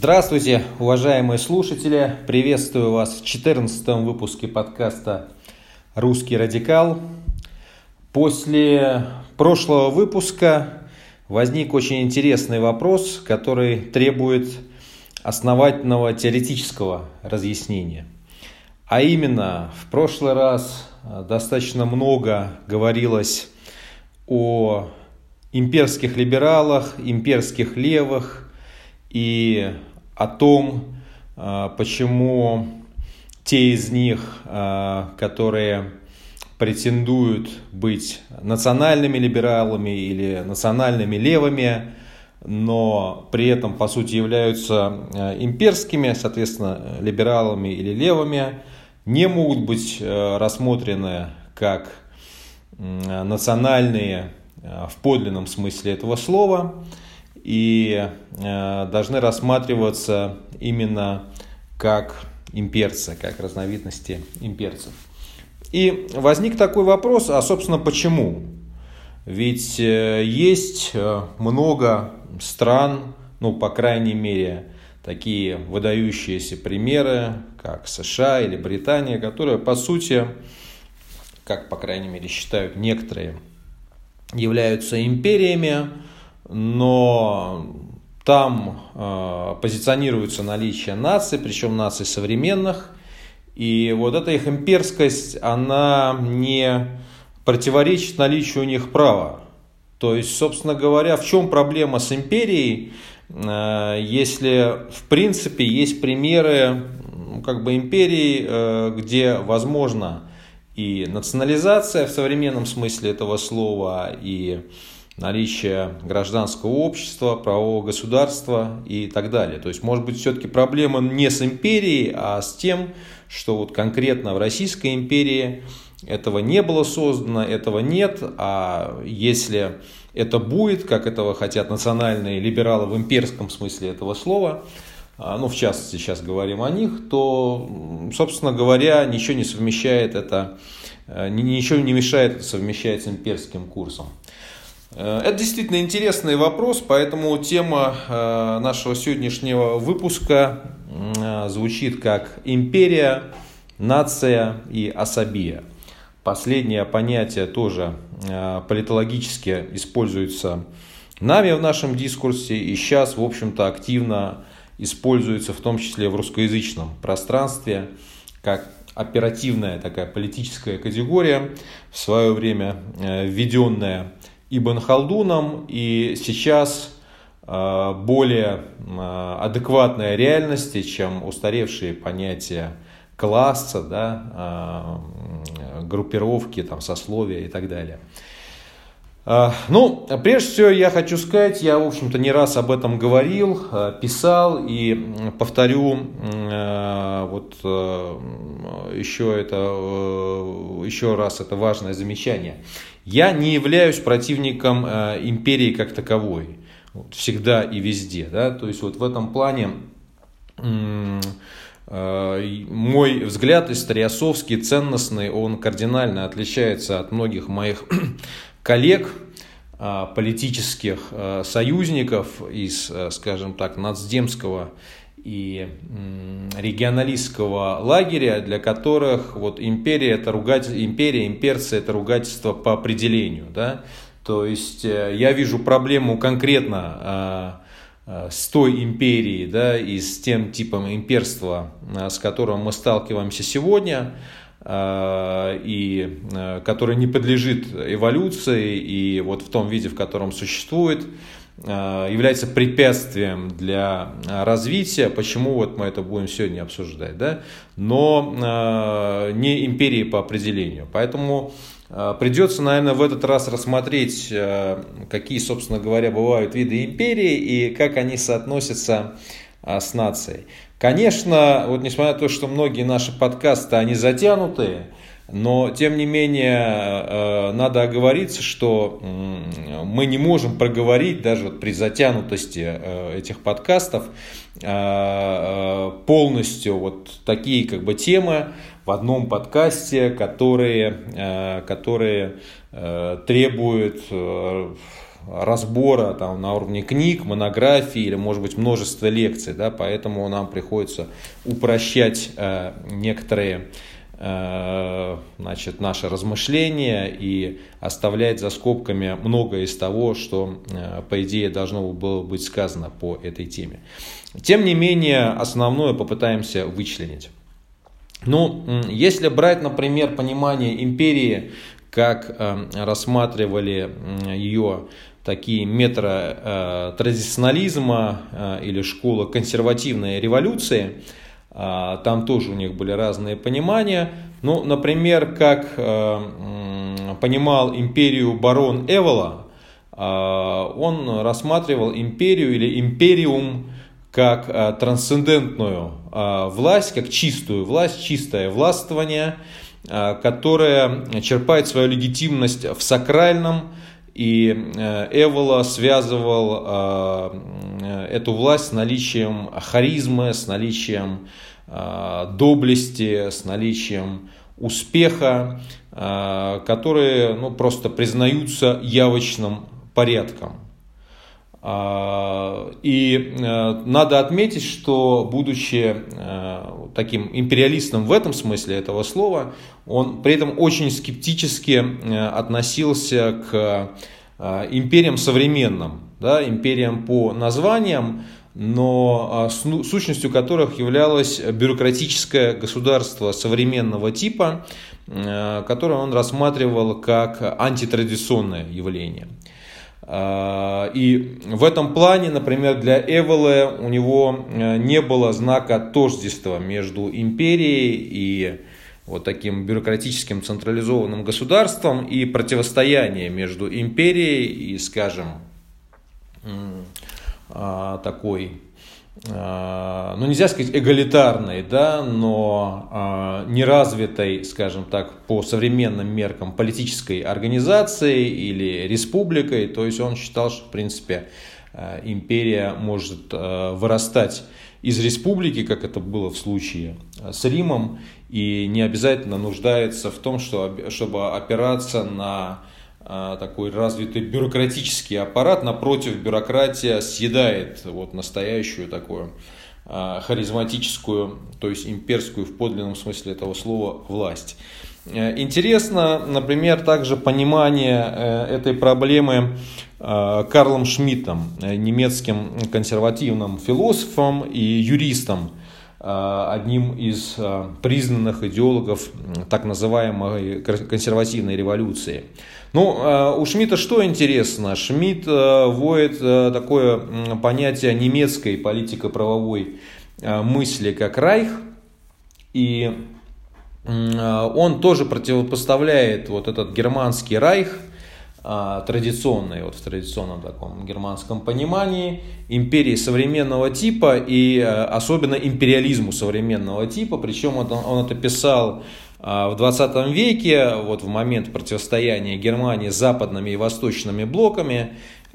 Здравствуйте, уважаемые слушатели! Приветствую вас в 14 выпуске подкаста «Русский радикал». После прошлого выпуска возник очень интересный вопрос, который требует основательного теоретического разъяснения. А именно, в прошлый раз достаточно много говорилось о имперских либералах, имперских левых и о том, а, почему те из них, а, которые претендуют быть национальными либералами или национальными левыми, но при этом по сути являются а, имперскими, соответственно, либералами или левыми, не могут быть рассмотрены как национальные в подлинном смысле этого слова и э, должны рассматриваться именно как имперцы, как разновидности имперцев. И возник такой вопрос, а собственно почему? Ведь э, есть э, много стран, ну по крайней мере такие выдающиеся примеры, как США или Британия, которые по сути, как по крайней мере считают некоторые, являются империями, но там э, позиционируется наличие наций, причем наций современных. И вот эта их имперскость, она не противоречит наличию у них права. То есть, собственно говоря, в чем проблема с империей, э, если в принципе есть примеры ну, как бы империй, э, где возможно и национализация в современном смысле этого слова, и наличие гражданского общества, правового государства и так далее. То есть, может быть, все-таки проблема не с империей, а с тем, что вот конкретно в Российской империи этого не было создано, этого нет, а если это будет, как этого хотят национальные либералы в имперском смысле этого слова, а, ну, в частности, сейчас говорим о них, то, собственно говоря, ничего не совмещает это, э, ничего не мешает это совмещать с имперским курсом. Э, это действительно интересный вопрос, поэтому тема э, нашего сегодняшнего выпуска э, звучит как империя, нация и особия. Последнее понятие тоже политологически используется нами в нашем дискурсе и сейчас, в общем-то, активно используется в том числе в русскоязычном пространстве как оперативная такая политическая категория, в свое время введенная Ибн Халдуном, и сейчас э, более э, адекватная реальности, чем устаревшие понятия класса, да, э, группировки, там, сословия и так далее. Ну, прежде всего я хочу сказать, я, в общем-то, не раз об этом говорил, писал и повторю вот еще, это, еще раз это важное замечание. Я не являюсь противником э, империи как таковой. Всегда и везде. Да? То есть вот в этом плане э, мой взгляд историосовский, ценностный, он кардинально отличается от многих моих коллег, э, политических союзников из, скажем так, нацдемского и регионалистского лагеря, для которых вот империя это ругательство, империя, имперцы это ругательство по определению, да, то есть э, я вижу проблему конкретно а, а, с той империей, да, и с тем типом имперства, а, с которым мы сталкиваемся сегодня, и который не подлежит эволюции и вот в том виде, в котором существует, Э, является препятствием для э, развития, почему вот мы это будем сегодня обсуждать, да? но э, не империи по определению. Поэтому придется, наверное, в этот раз рассмотреть, какие, собственно говоря, бывают виды империи и как они соотносятся с нацией. Конечно, вот несмотря на то, что многие наши подкасты, они затянутые, но, тем не менее, э, надо оговориться, что мы не можем проговорить даже при затянутости э, этих подкастов э, полностью вот такие как бы темы в одном подкасте, которые, которые требуют разбора там, на уровне книг, монографий или, может быть, множества лекций. Да, поэтому нам приходится упрощать некоторые значит, наши размышления и оставлять за скобками многое из того, что, э, по идее, должно было быть сказано по этой теме. Тем не менее, основное попытаемся вычленить. Ну, если брать, например, понимание империи, как э, рассматривали ее такие метры э, традиционализма э, или школа консервативной революции, там тоже у них были разные понимания. Ну, например, как понимал империю барон Эвола, он рассматривал империю или империум как а, трансцендентную а, власть, как чистую власть, чистое властвование, а, которое черпает свою легитимность в сакральном, и Эвола связывал эту власть с наличием харизмы, с наличием доблести, с наличием успеха, которые ну, просто признаются явочным порядком. А, и э, надо отметить, что будучи э, таким империалистом в этом смысле этого слова, он при этом очень скептически э, относился к империям современным, да, империям по названиям, но сущностью которых являлось бюрократическое государство современного типа, которое он рассматривал как антитрадиционное явление. А, и в этом плане, например, для Эвеле у него э, не было знака тождества между империей и вот таким бюрократическим централизованным государством и противостояние между империей и, скажем, а, такой ну нельзя сказать эгалитарной, да, но а, неразвитой, скажем так, по современным меркам политической организацией или республикой. То есть он считал, что в принципе а, империя может вырастать из республики, как это было в случае с Римом, и не обязательно нуждается в том, что, чтобы опираться на а, такой развитый бюрократический аппарат. Напротив, бюрократия съедает вот настоящую такую а, харизматическую, то есть имперскую в подлинном смысле этого слова власть. Э, интересно, например, также понимание э, этой проблемы э, Карлом Шмидтом, немецким консервативным философом и юристом, одним из признанных идеологов так называемой консервативной революции. Ну, э, у Шмидта что интересно? Шмидт э, вводит э, такое понятие немецкой политико-правовой мысли, как Райх, и он тоже противопоставляет вот этот германский Райх, традиционный, вот в традиционном таком германском понимании, империи современного типа и особенно империализму современного типа, причем он, он это писал в 20 веке, вот в момент противостояния Германии западными и восточными блоками,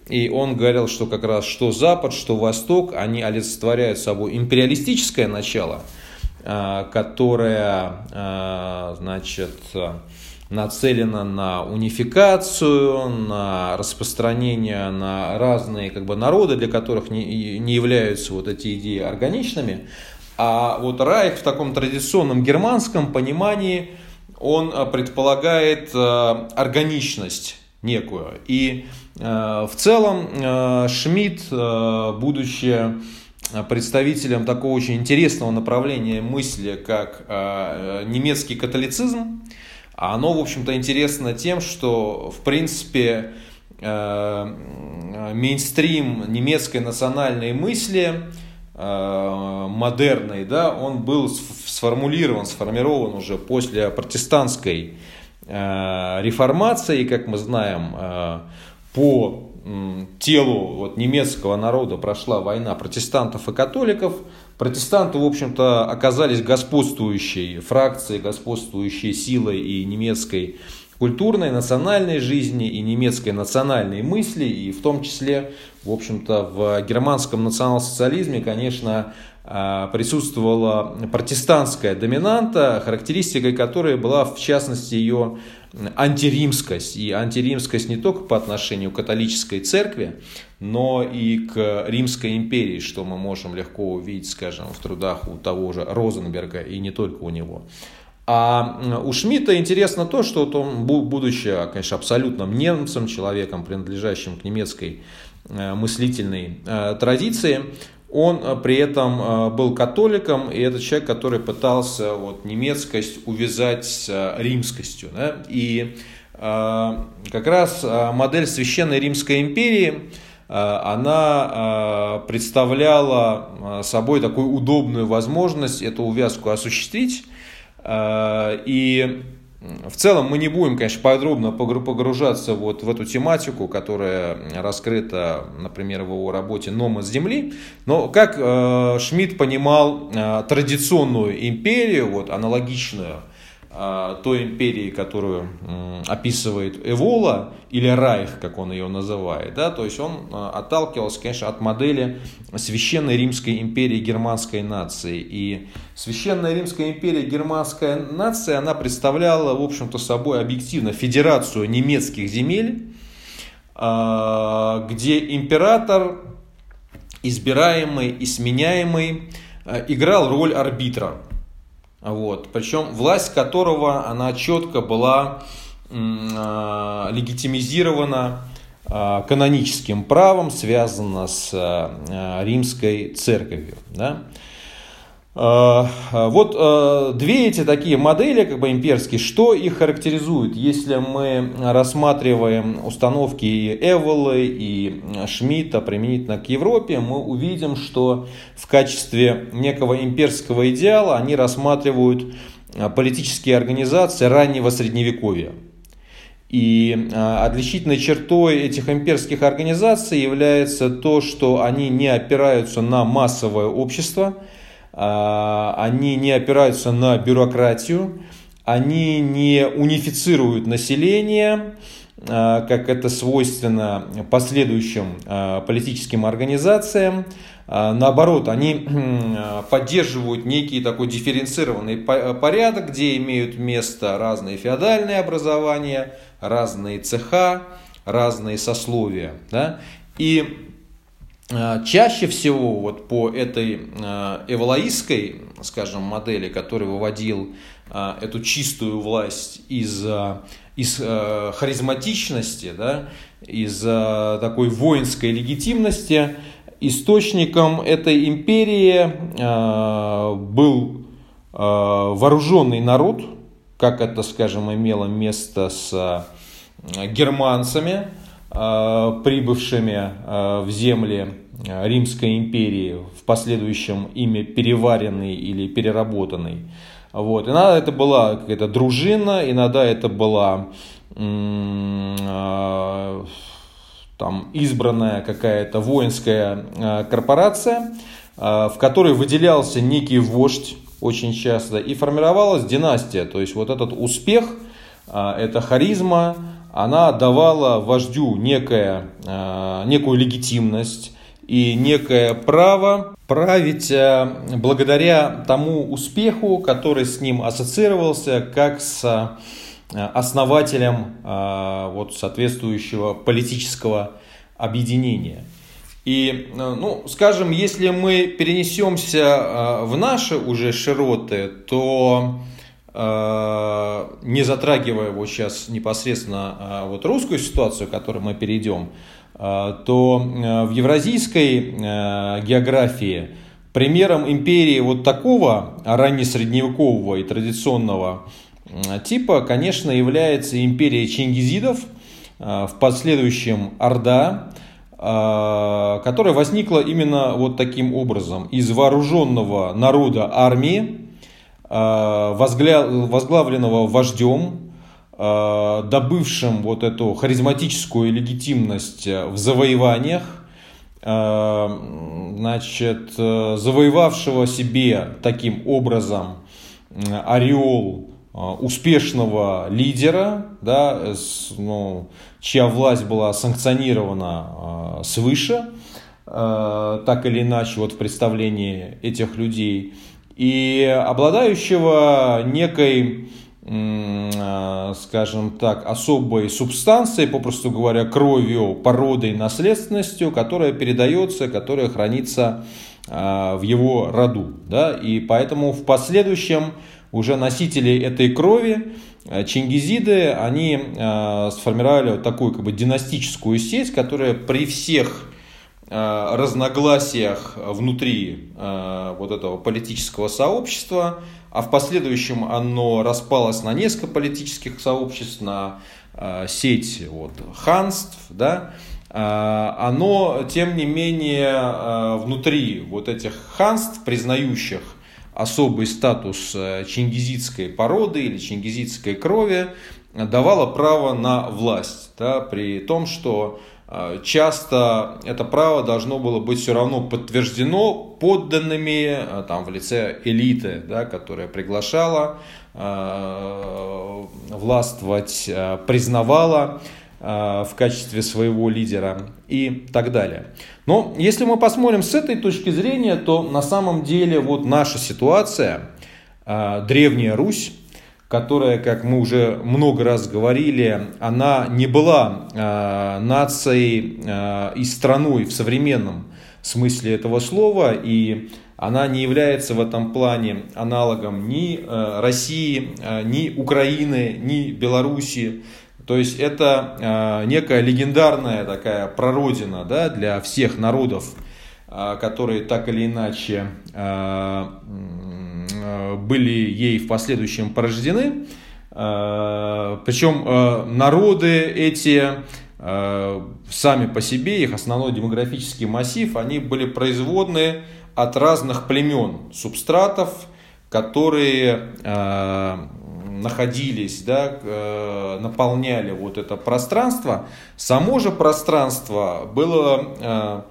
и он говорил, что как раз что Запад, что Восток, они олицетворяют собой империалистическое начало, а, которое, а, значит, нацелено на унификацию, на распространение на разные как бы, народы, для которых не, не являются вот эти идеи органичными. А вот Райх в таком традиционном германском понимании, он э, предполагает э, органичность некую. И э, в целом Шмидт, будучи представителем такого очень интересного направления мысли, как немецкий католицизм, оно, в общем-то, интересно тем, что, в принципе, мейнстрим немецкой национальной мысли – Э, модерной, да, он был сформулирован, сформирован уже после протестантской э, реформации, как мы знаем, э, по телу вот, немецкого народа прошла война протестантов и католиков. Протестанты, в общем-то, оказались господствующей фракцией, господствующей силой и немецкой культурной, национальной жизни и немецкой национальной мысли, и в том числе, в общем-то, в германском национал-социализме, конечно, а, присутствовала протестантская доминанта, характеристикой которой была, в частности, ее антиримскость. И антиримскость не только по отношению к католической церкви, но и к Римской империи, что мы можем легко увидеть, скажем, в трудах у того же Розенберга и не только у него. А у Шмидта интересно то, что он, будучи, конечно, абсолютным немцем, человеком, принадлежащим к немецкой э, мыслительной э, традиции, он э, при этом был католиком, и это человек, который пытался вот, немецкость увязать с римскостью. Да? И как раз модель Священной Римской империи, она представляла собой такую удобную возможность эту увязку осуществить, и в целом мы не будем, конечно, подробно погружаться вот в эту тематику, которая раскрыта, например, в его работе «Номад Земли», но как э, Шмидт понимал э, традиционную империю, вот, аналогичную той империи, которую описывает Эвола, или Райх, как он ее называет. Да? То есть он а, отталкивался, конечно, от модели Священной Римской империи германской нации. И Священная Римская империя германская нация, она представляла, в общем-то, собой объективно федерацию немецких земель, а, где император, избираемый и сменяемый, играл роль арбитра. Вот. Причем власть которого, она четко была э, легитимизирована э, каноническим правом, связана с э, римской церковью. Да? А, вот а, две эти такие модели, как бы имперские, что их характеризует? Если мы рассматриваем установки и Эволы, и Шмидта применительно к Европе, мы увидим, что в качестве некого имперского идеала они рассматривают а, политические организации раннего средневековья. И отличительной чертой этих имперских организаций является то, что они не опираются на массовое общество – они не опираются на бюрократию, они не унифицируют население, а, как это свойственно последующим а, политическим организациям. Наоборот, они поддерживают некий такой дифференцированный порядок, где имеют место разные феодальные образования, разные цеха, разные сословия. Да? И а, чаще всего вот по этой а, эволаистской, скажем, модели, который выводил а, эту чистую власть из, из харизматичности, да, из такой воинской легитимности, источником этой империи был вооруженный народ, как это, скажем, имело место с германцами, прибывшими в земли Э, Римской империи, в последующем ими переваренный или переработанный. Вот. Иногда это была какая-то дружина, иногда это была э, там, избранная какая-то воинская э, корпорация, в которой выделялся некий вождь очень часто, и формировалась династия. То есть вот этот успех, эта харизма, она давала вождю некое, некую легитимность, и некое право править э, благодаря тому успеху, который с ним ассоциировался, как с э, основателем э, вот, соответствующего политического объединения. И, ну, скажем, если мы перенесемся в наши уже широты, то не затрагивая вот сейчас непосредственно вот русскую ситуацию, к которой мы перейдем, а, то э, в евразийской э, географии примером империи вот такого раннесредневекового и традиционного типа, конечно, является империя чингизидов, э, в последующем Орда, которая возникла именно вот таким образом. Из вооруженного народа армии, возглавленного вождем, Э, добывшим вот эту харизматическую легитимность э, в завоеваниях, э, значит, завоевавшего себе таким образом ореол успешного лидера, да, ну, чья власть была санкционирована свыше, так или иначе вот в представлении этих людей, и обладающего некой Э, скажем так, особой субстанцией, попросту говоря, кровью, породой, наследственностью, которая передается, которая хранится э, в его роду. Да? И поэтому в последующем уже носители этой крови, э, чингизиды, они сформировали вот такую как бы династическую сеть, которая при всех разногласиях внутри вот этого политического сообщества а в последующем оно распалось на несколько политических сообществ, на э, сеть вот, ханств, да, э, оно, тем не менее, э, внутри вот этих ханств, признающих особый статус э, чингизитской породы или чингизитской крови, давало право на власть, да, при том, что часто это право должно было быть все равно подтверждено подданными а, там, в лице элиты, да, которая приглашала э, властвовать, э, признавала э, в качестве своего лидера и так далее. Но если мы посмотрим с этой точки зрения, то на самом деле вот наша ситуация, Древняя Русь, которая, как мы уже много раз говорили, она не была э, нацией э, и страной в современном смысле этого слова, и она не является в этом плане аналогом ни э, России, э, ни Украины, ни Белоруссии. То есть это э, некая легендарная такая прародина да, для всех народов, э, которые так или иначе э, были ей в последующем порождены. Э, Причем э, народы эти сами по себе, их основной демографический массив, они были производны от разных племен, субстратов, которые находились, да, наполняли вот это пространство. Само же пространство было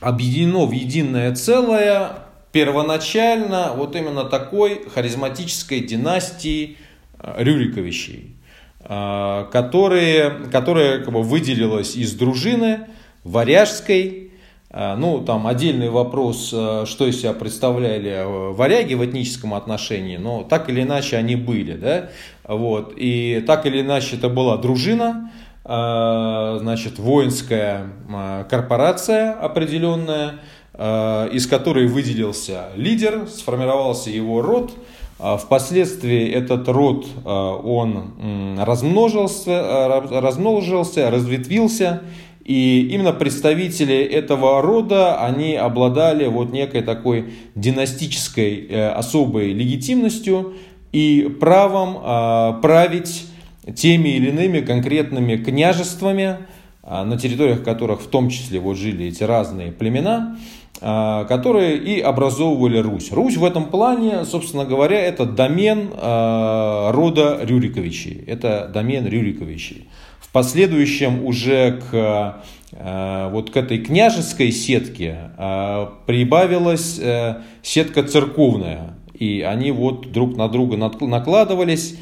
объединено в единое целое первоначально вот именно такой харизматической династии э, Рюриковичей, э, которые, которая как бы выделилась из дружины варяжской. Э, ну, там отдельный вопрос, что из себя представляли варяги в этническом отношении, но так или иначе они были, да, вот, и так или иначе это была дружина, значит, воинская корпорация определенная, из которой выделился лидер, сформировался его род. А впоследствии этот род э, он размножился, размножился, разветвился, и именно представители этого рода, они обладали вот некой такой династической э, особой легитимностью и правом править теми или иными конкретными княжествами, на территориях которых в том числе вот жили эти разные племена. А, которые и образовывали Русь. Русь в этом плане, собственно говоря, это домен а, рода Рюриковичей. Это домен Рюриковичей. В последующем уже к а, вот к этой княжеской сетке прибавилась э, сетка церковная. И они вот друг на друга накладывались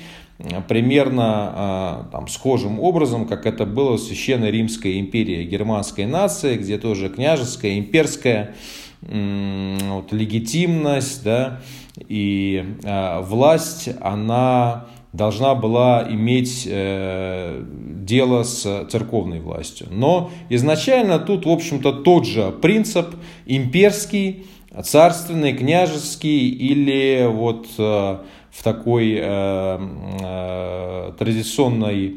примерно там, схожим образом, как это было в Священной Римской империи германской нации, где тоже княжеская, имперская вот, легитимность да, и э, власть, она должна была иметь э, дело с церковной властью. Но изначально тут, в общем-то, тот же принцип имперский, царственный, княжеский или вот э, в такой э, э, традиционной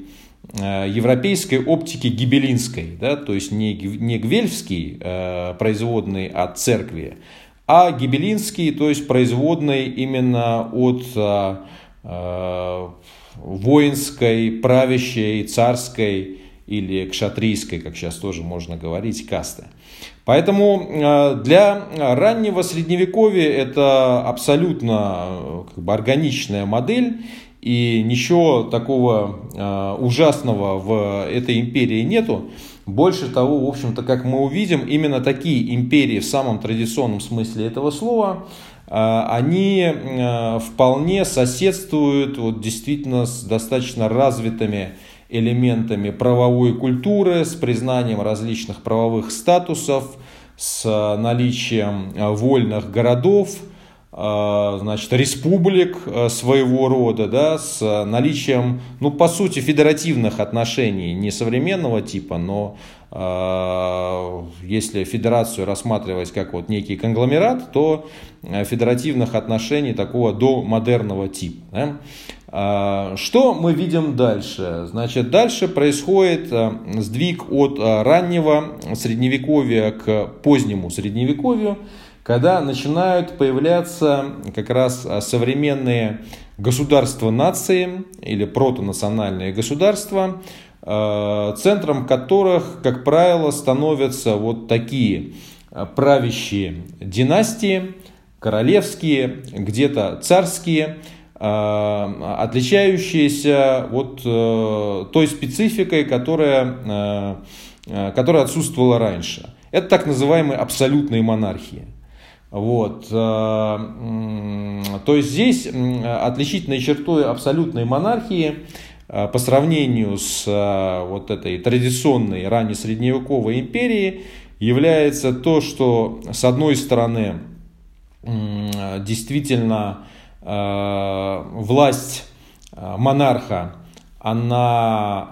э, европейской оптики гибелинской, да, то есть не, не гвельфский, э, производный от церкви, а гибелинский, то есть производный именно от э, э, воинской, правящей, царской или кшатрийской, как сейчас тоже можно говорить, касты. Поэтому э, для раннего средневековья это абсолютно э, как бы, органичная модель, и ничего такого э, ужасного в этой империи нету. Больше того, в общем-то, как мы увидим, именно такие империи в самом традиционном смысле этого слова, они вполне соседствуют вот, действительно с достаточно развитыми элементами правовой культуры, с признанием различных правовых статусов, с наличием вольных городов, значит, республик своего рода, да, с наличием, ну, по сути, федеративных отношений, не современного типа, но если федерацию рассматривать как вот некий конгломерат, то федеративных отношений такого до модерного типа. Да? А, что мы видим дальше? Значит, дальше происходит сдвиг от раннего средневековья к позднему средневековью, когда начинают появляться как раз современные государства-нации или протонациональные государства, центром которых, как правило, становятся вот такие правящие династии, королевские, где-то царские – Э, отличающиеся вот э, той спецификой, которая, э, которая отсутствовала раньше. Это так называемые абсолютные монархии. Вот. То есть здесь отличительной чертой абсолютной монархии по сравнению с вот этой традиционной раннесредневековой империей является то, что с одной стороны действительно Э, власть э, монарха, она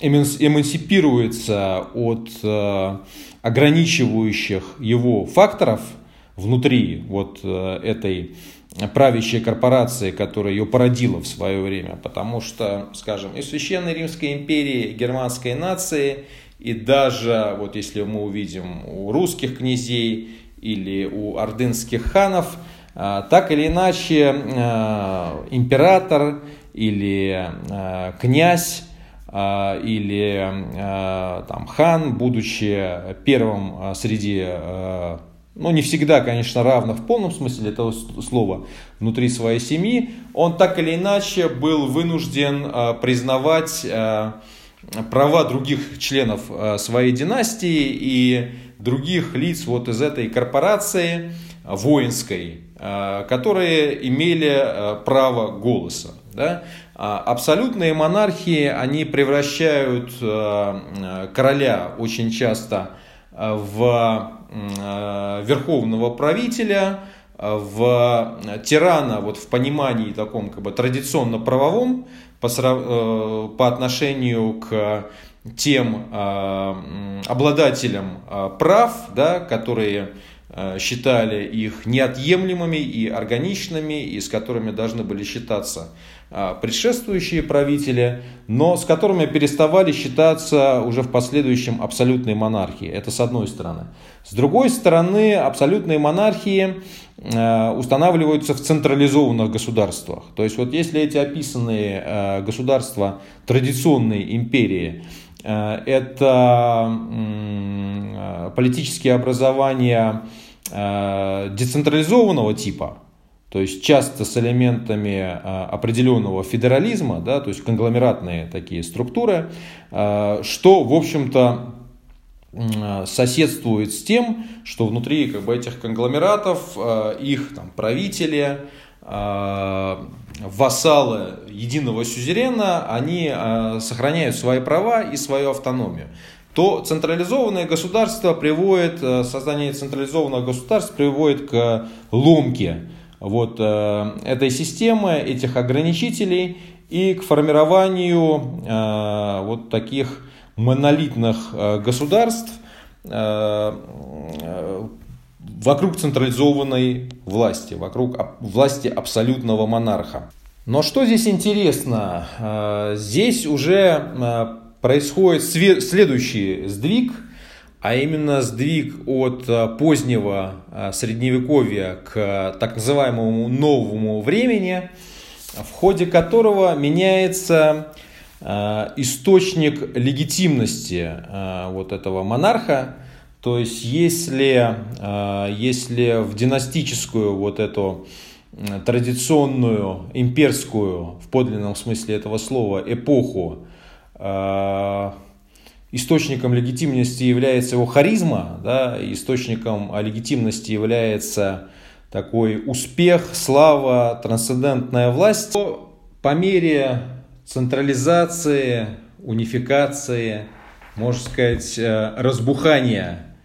э, эмансипируется от ограничивающих его факторов внутри вот этой правящей корпорации, которая ее породила в свое время. Потому что, скажем, и Священной Римской империи, германской нации, и даже, вот если мы увидим у русских князей или у ордынских ханов – а, так или иначе, а, император или а, князь или там, хан, будучи первым среди, ну не всегда, конечно, равно в полном смысле этого слова, внутри своей семьи, он так или иначе был вынужден признавать права других членов своей династии и других лиц вот из этой корпорации воинской, Э, которые имели э, право голоса. Да? А абсолютные монархии, они превращают э, короля очень часто в верховного правителя, в тирана вот в понимании таком как бы традиционно правовом по, по отношению к тем обладателям прав, да, которые Э, считали их неотъемлемыми и органичными, и с которыми должны были считаться э, предшествующие правители, но с которыми переставали считаться уже в последующем абсолютной монархии. Это с одной стороны. С другой стороны, абсолютные монархии э, устанавливаются в централизованных государствах. То есть вот если эти описанные государства традиционные империи, это политические образования децентрализованного типа, то есть часто с элементами э, определенного федерализма, да, то есть конгломератные такие структуры, э, что, в общем-то, соседствует с тем, что внутри как бы, этих конгломератов их там, правители, вассалы единого сюзерена, они сохраняют свои права и свою автономию. То централизованное государство приводит, э, создание централизованного государства приводит к ломке вот э, этой системы, этих ограничителей и к формированию э, вот таких монолитных государств вокруг централизованной власти, вокруг власти абсолютного монарха. Но что здесь интересно? Здесь уже происходит следующий сдвиг, а именно сдвиг от а, позднего а, средневековья к так называемому новому времени, в ходе которого меняется источник легитимности вот этого монарха. То есть если, если в династическую вот эту традиционную имперскую в подлинном смысле этого слова эпоху Э, источником легитимности является его харизма, да, источником легитимности является такой успех, слава, трансцендентная власть, то по мере централизации, унификации, можно сказать, э, разбухания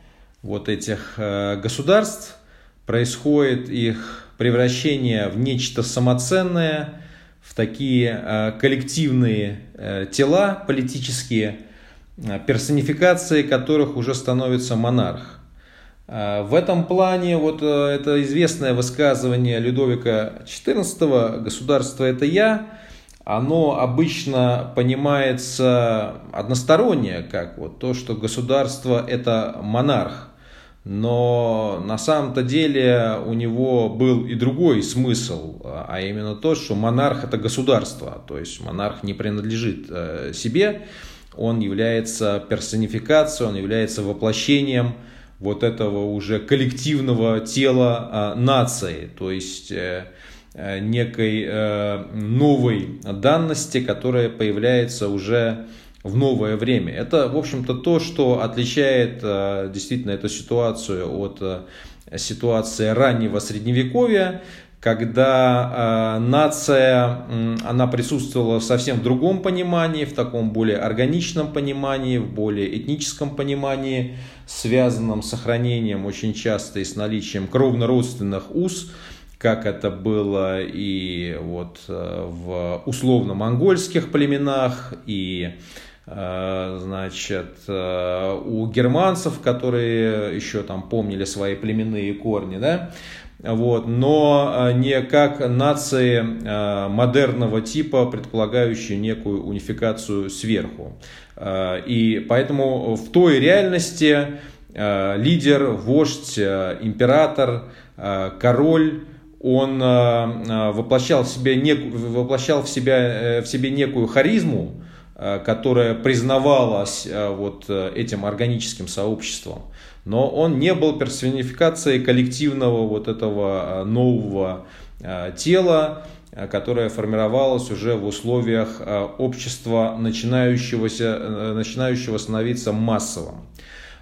вот этих э, государств, происходит их превращение в нечто самоценное, в такие э, коллективные тела политические, персонификацией которых уже становится монарх. В этом плане вот это известное высказывание Людовика XIV «Государство – это я», оно обычно понимается односторонне, как вот то, что государство это монарх. Но на самом-то деле у него был и другой смысл, а именно то, что монарх это государство, то есть монарх не принадлежит э, себе, он является персонификацией, он является воплощением вот этого уже коллективного тела а, нации, то есть э, Э, некой э, новой данности, которая появляется уже в новое время. Это, в общем-то, то, что отличает действительно эту ситуацию от ситуации раннего средневековья, когда э, нация, она присутствовала в совсем другом понимании, в таком более органичном понимании, в более этническом понимании, связанном с сохранением очень часто и с наличием кровно-родственных уз, как это было и вот э, в условно-монгольских племенах, и э, значит, э, у германцев, которые еще там помнили свои племенные корни, да, вот, но не как нации модерного типа, предполагающие некую унификацию сверху. И поэтому в той реальности лидер, вождь, император, король, он э, э, воплощал в себе, нек, воплощал в, себя, э, в себе некую харизму, которая признавалась вот этим органическим сообществом. Но он не был персонификацией коллективного вот этого нового тела, которое формировалось уже в условиях общества, начинающегося, начинающего становиться массовым.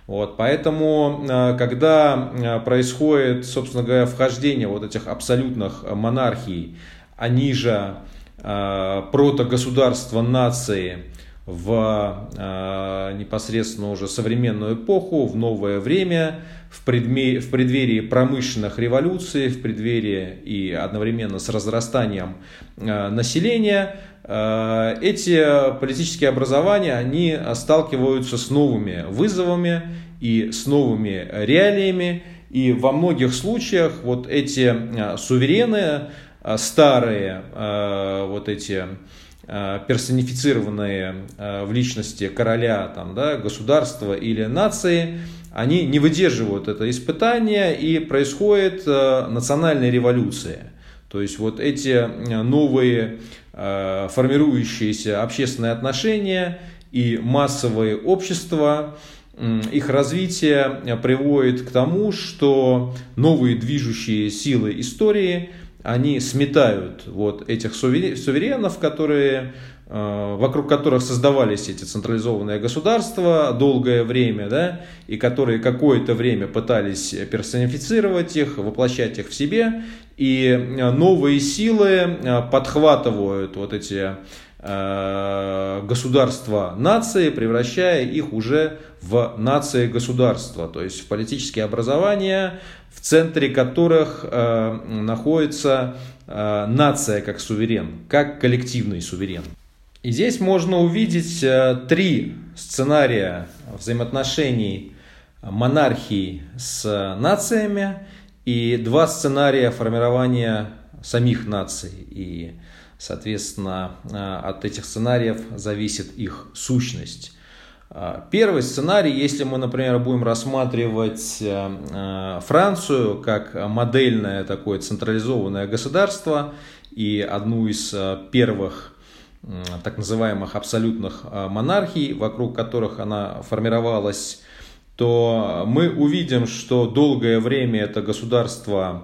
Вот, поэтому, э, когда э, происходит, собственно говоря, вхождение вот этих абсолютных монархий, они же э, протогосударства нации в непосредственно уже современную эпоху, в новое время, в, предме, в преддверии промышленных революций, в преддверии и одновременно с разрастанием населения, Э, эти политические образования, они сталкиваются с новыми вызовами и с новыми реалиями. И во многих случаях вот эти э, суверены, э, старые вот эти персонифицированные в личности короля, там, да, государства или нации, они не выдерживают это испытание и происходит национальная революция. То есть вот эти новые Э, формирующиеся общественные отношения и массовые общества, их развитие приводит к тому, что новые движущие силы истории, они сметают вот этих суверенов, которые Э, вокруг которых создавались эти централизованные государства долгое время, да, и которые какое-то время пытались персонифицировать их, воплощать их в себе, и э, новые силы э, подхватывают вот эти государства нации, превращая их уже в нации государства, то есть в политические образования, в центре которых находится нация как суверен, как коллективный суверен. И здесь можно увидеть э, три сценария взаимоотношений монархии с нациями и два сценария формирования самих наций. И, соответственно, э, от этих сценариев зависит их сущность. Э, первый сценарий, если мы, например, будем рассматривать Францию как модельное такое централизованное государство и одну из первых так называемых абсолютных монархий, вокруг которых она формировалась, то мы увидим, что долгое время это государство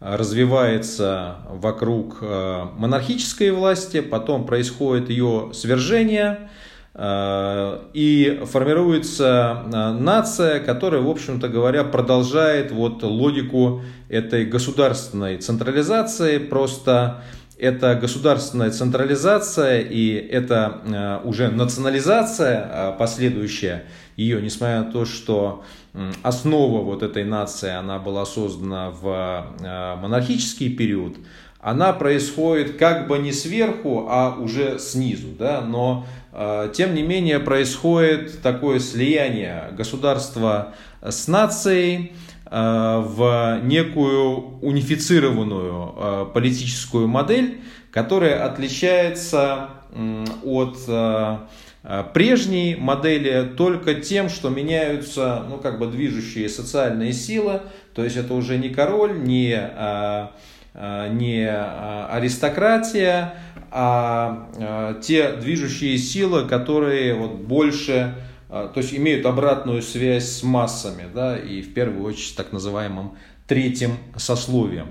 развивается вокруг а, монархической власти, потом происходит ее свержение, и формируется нация, которая, в общем-то говоря, продолжает вот логику этой государственной централизации, просто это государственная централизация и это уже национализация последующая ее, несмотря на то, что основа вот этой нации, она была создана в монархический период, она происходит как бы не сверху, а уже снизу, да, но э, тем не менее происходит такое слияние государства с нацией э, в некую унифицированную э, политическую модель, которая отличается э, от э, прежней модели только тем, что меняются, ну, как бы движущие социальные силы, то есть это уже не король, не э, Э, не э, аристократия, а э, те движущие силы, которые вот больше, то есть имеют обратную связь с массами, да, и в первую очередь с так называемым третьим сословием.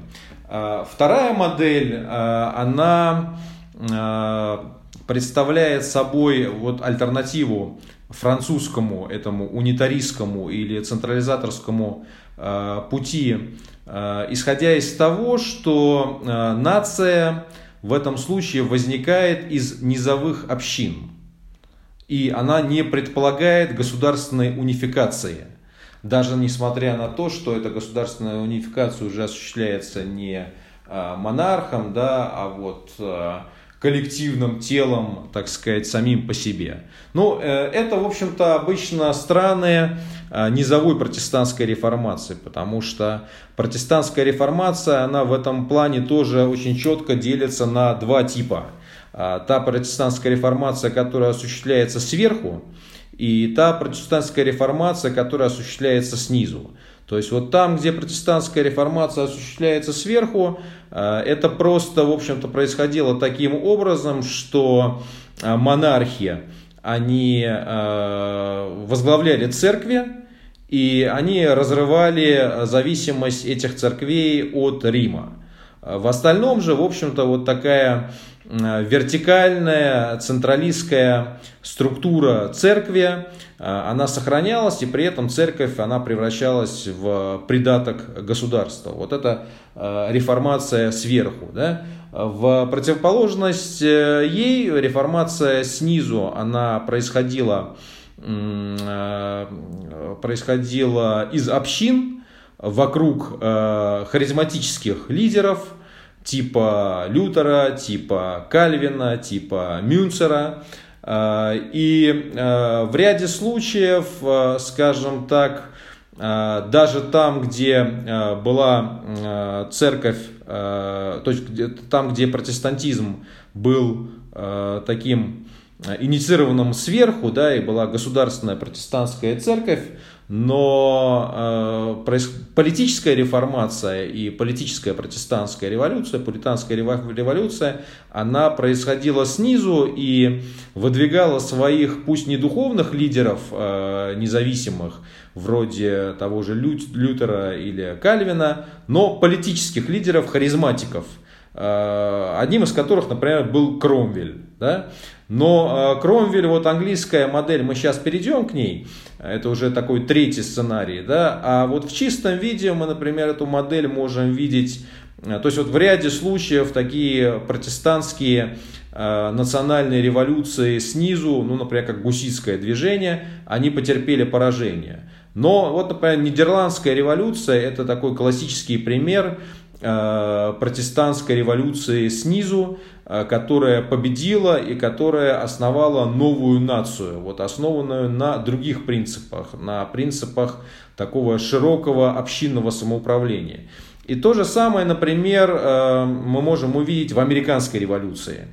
Вторая модель, она представляет собой вот альтернативу французскому этому унитаристскому или централизаторскому пути Э, исходя из того, что э, нация в этом случае возникает из низовых общин. И она не предполагает государственной унификации. Даже несмотря на то, что эта государственная унификация уже осуществляется не э, монархом, да, а вот коллективным телом, так сказать, самим по себе. Ну, это, в общем-то, обычно страны низовой протестантской реформации, потому что протестантская реформация, она в этом плане тоже очень четко делится на два типа. Та протестантская реформация, которая осуществляется сверху, и та протестантская реформация, которая осуществляется снизу. То есть вот там, где протестантская реформация осуществляется сверху, э, это просто, в общем-то, происходило таким образом, что э, монархи, они э, возглавляли церкви, и они разрывали зависимость этих церквей от Рима. В остальном же, в общем-то, вот такая вертикальная, централистская структура церкви, а, она сохранялась, и при этом церковь, она превращалась в придаток государства. Вот это а, реформация сверху. Да? В противоположность э, ей реформация снизу, она происходила, происходила из общин вокруг харизматических лидеров, типа Лютера, типа Кальвина, типа Мюнцера. А, и а, в ряде случаев, а, скажем так, даже там, где была церковь, то есть там, где протестантизм был таким инициированным сверху, да, и была государственная протестантская церковь, но э, политическая реформация и политическая протестантская революция, пуританская революция, она происходила снизу и выдвигала своих, пусть не духовных лидеров э, независимых, вроде того же Лю, Лютера или Кальвина, но политических лидеров, харизматиков, э, одним из которых, например, был Кромвель. Да? Но э, Кромвель, вот английская модель, мы сейчас перейдем к ней, это уже такой третий сценарий, да, а вот в чистом виде мы, например, эту модель можем видеть, э, то есть вот в ряде случаев такие протестантские э, национальные революции снизу, ну, например, как гуситское движение, они потерпели поражение. Но вот, например, Нидерландская революция – это такой классический пример протестантской революции снизу, которая победила и которая основала новую нацию, вот основанную на других принципах, на принципах такого широкого общинного самоуправления. И то же самое, например, э, мы можем увидеть в американской революции.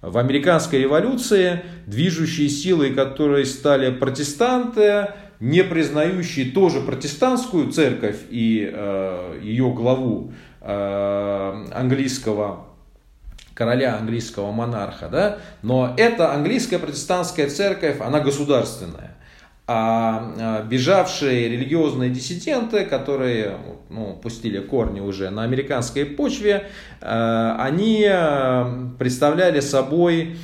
В американской революции движущие силы, которые стали протестанты, не признающие тоже протестантскую церковь и э, ее главу э, английского короля английского монарха, да, но эта английская протестантская церковь, она государственная. А, а бежавшие религиозные диссиденты, которые ну, пустили корни уже на американской почве, а, они представляли собой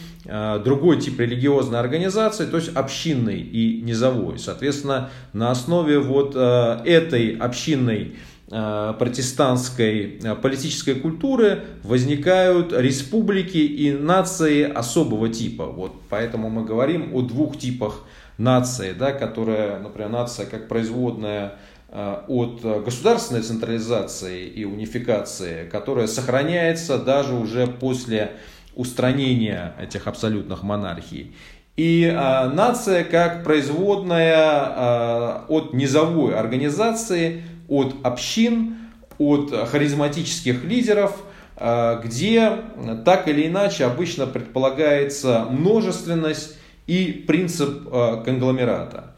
другой тип религиозной организации, то есть общинный и низовой. Соответственно, на основе вот этой общинной протестантской политической культуры возникают республики и нации особого типа. Вот поэтому мы говорим о двух типах нации, да, которая, например, нация как производная э, от государственной централизации и унификации, которая сохраняется даже уже после устранения этих абсолютных монархий. И э, нация как производная э, от низовой организации, от общин, от харизматических лидеров, э, где так или иначе обычно предполагается множественность и принцип э, конгломерата.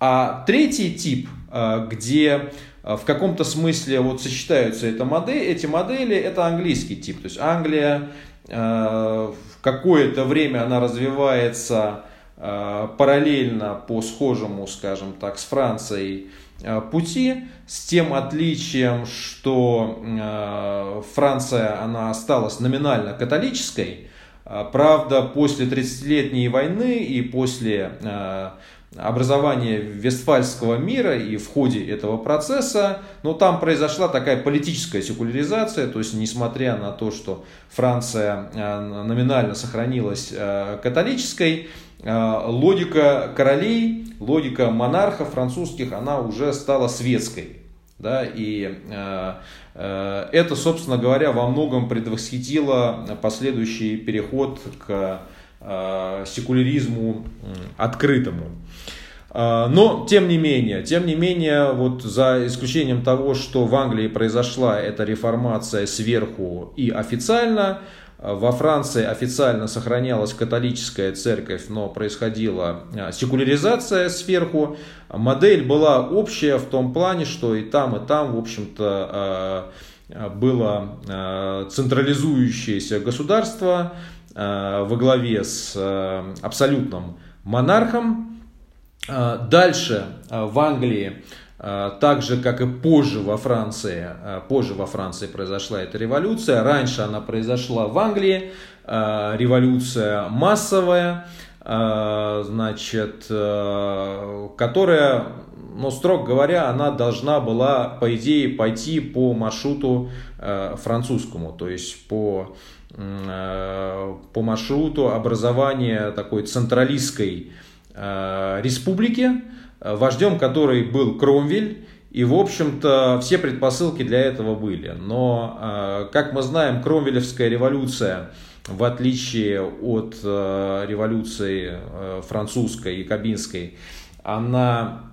А третий тип, э, где в каком-то смысле вот сочетаются эта модель, эти модели, это английский тип. То есть Англия в какое-то время она развивается параллельно по схожему, скажем так, с Францией пути, с тем отличием, что Франция, она осталась номинально католической, а, правда, после 30-летней войны и после образования Вестфальского мира и в ходе этого процесса, но там произошла такая политическая секуляризация, то есть несмотря на то, что Франция номинально сохранилась католической, логика королей, логика монархов французских, она уже стала светской. Да, и э, э, это, собственно говоря, во многом предвосхитило последующий переход к э, секуляризму открытому. Э, но, тем не менее, тем не менее, вот за исключением того, что в Англии произошла эта реформация сверху и официально, во Франции официально сохранялась католическая церковь, но происходила а, секуляризация сверху. Модель была общая в том плане, что и там, и там, в общем-то, а, а, было централизующееся государство во главе с абсолютным монархом. Дальше в Англии так же, как и позже во Франции, а, позже во Франции произошла эта революция, раньше она произошла в Англии, а, революция массовая, значит, которая, ну, строго говоря, она должна была, по идее, пойти по маршруту французскому, то есть по, по маршруту образования такой централистской республики, вождем которой был Кромвель, и, в общем-то, все предпосылки для этого были. Но, э, как мы знаем, Кромвелевская революция, в отличие от э, революции французской и кабинской, она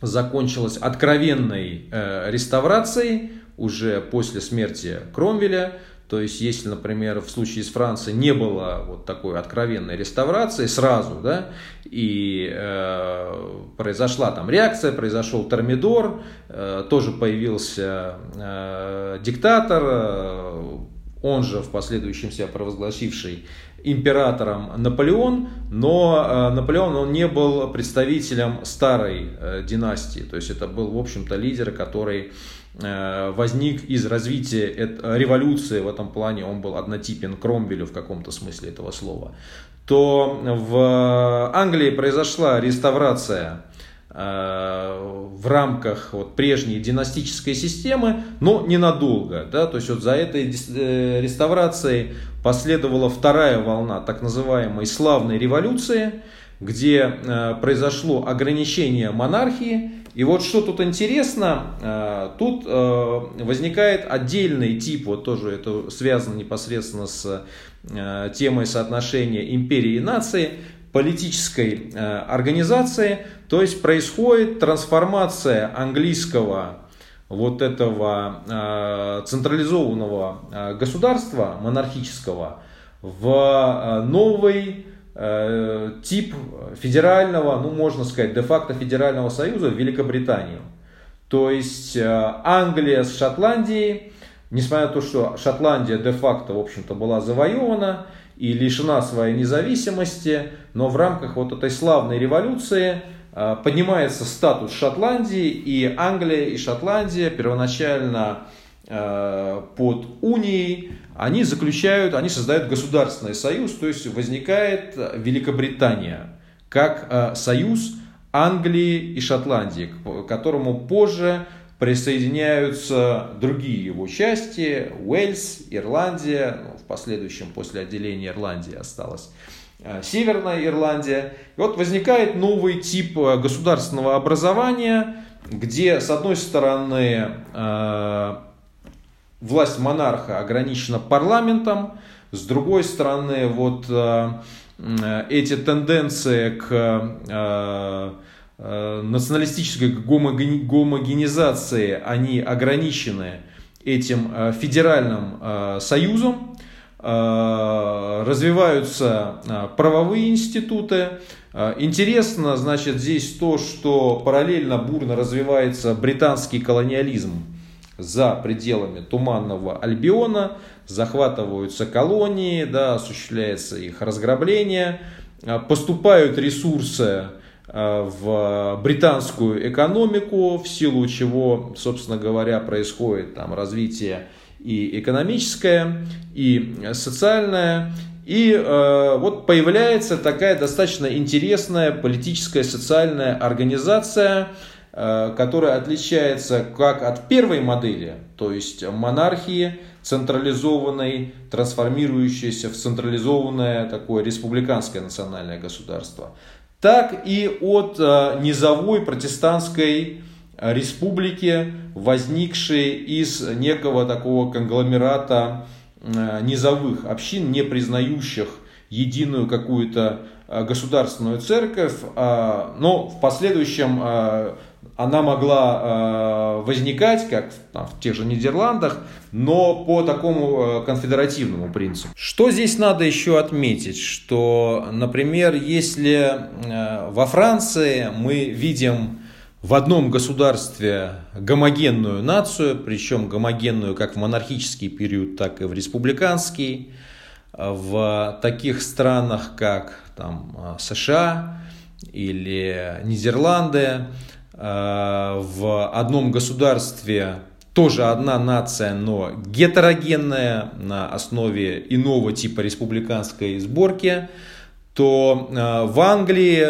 закончилась откровенной реставрацией уже после смерти Кромвеля. То есть, если, например, в случае с Францией не было вот такой откровенной реставрации сразу, да, и э, произошла там реакция, произошел Термидор, э, тоже появился э, диктатор, э, он же в последующем себя провозгласивший императором Наполеон, но э, Наполеон он не был представителем старой э, династии, то есть это был, в общем-то, лидер, который возник из развития революции в этом плане, он был однотипен Кромвелю в каком-то смысле этого слова, то в Англии произошла реставрация э, в рамках вот прежней династической системы, но ненадолго. Да? То есть вот за этой э, реставрацией последовала вторая волна так называемой славной революции, где произошло ограничение монархии, и вот что тут интересно, э, тут э, возникает отдельный тип, вот тоже это связано непосредственно с э, темой соотношения империи и нации, политической организации, то есть происходит трансформация английского вот этого централизованного государства монархического в новый тип федерального, ну можно сказать, де-факто федерального союза в Великобританию. То есть э, Англия с Шотландией, несмотря на то, что Шотландия де-факто, в общем-то, была завоевана и лишена своей независимости, но в рамках вот этой славной революции э, поднимается статус Шотландии, и Англия и Шотландия первоначально под унией, они заключают, они создают государственный союз, то есть возникает Великобритания как союз Англии и Шотландии, к которому позже присоединяются другие его части, Уэльс, Ирландия, ну, в последующем после отделения Ирландии осталась э, Северная Ирландия. И вот возникает новый тип э, государственного образования, где с одной стороны э, власть монарха ограничена парламентом, с другой стороны вот эти тенденции к Э, националистической гомогенизации, они ограничены этим э, федеральным э, союзом, развиваются правовые институты. Интересно, значит, здесь то, что параллельно бурно развивается британский колониализм за пределами Туманного Альбиона, захватываются колонии, да, осуществляется их разграбление, поступают ресурсы Э, в британскую экономику, в силу чего, собственно говоря, происходит там развитие и экономическое, и социальное. И э, вот появляется такая достаточно интересная политическая социальная организация, которая отличается как от первой модели, то есть монархии, централизованной, трансформирующейся в централизованное такое республиканское национальное государство, так и от э, низовой протестантской республики, возникшей из некого такого конгломерата э, низовых общин, не признающих единую какую-то э, государственную церковь, а, но в последующем она могла э, возникать, как там, в тех же Нидерландах, но по такому э, конфедеративному принципу. Что здесь надо еще отметить, что, например, если э, во Франции мы видим в одном государстве гомогенную нацию, причем гомогенную как в монархический период, так и в республиканский, в таких странах, как там, США или Нидерланды, Э, в одном государстве тоже одна нация, но гетерогенная на основе иного типа республиканской сборки, то э, в Англии,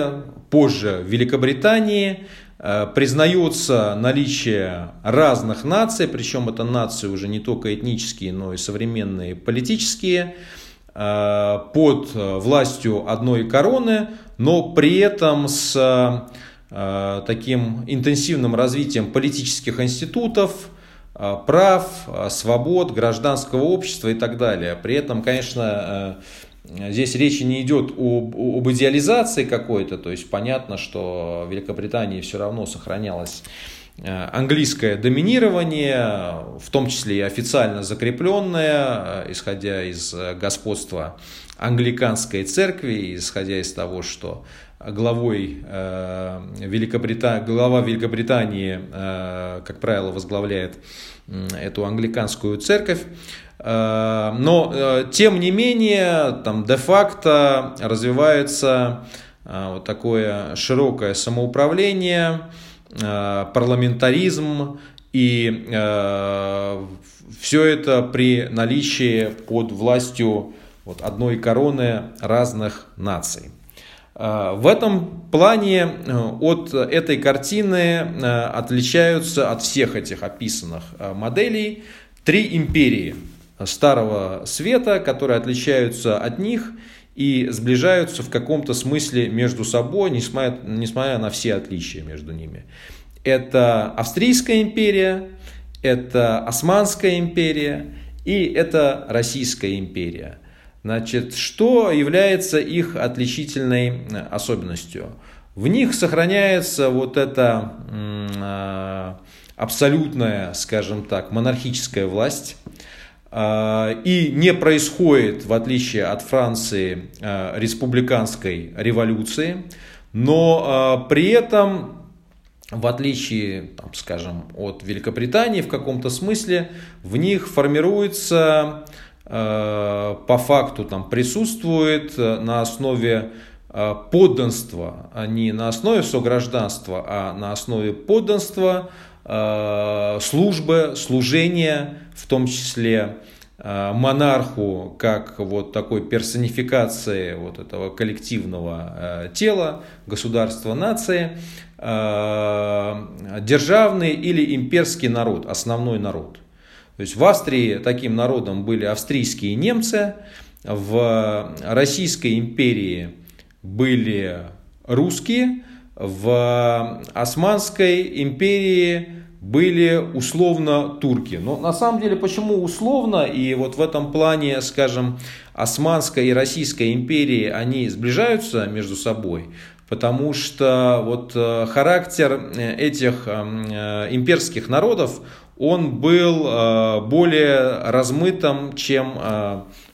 позже в Великобритании э, признается наличие разных наций, причем это нации уже не только этнические, но и современные политические, под властью одной короны, но при этом с Э, таким интенсивным развитием политических институтов, э, прав, э, свобод, гражданского общества и так далее. При этом, конечно, здесь речи не идет об, об идеализации какой-то, то есть понятно, что в Великобритании все равно сохранялось английское доминирование, в том числе и официально закрепленное, исходя из господства англиканской церкви, исходя из того, что главой э, Великобрита... глава Великобритании, э, как правило, возглавляет эту англиканскую церковь. Э, но, тем не менее, там де-факто развивается вот такое широкое самоуправление, парламентаризм, и все это при наличии под властью вот одной короны разных наций. Э, в этом плане э, от этой картины э, отличаются от всех этих описанных моделей три империи Старого Света, которые отличаются от них и сближаются в каком-то смысле между собой, несмотря, несмотря на все отличия между ними. Это Австрийская империя, это Османская империя и это Российская империя – Значит, что является их отличительной особенностью? В них сохраняется вот эта э, абсолютная, скажем так, монархическая власть. Э, и не происходит, в отличие от Франции, республиканской революции. Но при этом в отличие, там, скажем, от Великобритании в каком-то смысле, в них формируется по факту там присутствует э, на основе э, подданства, а не на основе согражданства, а на основе подданства службы, служения, в том числе монарху как вот такой персонификации вот этого коллективного тела, государства, нации, державный или имперский народ, основной народ. То есть в Австрии таким народом были австрийские немцы, в Российской империи были русские, в Османской империи были условно турки. Но на самом деле почему условно? И вот в этом плане, скажем, Османская и Российская империи, они сближаются между собой. Потому что вот э, характер э, этих э, имперских народов, он был более размытым, чем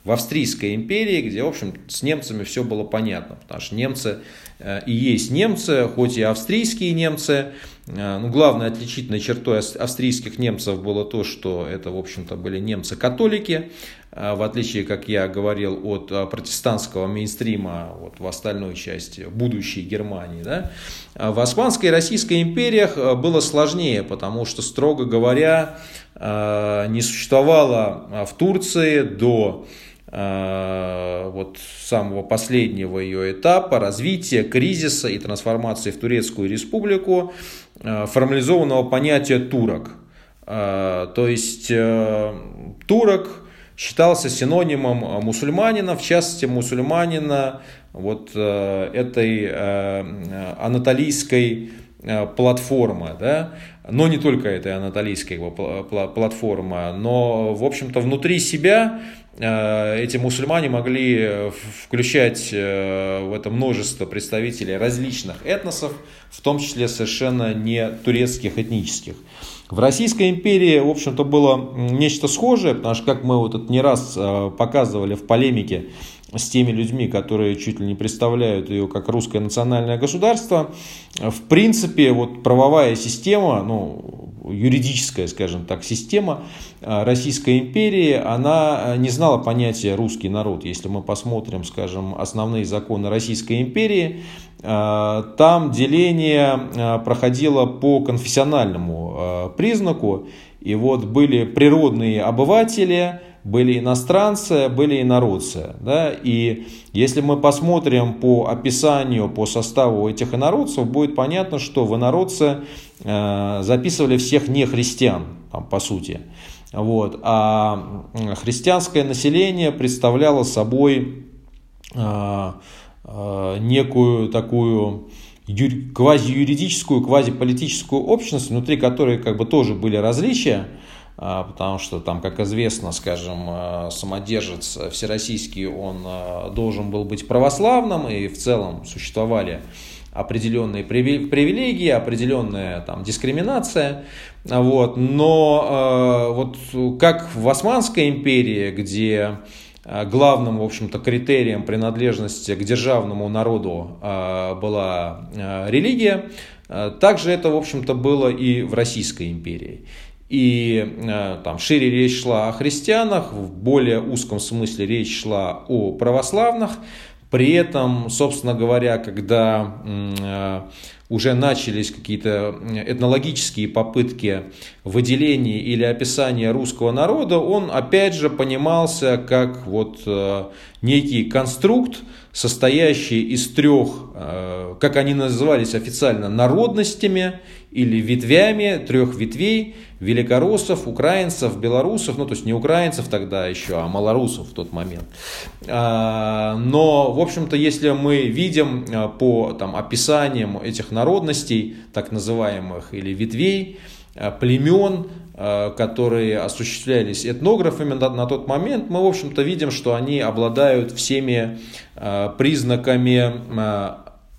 в Австрийской империи, где, в общем, с немцами все было понятно, потому что немцы э, и есть немцы, хоть и австрийские немцы. Э, ну, главной отличительной чертой австрийских немцев было то, что это, в общем-то, были немцы-католики, э, в отличие, как я говорил, от протестантского мейнстрима вот, в остальной части будущей Германии. Да? В Османской и Российской империях было сложнее, потому что, строго говоря, не существовало в Турции до вот самого последнего ее этапа развития, кризиса и трансформации в Турецкую республику э, формализованного понятия турок. Э, то есть турок считался синонимом мусульманина, в частности мусульманина вот этой анатолийской платформы, да, но не только этой анатолийской платформы, но, в общем-то, внутри себя Э, эти мусульмане могли э, включать э, в это множество представителей различных этносов, в том числе совершенно не турецких этнических. В Российской империи, в общем-то, было нечто схожее, потому что, как мы вот это не раз показывали в полемике с теми людьми, которые чуть ли не представляют ее как русское национальное государство, в принципе, вот правовая система, ну, юридическая, скажем так, система э, Российской империи, она э, не знала понятия русский народ. Если мы посмотрим, скажем, основные законы Российской империи, э, там деление проходило по конфессиональному признаку. И вот были природные обыватели, были иностранцы, были инородцы. Да? И если мы посмотрим по описанию, по составу этих инородцев, будет понятно, что в инородцы записывали всех не христиан, там, по сути. Вот. А христианское население представляло собой э, э, некую такую квазиюридическую, квазиполитическую общность, внутри которой как бы тоже были различия. Потому что там, как известно, скажем, самодержец всероссийский, он должен был быть православным, и в целом существовали определенные привилегии, определенная там дискриминация, вот, но вот как в Османской империи, где главным, в общем-то, критерием принадлежности к державному народу была религия, также это, в общем-то, было и в Российской империи. И э, там шире речь шла о христианах, в более узком смысле речь шла о православных. При этом, собственно говоря, когда э, уже начались какие-то этнологические попытки выделения или описания русского народа, он опять же понимался как вот э, некий конструкт, состоящий из трех, как они назывались официально, народностями или ветвями, трех ветвей, великороссов, украинцев, белорусов, ну то есть не украинцев тогда еще, а малорусов в тот момент. А, но, в общем-то, если мы видим а, по там, описаниям этих народностей, так называемых, или ветвей, а, племен, которые осуществлялись этнографами на, на тот момент, мы, в общем-то, видим, что они обладают всеми признаками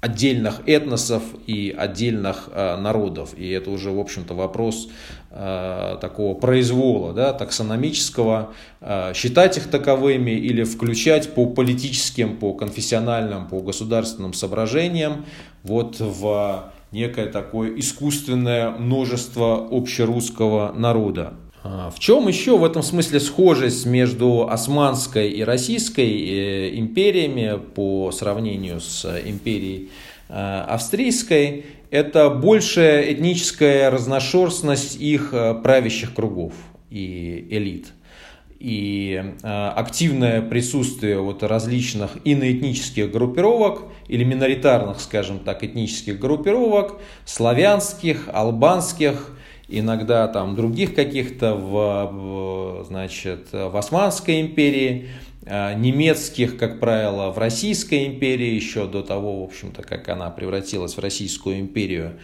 отдельных этносов и отдельных э, народов. И это уже, в общем-то, вопрос э, такого произвола, да, таксономического, э, считать их таковыми или включать по политическим, по конфессиональным, по государственным соображениям вот в некое такое искусственное множество общерусского народа. А, в чем еще в этом смысле схожесть между Османской и Российской э, империями по сравнению с империей э, Австрийской? это большая этническая разношерстность их правящих кругов и элит и э, активное присутствие вот различных иноэтнических группировок или миноритарных, скажем так, этнических группировок, славянских, албанских, иногда там других каких-то в, значит, в Османской империи, э, немецких, как правило, в Российской империи, еще до того, в общем-то, как она превратилась в Российскую империю,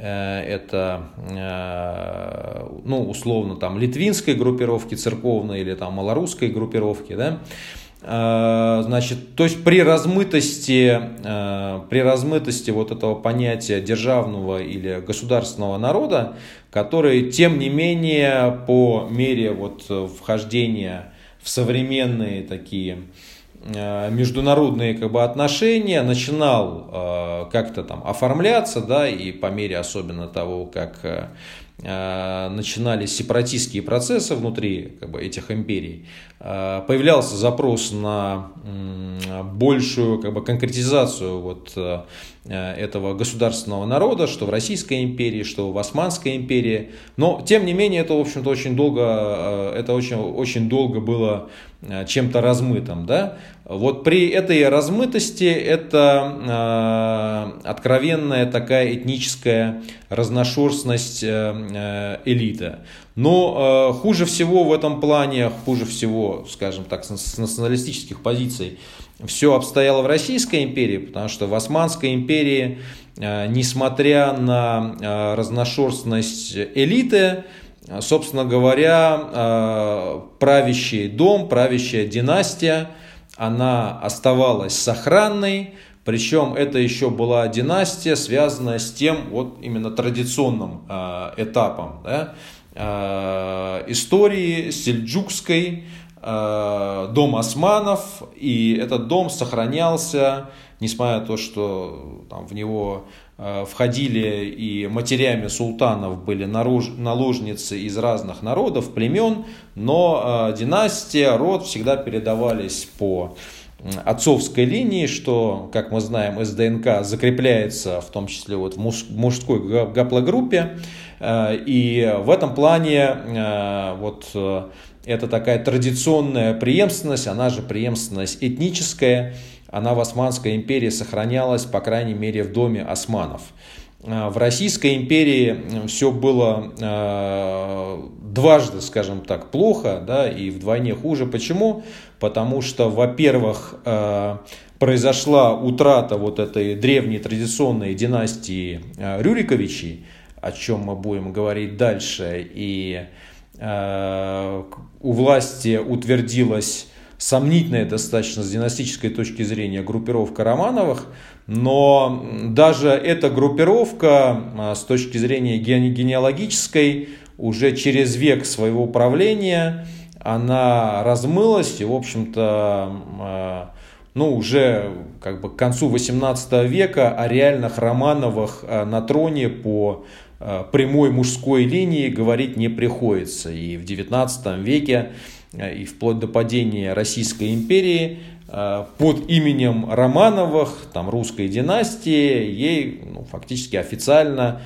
это, э, ну, условно, там, литвинской группировки церковной или там малорусской группировки, да, э, Значит, то есть при размытости, при размытости вот этого понятия державного или государственного народа, который, тем не менее, по мере вот вхождения в современные такие Э, международные как бы, отношения начинал э, как-то там оформляться, да, и по мере особенно того, как э, Э, начинались сепаратистские процессы внутри как бы, этих империй, э, появлялся запрос на большую как бы, конкретизацию вот, э, этого государственного народа, что в Российской империи, что в Османской империи. Но, тем не менее, это, в общем-то, очень долго, это очень, очень долго было чем-то размытым. Да? Вот при этой размытости это откровенная такая этническая разношерстность Э, элита. Но э, хуже всего в этом плане, хуже всего, скажем так, с националистических позиций, все обстояло в Российской империи, потому что в Османской империи, э, несмотря на разношерстность элиты, собственно говоря, правящий дом, правящая династия, она оставалась сохранной, причем это еще была династия, связанная с тем вот именно традиционным э, этапом да, э, истории сельджукской, э, дом османов. И этот дом сохранялся, несмотря на то, что там, в него э, входили и матерями султанов были наложницы из разных народов, племен, но э, династия, род всегда передавались по отцовской линии, что, как мы знаем, из ДНК закрепляется в том числе вот в мужской гаплогруппе. Э, и в этом плане э, вот э, это такая традиционная преемственность, она же преемственность этническая, она в Османской империи сохранялась, по крайней мере, в доме османов. В Российской империи все было дважды, скажем так, плохо, да, и вдвойне хуже. Почему? потому что, во-первых, э, произошла утрата вот этой древней традиционной династии э, Рюриковичей, о чем мы будем говорить дальше, и э, у власти утвердилась сомнительная достаточно с династической точки зрения группировка Романовых, но даже эта группировка с точки зрения генеалогической уже через век своего правления она размылась и, в общем-то, э, ну, уже как бы к концу 18 века о реальных Романовых э, на троне по э, прямой мужской линии говорить не приходится. И в 19 веке, и вплоть до падения Российской империи, под именем Романовых, там, русской династии, ей ну, фактически официально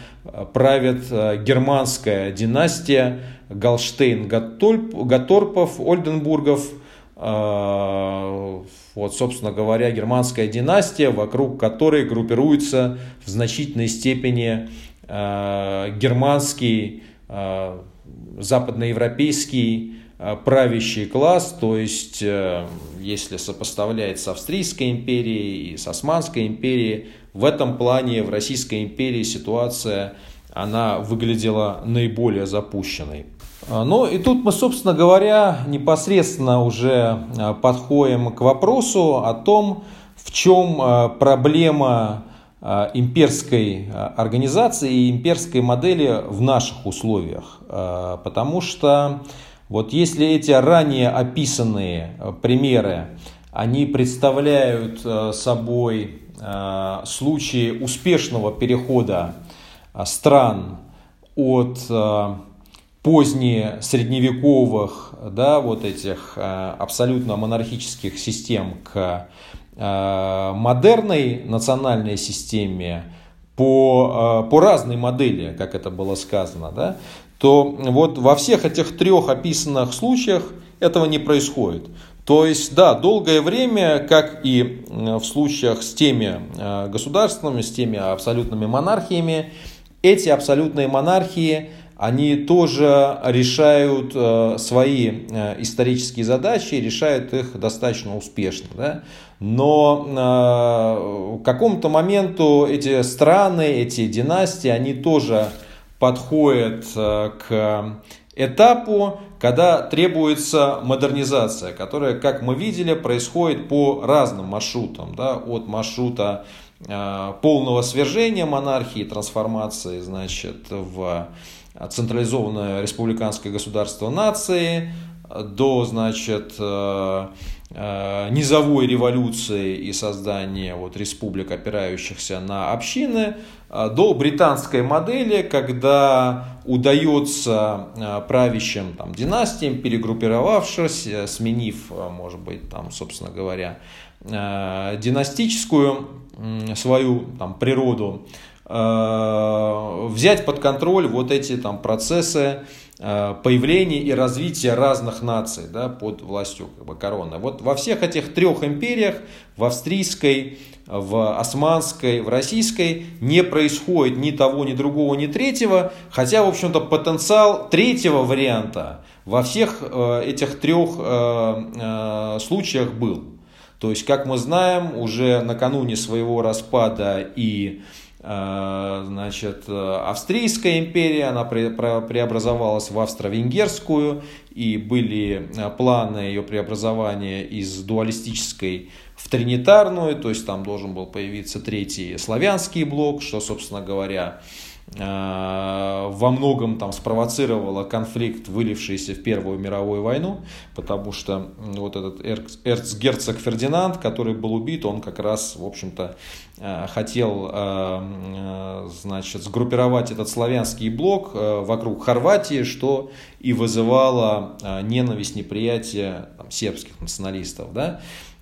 правит германская династия, Галштейн, Гаторпов, Ольденбургов, вот, собственно говоря, германская династия, вокруг которой группируется в значительной степени германский, а, западноевропейский правящий класс, то есть э, если сопоставлять с Австрийской империей и с Османской империей, в этом плане в Российской империи ситуация она выглядела наиболее запущенной. А, ну и тут мы, собственно говоря, непосредственно уже подходим к вопросу о том, в чем проблема имперской организации и имперской модели в наших условиях. Потому что вот если эти ранее описанные примеры, они представляют собой случаи успешного перехода стран от поздние средневековых, да, вот этих э, абсолютно монархических систем к э, модерной национальной системе, по, по разной модели, как это было сказано, да, то вот во всех этих трех описанных случаях этого не происходит. То есть, да, долгое время, как и в случаях с теми э, государствами, с теми абсолютными монархиями, эти абсолютные монархии, они тоже решают э, свои э, исторические задачи, решают их достаточно успешно. Да? Но к какому-то моменту эти страны, эти династии, они тоже подходят к этапу, когда требуется модернизация, которая, как мы видели, происходит по разным маршрутам. Да, от маршрута э, полного свержения монархии, трансформации значит, в централизованное республиканское государство нации, до значит, э, э, низовой революции и создания вот, республик, опирающихся на общины, э, до британской модели, когда удается правящим там, династиям, перегруппировавшись, сменив, может быть, там, собственно говоря, династическую свою там, природу, взять под контроль вот эти там, процессы Э, появления и развития разных наций да, под властью как бы, короны. Вот во всех этих трех империях, в австрийской, в османской, в российской, не происходит ни того, ни другого, ни третьего, хотя, в общем-то, потенциал третьего варианта во всех э, этих трех э, случаях был. То есть, как мы знаем, уже накануне своего распада и значит, э, Австрийская империя, она преобразовалась в Австро-Венгерскую, и были э, планы ее преобразования из дуалистической в тринитарную, то есть там должен был появиться третий славянский блок, что, собственно говоря, Э, во многом там спровоцировала конфликт, вылившийся в Первую мировую войну, потому что вот этот эрцгерцог Фердинанд, который был убит, он как раз, в общем-то, э, хотел, э, значит, сгруппировать этот славянский блок вокруг Хорватии, что и вызывало ненависть, неприятие там, сербских националистов. Да?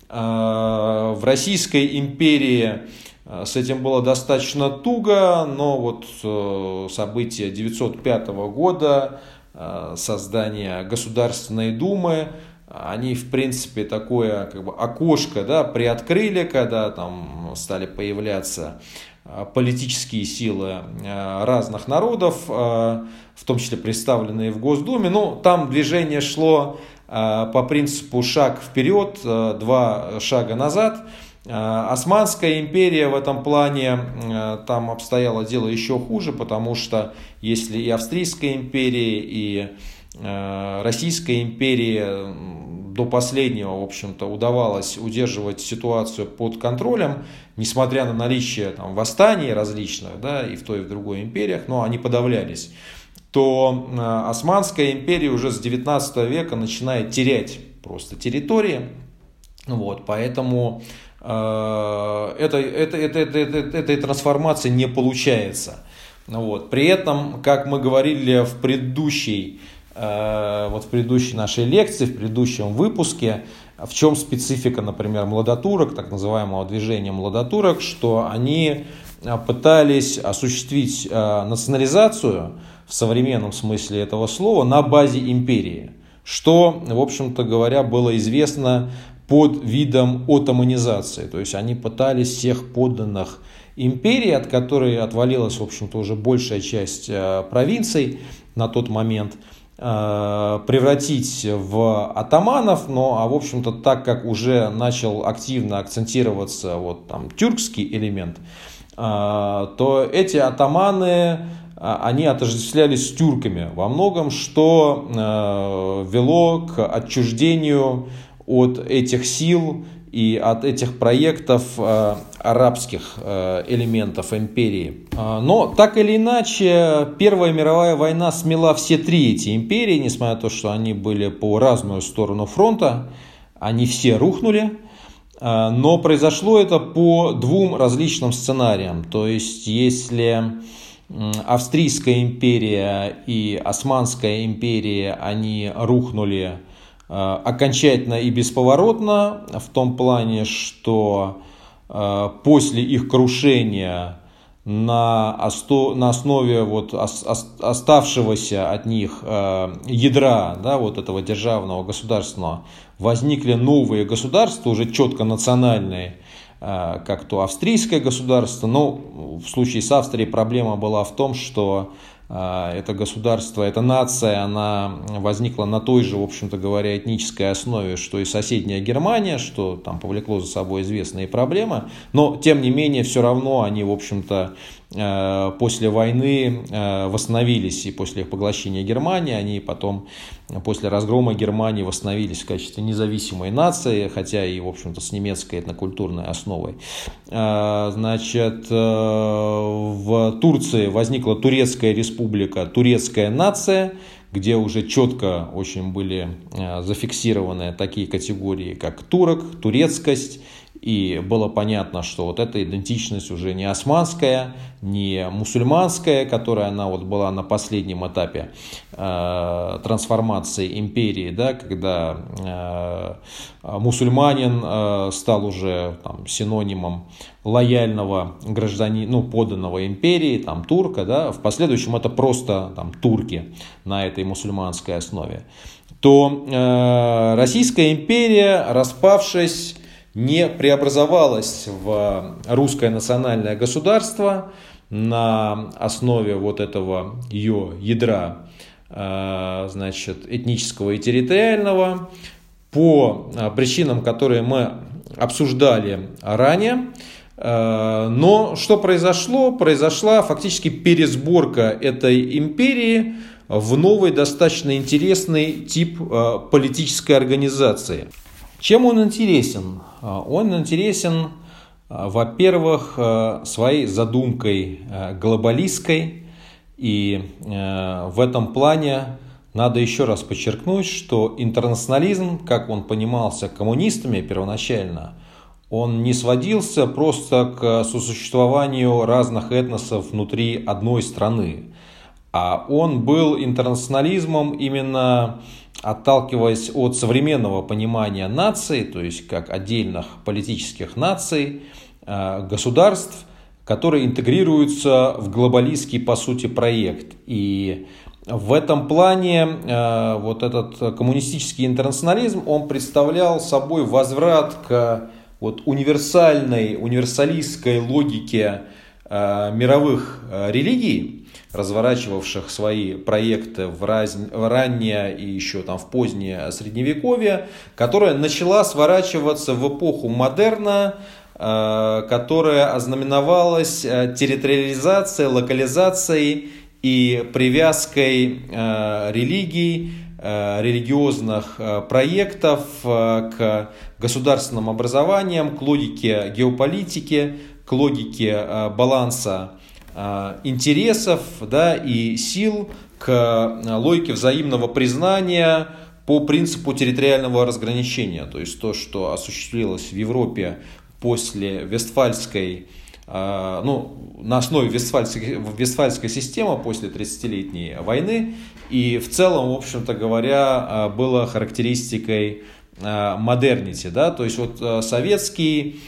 В Российской империи Э, с этим было достаточно туго, но вот э, события 1905 года, э, создание Государственной Думы, они, в принципе, такое как бы окошко да, приоткрыли, когда там стали появляться политические силы разных народов, в том числе представленные в Госдуме. Ну, там движение шло по принципу шаг вперед, два шага назад – Э, Османская империя в этом плане, э, там обстояло дело еще хуже, потому что если и Австрийская империя, и э, Российская империя до последнего, в общем-то, удавалось удерживать ситуацию под контролем, несмотря на наличие там, восстаний различных, да, и в той, и в другой империях, но они подавлялись, то Османская империя уже с 19 века начинает терять просто территории, вот, поэтому Э, это, это, это, это, это, этой трансформации не получается. Вот. При этом, как мы говорили в предыдущей, э, вот в предыдущей нашей лекции, в предыдущем выпуске, в чем специфика, например, младотурок, так называемого движения младотурок, что они э, пытались осуществить национализацию в современном смысле этого слова на базе империи, что, в общем-то говоря, было известно под видом отоманизации. То есть они пытались всех подданных империи, от которой отвалилась, в общем-то, уже большая часть э, провинций на тот момент, э, превратить в атаманов, но, а в общем-то, так как уже начал активно акцентироваться вот там тюркский элемент, э, то эти атаманы, они отождествлялись с тюрками во многом, что вело к отчуждению от этих сил и от этих проектов э, арабских э, элементов империи. А, но так или иначе, Первая мировая война смела все три эти империи, несмотря на то, что они были по разную сторону фронта, они все рухнули. А, но произошло это по двум различным сценариям. То есть, если Австрийская империя и Османская империя, они рухнули окончательно и бесповоротно в том плане, что э, после их крушения на, основе вот ос, ос, оставшегося от них э, ядра да, вот этого державного государственного возникли новые государства, уже четко национальные, э, как то австрийское государство. Но в случае с Австрией проблема была в том, что это государство, эта нация, она возникла на той же, в общем-то говоря, этнической основе, что и соседняя Германия, что там повлекло за собой известные проблемы, но тем не менее все равно они, в общем-то, после войны э, восстановились и после поглощения Германии, они потом после разгрома Германии восстановились в качестве независимой нации, хотя и, в общем-то, с немецкой этнокультурной основой. Э, значит, в Турции возникла Турецкая республика, Турецкая нация, где уже четко очень были зафиксированы такие категории, как турок, турецкость, и было понятно, что вот эта идентичность уже не османская, не мусульманская, которая она вот была на последнем этапе э, трансформации империи, да, когда э, мусульманин э, стал уже там, синонимом лояльного гражданина, ну, поданного империи, там, турка, да, в последующем это просто там, турки на этой мусульманской основе, то э, Российская империя, распавшись, не преобразовалась в русское национальное государство на основе вот этого ее ядра э, значит, этнического и территориального по э, причинам, которые мы обсуждали ранее. Э, но что произошло? Произошла фактически пересборка этой империи в новый достаточно интересный тип политической организации. Чем он интересен? А, он интересен, а, во-первых, а, своей задумкой глобалистской. И в этом плане надо еще раз подчеркнуть, что интернационализм, как он понимался коммунистами первоначально, он не сводился просто к сосуществованию разных этносов внутри одной страны, а он был интернационализмом именно отталкиваясь от современного понимания нации, то есть как отдельных политических наций, э, государств, которые интегрируются в глобалистский, по сути, проект. И в этом плане э, вот этот коммунистический интернационализм, он представлял собой возврат к вот универсальной, универсалистской логике э, мировых религий, разворачивавших свои проекты в, раз... в раннее и еще там в позднее средневековье, которая начала сворачиваться в эпоху модерна, э, которая ознаменовалась э, территориализацией, локализацией и привязкой э, религий, религиозных проектов к государственным образованиям, к логике геополитики, к логике баланса интересов да, и сил к а, логике взаимного признания по принципу территориального разграничения. То есть то, что осуществилось в Европе после Вестфальской, а, ну, на основе Вестфальской, Вестфальской системы после 30-летней войны. И в целом, в общем-то говоря, было характеристикой модернити. Да? То есть вот советский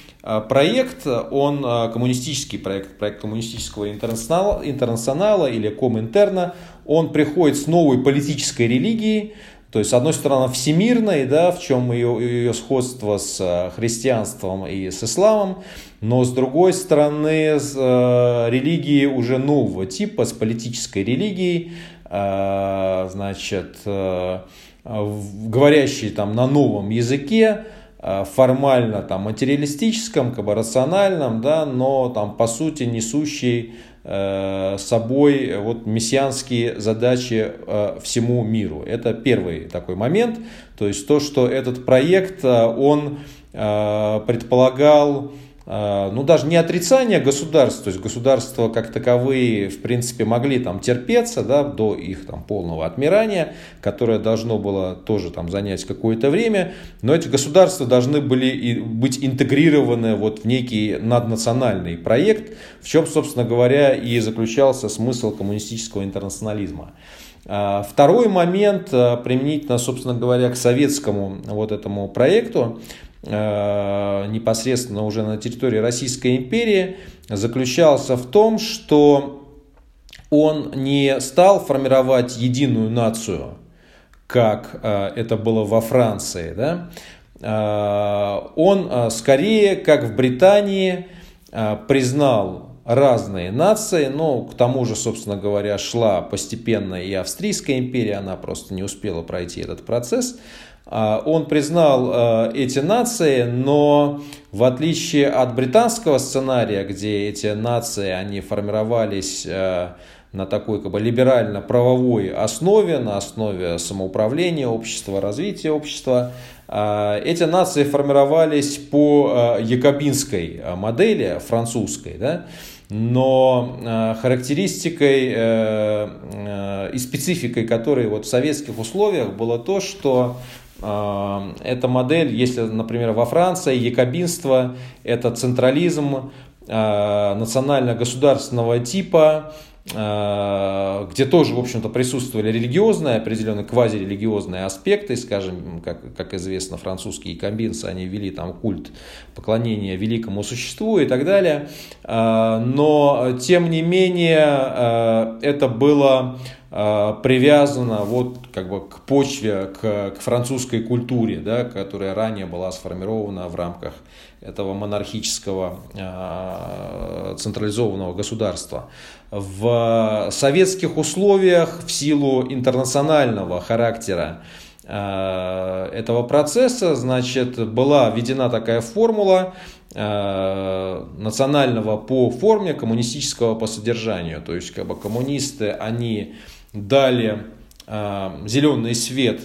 проект, он а, коммунистический проект, проект коммунистического интернационала, интернационала или Коминтерна, он приходит с новой политической религией, то есть, с одной стороны, всемирной, да, в чем ее, ее сходство с а, христианством и с исламом, но с другой стороны, с э, религией уже нового типа, с политической религией, э, значит, э, говорящей там на новом языке, Э, формально там материалистическом, как бы рациональном, да, но там по сути несущий э, собой вот мессианские задачи э, всему миру. Это первый такой момент, то есть то, что этот проект, э, он э, предполагал ну, даже не отрицание государств, то есть государства как таковые, в принципе, могли там терпеться, да, до их там полного отмирания, которое должно было тоже там занять какое-то время, но эти государства должны были быть интегрированы вот в некий наднациональный проект, в чем, собственно говоря, и заключался смысл коммунистического интернационализма. А, второй момент, а, применительно, собственно говоря, к советскому вот этому проекту, непосредственно уже на территории Российской империи заключался в том, что он не стал формировать единую нацию, как это было во Франции, да? он скорее, как в Британии, признал разные нации, но к тому же, собственно говоря, шла постепенно и Австрийская империя, она просто не успела пройти этот процесс. А, он признал а, эти нации, но в отличие от британского сценария, где эти нации, они формировались а, на такой как бы либерально-правовой основе, на основе самоуправления общества, развития общества, эти нации формировались по якобинской модели французской, да, но характеристикой э, э, и спецификой которой вот в советских условиях было то, что эта модель, если, например, во Франции якобинство – это централизм национально-государственного типа, Э, где тоже, в общем-то, присутствовали религиозные, определенные квазирелигиозные аспекты, скажем, как, как известно, французские комбинцы, они ввели там культ поклонения великому существу и так далее, э, но, тем не менее, э, это было привязано вот как бы к почве, к, к французской культуре, да, которая ранее была сформирована в рамках этого монархического централизованного государства в советских условиях в силу интернационального характера э, этого процесса, значит, была введена такая формула э, национального по форме, коммунистического по содержанию. То есть, как бы коммунисты, они дали э, зеленый свет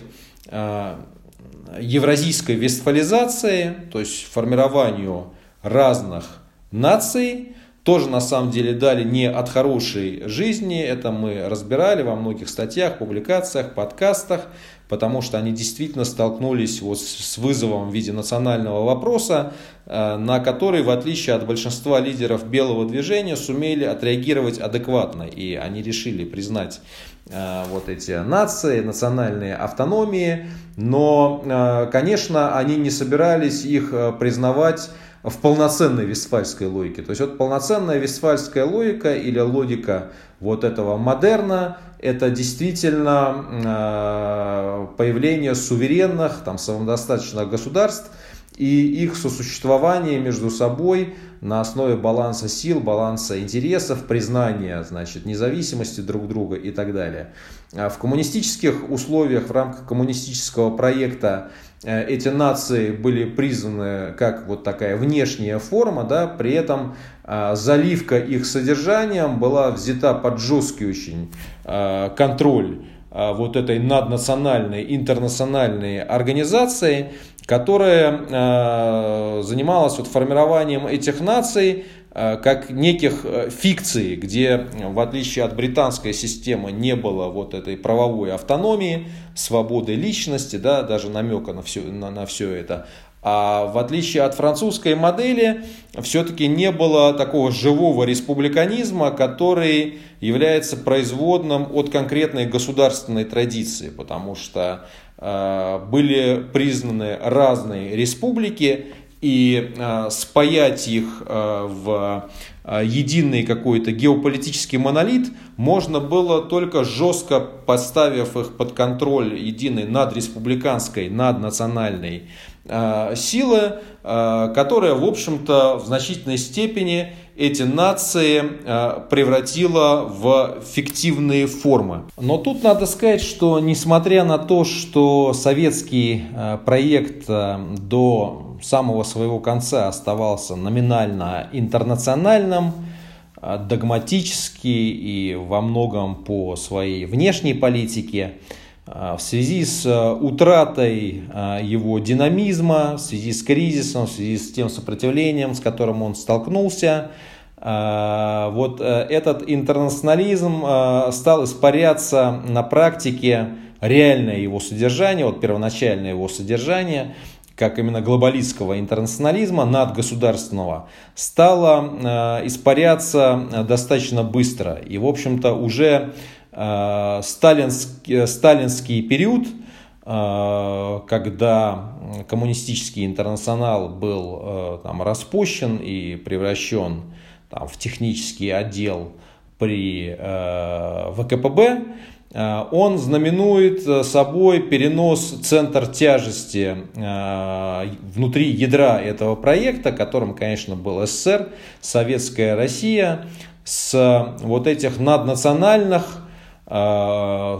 евразийской вестфализации, то есть формированию разных наций, тоже на самом деле дали не от хорошей жизни. Это мы разбирали во многих статьях, публикациях, подкастах, потому что они действительно столкнулись вот с вызовом в виде национального вопроса, э, на который, в отличие от большинства лидеров белого движения, сумели отреагировать адекватно. И они решили признать э, вот эти нации, национальные автономии, но, э, конечно, они не собирались их признавать в полноценной вестфальской логике. То есть вот полноценная вестфальская логика или логика вот этого модерна, это действительно э, появление суверенных, там, самодостаточных государств и их сосуществование между собой на основе баланса сил, баланса интересов, признания значит, независимости друг друга и так далее. А в коммунистических условиях, в рамках коммунистического проекта эти нации были признаны как вот такая внешняя форма, да, при этом э, заливка их содержанием была взята под жесткий очень э, контроль вот этой наднациональной, интернациональной организации, которая занималась вот формированием этих наций Э, как неких э, фикций, где в отличие от британской системы не было вот этой правовой автономии, свободы личности, да, даже намека на все, на, на все это, а в отличие от французской модели, все-таки не было такого живого республиканизма, который является производным от конкретной государственной традиции, потому что э, были признаны разные республики, и э, спаять их э, в э, единый какой-то геополитический монолит можно было только жестко поставив их под контроль единой надреспубликанской, наднациональной э, силы, э, которая, в общем-то, в значительной степени эти нации превратила в фиктивные формы. Но тут надо сказать, что несмотря на то, что советский проект до самого своего конца оставался номинально интернациональным, а, догматически и во многом по своей внешней политике, а, в связи с а, утратой его динамизма, в связи с кризисом, в связи с тем сопротивлением, с которым он столкнулся, вот э, этот интернационализм стал испаряться на практике реальное его содержание, вот первоначальное его содержание – как именно глобалистского интернационализма надгосударственного стало э, испаряться э, достаточно быстро. И, в общем-то, уже э, сталинский, сталинский период, когда коммунистический интернационал был там, распущен и превращен там, в технический отдел при ВКПБ, он знаменует э, собой перенос центр тяжести э, внутри ядра этого проекта, которым, конечно, был СССР, Советская Россия, с вот этих наднациональных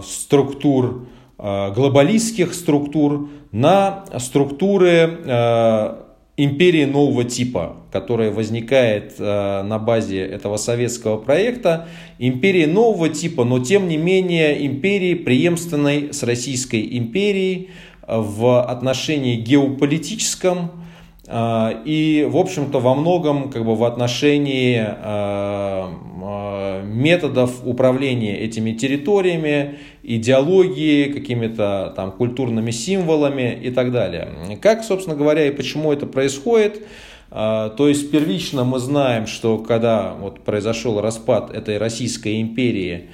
структур, глобалистских структур на структуры империи нового типа, которая возникает э, на базе этого советского проекта. Империи нового типа, но тем не менее империи, преемственной с Российской империей в отношении геополитическом, и, в общем-то, во многом как бы в отношении а, а, методов управления этими территориями, идеологии, какими-то там культурными символами и так далее. Как, собственно говоря, и почему это происходит? То есть первично мы знаем, что когда вот произошел распад этой Российской империи,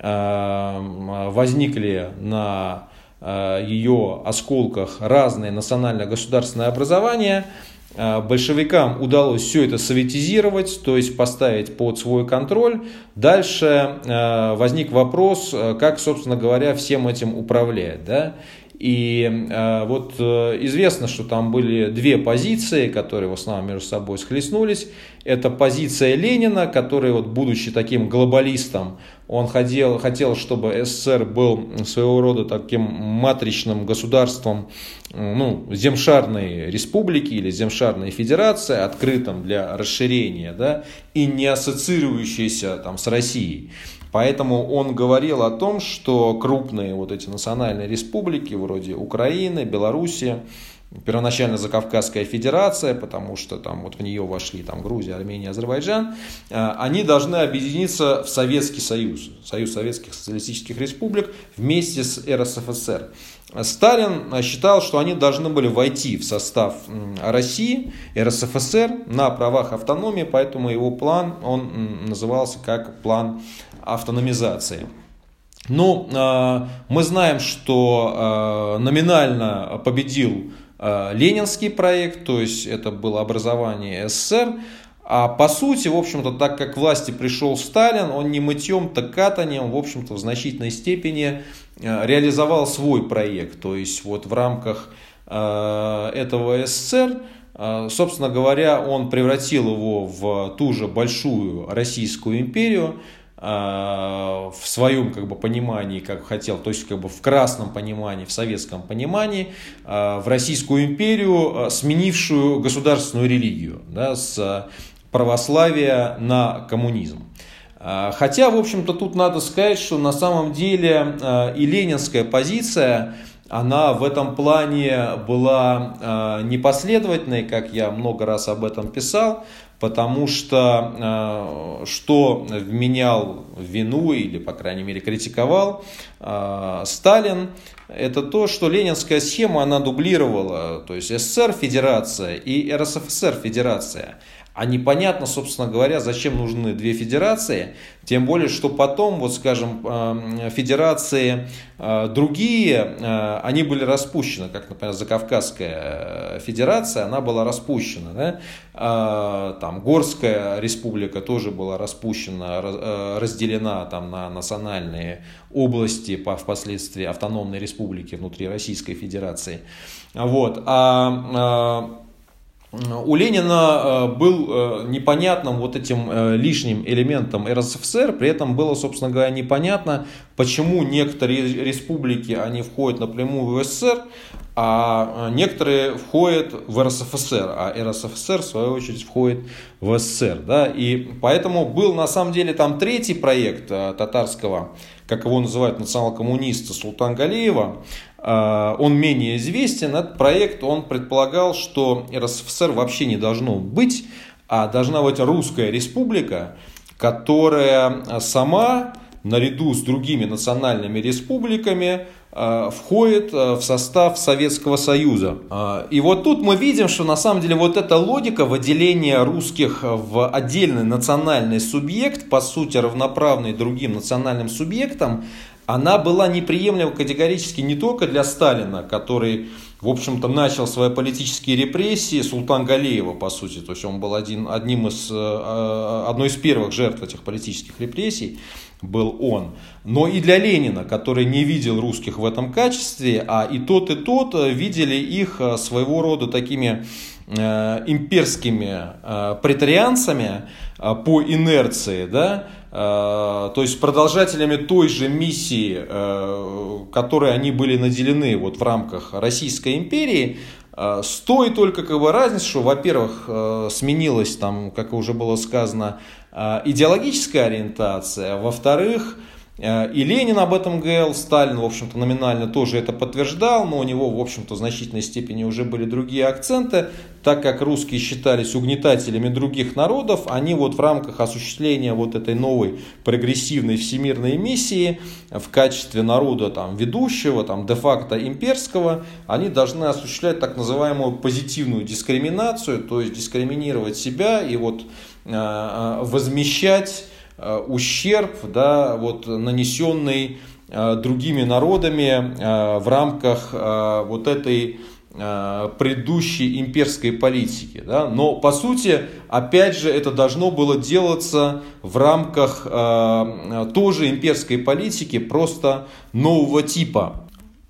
возникли на ее осколках разные национально-государственные образования. Э, большевикам удалось все это советизировать, то есть поставить под свой контроль. Дальше э, возник вопрос, как, собственно говоря, всем этим управлять. Да? И э, вот э, известно, что там были две позиции, которые в основном между собой схлестнулись. Это позиция Ленина, который, вот, будучи таким глобалистом, он хотел, хотел, чтобы СССР был своего рода таким матричным государством, ну, земшарной республики или земшарной федерации, открытым для расширения, да, и не ассоциирующейся там с Россией. Поэтому он говорил о том, что крупные вот эти национальные республики, вроде Украины, Белоруссии, первоначально Закавказская Федерация, потому что там вот в нее вошли там Грузия, Армения, Азербайджан, э, они должны объединиться в Советский Союз, Союз Советских Социалистических Республик вместе с РСФСР. Сталин считал, что они должны были войти в состав России, РСФСР на правах автономии, поэтому его план, он назывался как план автономизации. Ну, а, мы знаем, что а, номинально победил а, ленинский проект, то есть это было образование СССР, а по сути, в общем-то, так как к власти пришел Сталин, он не мытьем, так катанием, в общем-то, в значительной степени реализовал свой проект. То есть вот в рамках этого СССР, собственно говоря, он превратил его в ту же большую Российскую империю, в своем как бы, понимании, как хотел, то есть как бы в красном понимании, в советском понимании, а, в Российскую империю, а, сменившую государственную религию да, с православия на коммунизм. Хотя, в общем-то, тут надо сказать, что на самом деле и ленинская позиция, она в этом плане была непоследовательной, как я много раз об этом писал, потому что э, что вменял вину или, по крайней мере, критиковал э, Сталин, это то, что ленинская схема, она дублировала, то есть СССР федерация и РСФСР федерация. А непонятно, собственно говоря, зачем нужны две федерации, тем более, что потом, вот скажем, э, федерации э, другие, э, они были распущены, как, например, Закавказская федерация, она была распущена. Да? Там Горская республика тоже была распущена, разделена там, на национальные области, впоследствии автономной республики внутри Российской Федерации. Вот. А у Ленина э, был э, непонятным вот этим э, лишним элементом РСФСР, при этом было, собственно говоря, непонятно, почему некоторые республики, они входят напрямую в СССР, а некоторые входят в РСФСР, а РСФСР, в свою очередь, входит в СССР. Да? И поэтому был, на самом деле, там третий проект татарского, как его называют национал-коммуниста Султан Галиева, он менее известен. Этот проект, он предполагал, что РСФСР вообще не должно быть, а должна быть русская республика, которая сама наряду с другими национальными республиками а, входит а, в состав Советского Союза. И вот тут мы видим, что на самом деле вот эта логика выделения русских в отдельный национальный субъект, по сути равноправный другим национальным субъектам, она была неприемлема категорически не только для Сталина, который в общем-то, начал свои политические репрессии Султан Галеева, по сути. То есть он был один, одним из, э, одной из первых жертв этих политических репрессий был он. Но и для Ленина, который не видел русских в этом качестве, а и тот, и тот видели их своего рода такими имперскими претарианцами по инерции, да, Э, то есть продолжателями той же миссии, э, которой они были наделены вот в рамках Российской империи, с той только как бы разница, что, во-первых, сменилась там, как уже было сказано, идеологическая ориентация, во-вторых, и Ленин об этом говорил, Сталин, в общем-то, номинально тоже это подтверждал, но у него, в общем-то, в значительной степени уже были другие акценты, так как русские считались угнетателями других народов, они вот в рамках осуществления вот этой новой прогрессивной всемирной миссии в качестве народа там, ведущего, там, де-факто имперского, они должны осуществлять так называемую позитивную дискриминацию, то есть дискриминировать себя и вот э, э возмещать Э, ущерб, да, вот, нанесенный э, другими народами э, в рамках вот этой предыдущей имперской политики. Да? Но по сути, опять же, это должно было делаться в рамках тоже имперской политики, просто нового типа.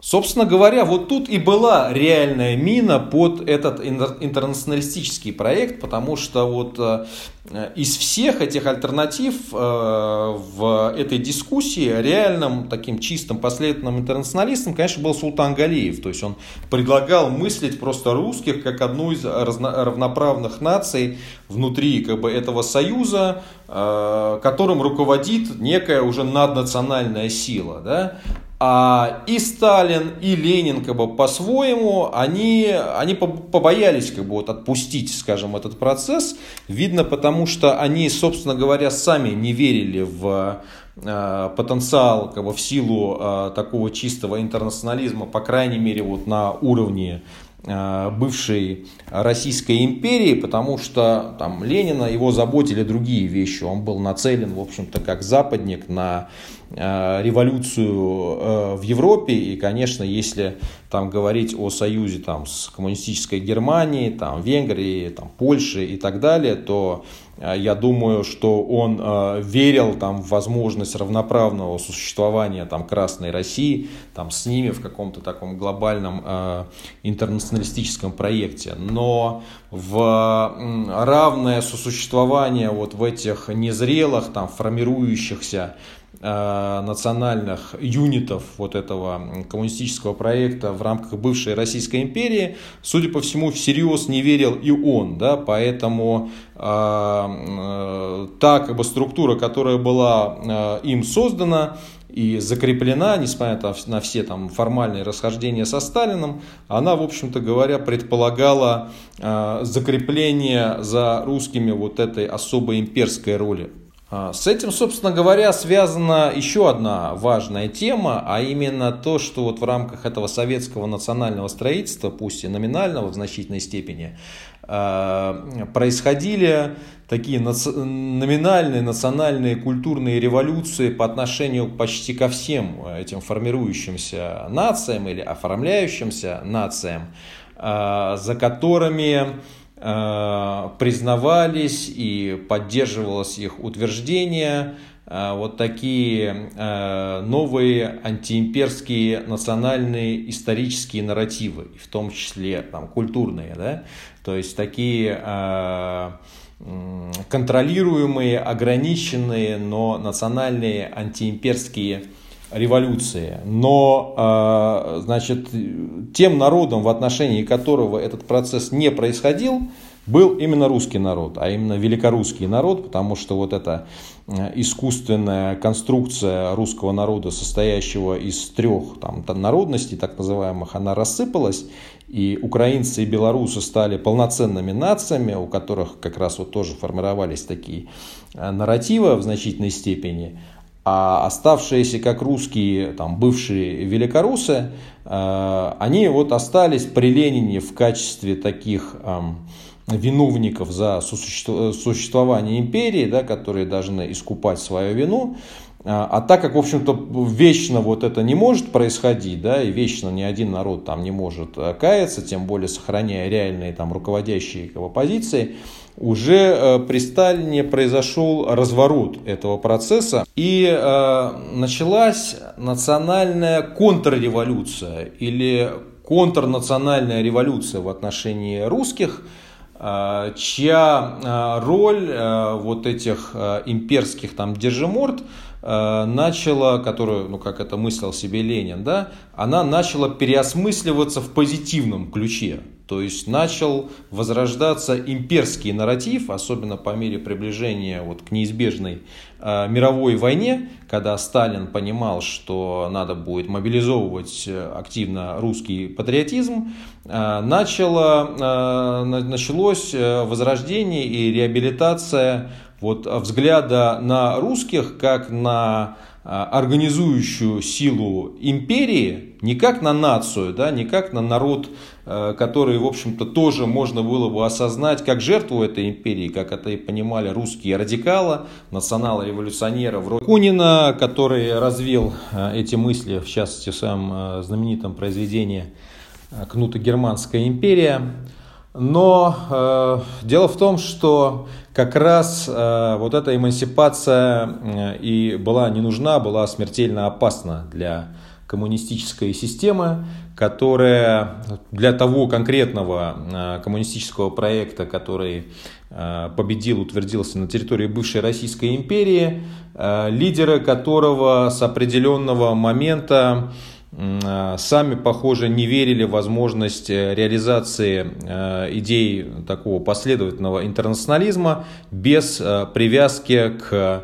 Собственно говоря, вот тут и была реальная мина под этот интернационалистический проект, потому что вот э, из всех этих альтернатив э, в этой дискуссии реальным таким чистым последовательным интернационалистом, конечно, был Султан Галиев. То есть он предлагал мыслить просто русских как одну из равноправных наций внутри как бы, этого союза, э, которым руководит некая уже наднациональная сила. Да? А и Сталин, и Ленин как бы по-своему, они, они побоялись как бы вот отпустить, скажем, этот процесс. Видно потому, что они, собственно говоря, сами не верили в э, потенциал как бы, в силу э, такого чистого интернационализма, по крайней мере вот на уровне Э, бывшей Российской империи, потому что там Ленина его заботили другие вещи. Он был нацелен, в общем-то, как западник на революцию э, в Европе. И, конечно, если там говорить о союзе там, с коммунистической Германией, там, Венгрией, там, Польшей и так далее, то а, я думаю, что он э, верил там, в возможность равноправного существования там, Красной России там, с ними в каком-то таком глобальном э, интернационалистическом проекте. Но в равное сосуществование вот в этих незрелых, там, формирующихся Э, национальных юнитов вот этого коммунистического проекта в рамках бывшей Российской империи, судя по всему, всерьез не верил и он, да, поэтому э, э, та как бы структура, которая была э, им создана, и закреплена, несмотря на все там формальные расхождения со Сталином, она, в общем-то говоря, предполагала э, закрепление за русскими вот этой особой имперской роли. А, с этим, собственно говоря, связана еще одна важная тема, а именно то, что вот в рамках этого советского национального строительства, пусть и номинального в значительной степени, а, происходили такие номинальные национальные культурные революции по отношению почти ко всем этим формирующимся нациям или оформляющимся нациям, а, за которыми признавались и поддерживалось их утверждение э, вот такие э, новые антиимперские национальные исторические нарративы, в том числе там, культурные, да? то есть такие контролируемые, ограниченные, но национальные антиимперские революции. Но, а, значит, тем народом, в отношении которого этот процесс не происходил, был именно русский народ, а именно великорусский народ, потому что вот эта э, искусственная конструкция русского народа, состоящего из трех там, народностей, так называемых, она рассыпалась, и украинцы и белорусы стали полноценными нациями, у которых как раз вот тоже формировались такие э, нарративы в значительной степени – а оставшиеся как русские, там, бывшие великорусы, э, они вот остались при Ленине в качестве таких эм, виновников за существование империи, да, которые должны искупать свою вину. А, а так как, в общем-то, вечно вот это не может происходить, да, и вечно ни один народ там не может э, каяться, тем более сохраняя реальные там руководящие его позиции, уже э, при Сталине произошел разворот этого процесса и э, началась национальная контрреволюция или контрнациональная революция в отношении русских, э, чья роль вот этих имперских там держиморд – начала, которую, ну как это мыслил себе Ленин, да, она начала переосмысливаться в позитивном ключе. То есть начал возрождаться имперский нарратив, особенно по мере приближения вот к неизбежной э, мировой войне, когда Сталин понимал, что надо будет мобилизовывать э, активно русский патриотизм, э, начало, э, началось э, возрождение и реабилитация вот взгляда на русских как на а, организующую силу империи, не как на нацию, да, не как на народ, э, который, в общем-то, тоже можно было бы осознать как жертву этой империи, как это и понимали русские радикалы, национал-революционеры вроде Кунина, который развил э, эти мысли, в частности, в своем э, знаменитом произведении «Кнута Германская империя». Но э, дело в том, что как раз э, вот эта эмансипация и была не нужна, была смертельно опасна для коммунистической системы, которая для того конкретного э, коммунистического проекта, который э, победил, утвердился на территории бывшей Российской империи, э, лидеры которого с определенного момента сами, похоже, не верили в возможность реализации идей такого последовательного интернационализма без привязки к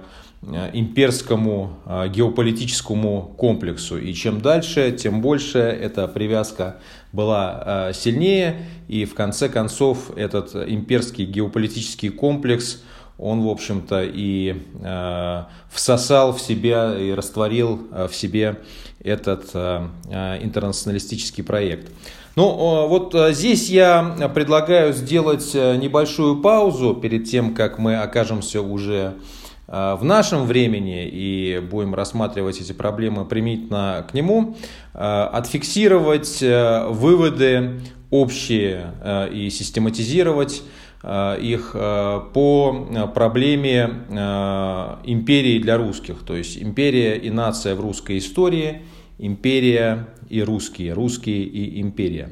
имперскому геополитическому комплексу. И чем дальше, тем больше эта привязка была сильнее. И в конце концов этот имперский геополитический комплекс он, в общем-то, и э, всосал в себя и растворил э, в себе этот э, э, интернационалистический проект. Ну, вот здесь я предлагаю сделать небольшую паузу перед тем, как мы окажемся уже нашем времени и будем рассматривать эти проблемы примитивно к нему, отфиксировать выводы общие и систематизировать Э, их э, по проблеме э, империи для русских. То есть империя и нация в русской истории, империя и русские, русские и империя.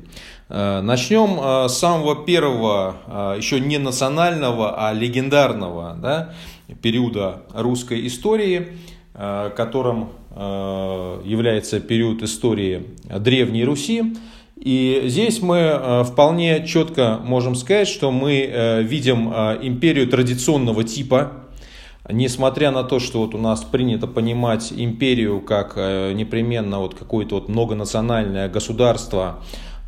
Начнем с самого первого, еще не национального, а легендарного да, периода русской истории, которым является период истории Древней Руси. И здесь мы э, вполне четко можем сказать, что мы э, видим э, империю традиционного типа, несмотря на то, что вот у нас принято понимать империю как непременно вот какое-то вот многонациональное государство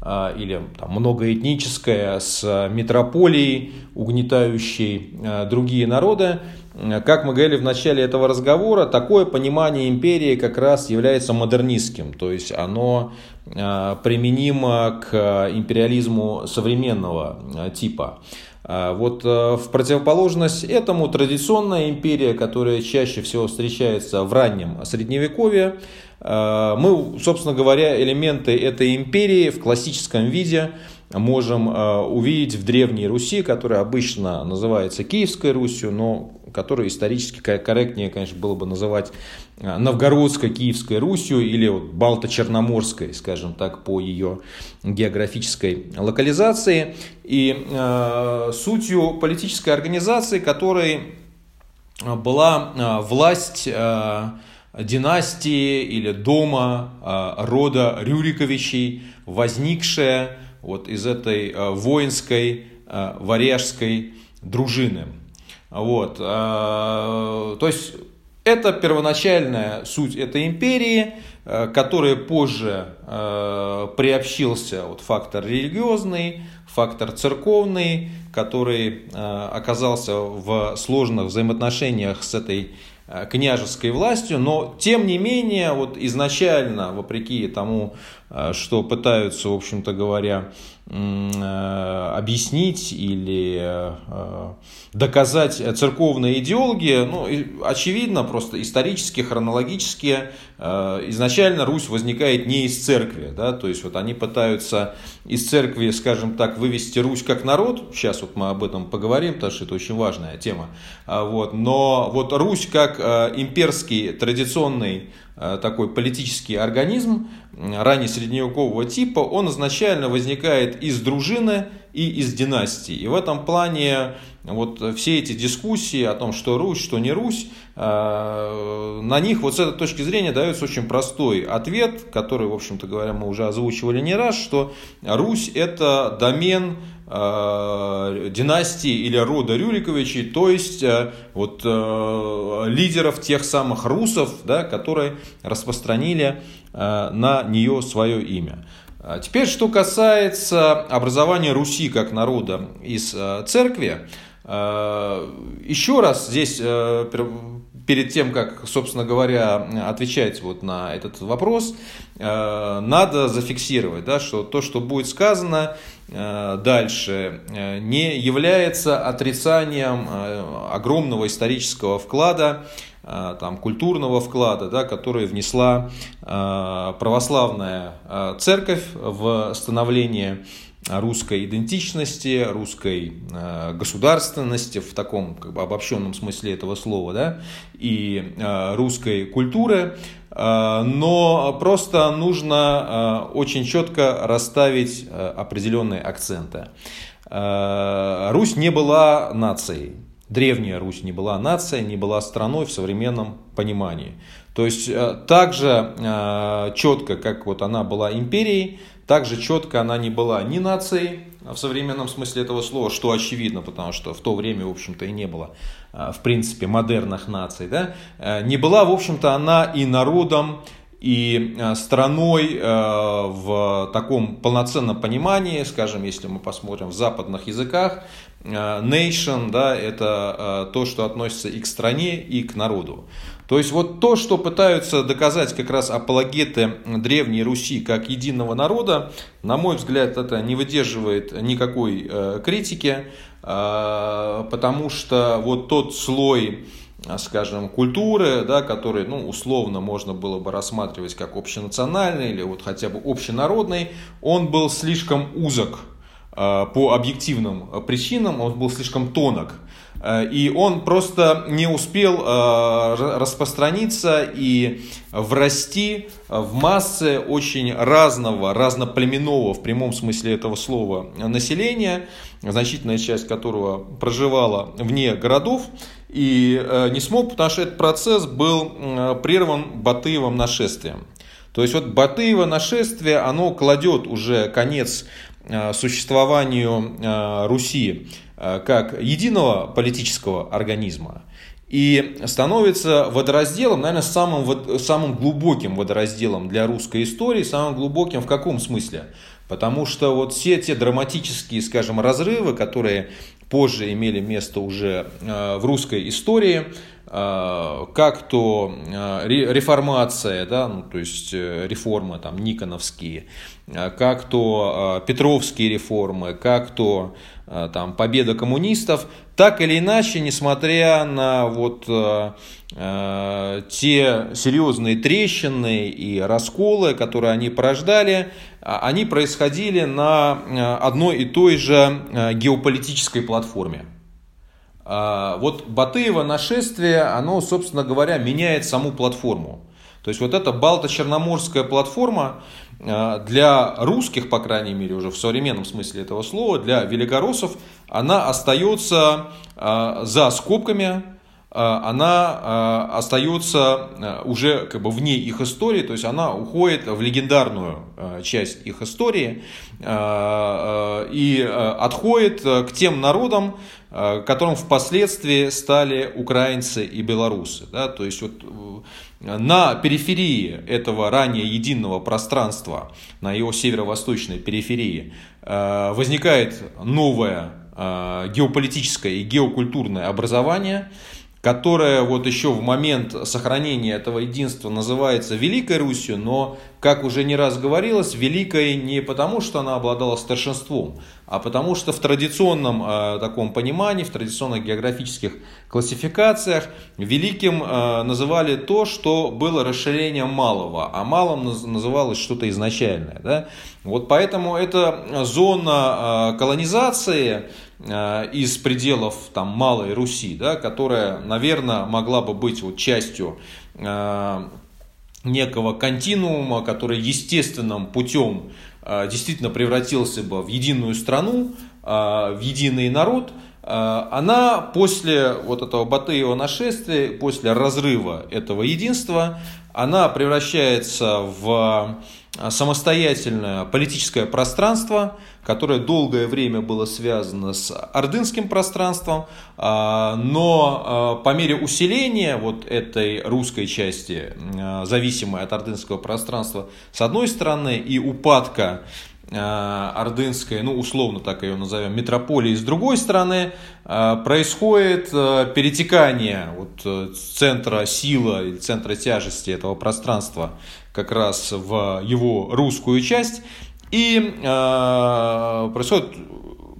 или там, многоэтническое с метрополией, угнетающей другие народы, как мы говорили в начале этого разговора, такое понимание империи как раз является модернистским, то есть оно а, применимо к империализму современного а, типа. А, вот в противоположность этому традиционная империя, которая чаще всего встречается в раннем средневековье, мы, собственно говоря, элементы этой империи в классическом виде можем увидеть в Древней Руси, которая обычно называется Киевской Русью, но которую исторически корректнее, конечно, было бы называть э, Новгородской, Киевской Русью или вот Балто-Черноморской, скажем так, по ее географической локализации. И э, сутью политической организации, которой была э, власть э, династии или дома э, рода Рюриковичей, возникшая вот из этой э, воинской э, варяжской дружины. Вот. А, то есть это первоначальная суть этой империи, э, которой позже э, приобщился вот фактор религиозный, фактор церковный, который э, оказался в сложных взаимоотношениях с этой княжеской властью, но тем не менее, вот изначально, вопреки тому, что пытаются, в общем-то говоря, объяснить или доказать церковные идеологи, ну, очевидно, просто исторически, хронологически, изначально Русь возникает не из церкви, да, то есть вот они пытаются из церкви, скажем так, вывести Русь как народ, сейчас вот мы об этом поговорим, потому что это очень важная тема, вот, но вот Русь как имперский традиционный Э, такой политический организм ранее средневекового типа, он изначально возникает из дружины и из династии. И в этом плане вот все эти дискуссии о том, что Русь, что не Русь, э, на них вот с этой точки зрения дается очень простой ответ, который, в общем-то говоря, мы уже озвучивали не раз, что Русь это домен Э, династии или рода Рюриковичей, то есть э, вот э, лидеров тех самых русов, да, которые распространили на нее свое имя. А теперь, что касается образования Руси как народа из церкви, еще раз здесь перед тем, как, собственно говоря, отвечать вот на этот вопрос, надо зафиксировать, да, что то, что будет сказано, Э, дальше э, не является отрицанием э, огромного исторического вклада, там, культурного вклада, да, который внесла православная церковь в становление русской идентичности, русской государственности в таком как бы, обобщенном смысле этого слова, да, и русской культуры. Э, но просто нужно э, очень четко расставить э, определенные акценты. Русь не была нацией. Древняя Русь не была нацией, не была страной в современном понимании. То есть так же четко, как вот она была империей, так же четко она не была ни нацией в современном смысле этого слова, что очевидно, потому что в то время, в общем-то, и не было Э, в принципе, модерных наций, да, э, не была, в общем-то, она и народом, и э, страной в таком полноценном понимании, скажем, если мы посмотрим в западных языках, nation, да, это то, что относится и к стране, и к народу. То есть вот то, что пытаются доказать как раз апологеты Древней Руси как единого народа, на мой взгляд, это не выдерживает никакой критики. А, потому что вот тот слой скажем, культуры, да, который, ну, условно можно было бы рассматривать как общенациональный или вот хотя бы общенародный, он был слишком узок по объективным причинам, он был слишком тонок. А, и он просто не успел распространиться и врасти в массы очень разного, разноплеменного в прямом смысле этого слова населения, значительная часть которого проживала вне городов, и э, не смог, потому что этот процесс был прерван Батыевым нашествием. То есть вот Батыево нашествие, оно кладет уже конец э, существованию э, Руси как единого политического организма и становится водоразделом, наверное, самым, самым глубоким водоразделом для русской истории, самым глубоким в каком смысле? Потому что вот все те драматические, скажем, разрывы, которые позже имели место уже э, в русской истории, э, как то э, реформация, да, ну, то есть реформы там Никоновские, как то Петровские реформы, как то там победа коммунистов, так или иначе, несмотря на вот э, те серьезные трещины и расколы, которые они порождали, а, они происходили на э, одной и той же э, геополитической платформе. А, вот Батыево нашествие, оно, собственно говоря, меняет саму платформу. То есть вот эта Балто-Черноморская платформа э, для русских, по крайней мере, уже в современном смысле этого слова, для великороссов, она остается за скобками, она остается уже как бы вне их истории, то есть она уходит в легендарную часть их истории и отходит к тем народам, которым впоследствии стали украинцы и белорусы. Да? То есть вот на периферии этого ранее единого пространства, на его северо-восточной периферии, э, возникает новое э, геополитическое и геокультурное образование, которая вот еще в момент сохранения этого единства называется Великой Русью, но, как уже не раз говорилось, Великой не потому, что она обладала старшинством, а потому что в традиционном э, таком понимании, в традиционных географических классификациях Великим э, называли то, что было расширением малого, а малым называлось что-то изначальное. Да? Вот поэтому эта зона э, колонизации из пределов там, Малой Руси, да, которая, наверное, могла бы быть вот частью э, некого континуума, который естественным путем э, действительно превратился бы в единую страну, в единый народ, она после вот этого Батыева нашествия, после разрыва этого единства, она превращается в самостоятельное политическое пространство, которое долгое время было связано с ордынским пространством, а, но а, по мере усиления вот этой русской части, а, зависимой от ордынского пространства, с одной стороны, и упадка ордынской, ну условно так ее назовем, метрополии, с другой стороны, происходит перетекание вот центра силы, центра тяжести этого пространства как раз в его русскую часть, и э, происходит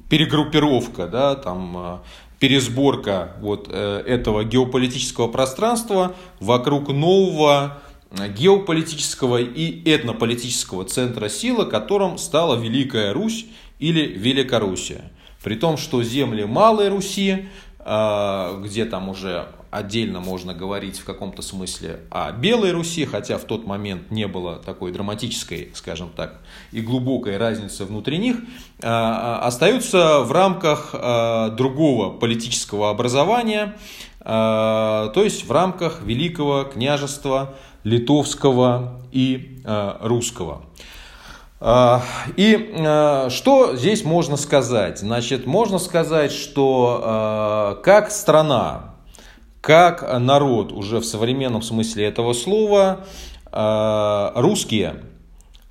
перегруппировка, да, там, э, пересборка вот э, этого геополитического пространства вокруг нового геополитического и этнополитического центра силы, которым стала Великая Русь или Великоруссия. При том, что земли Малой Руси, где там уже отдельно можно говорить в каком-то смысле о Белой Руси, хотя в тот момент не было такой драматической, скажем так, и глубокой разницы внутри них, а, а, остаются в рамках а, другого политического образования, то есть в рамках Великого княжества Литовского и Русского. И что здесь можно сказать? Значит, можно сказать, что как страна, как народ уже в современном смысле этого слова, э, русские,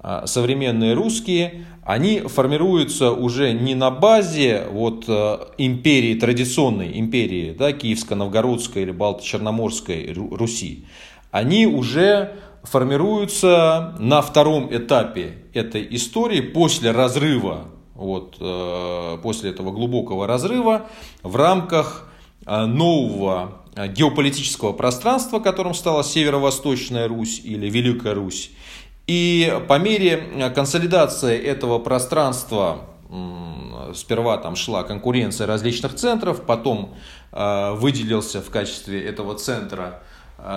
э, современные русские, они формируются уже не на базе вот э, империи, традиционной империи, да, Киевско-Новгородской или Балто-Черноморской Руси. Они уже формируются на втором этапе этой истории после разрыва, вот, после этого глубокого разрыва в рамках нового Э, геополитического пространства, которым стала Северо-Восточная Русь или Великая Русь. И по мере э, консолидации этого пространства сперва там шла конкуренция различных центров, потом э, выделился в качестве этого центра Э,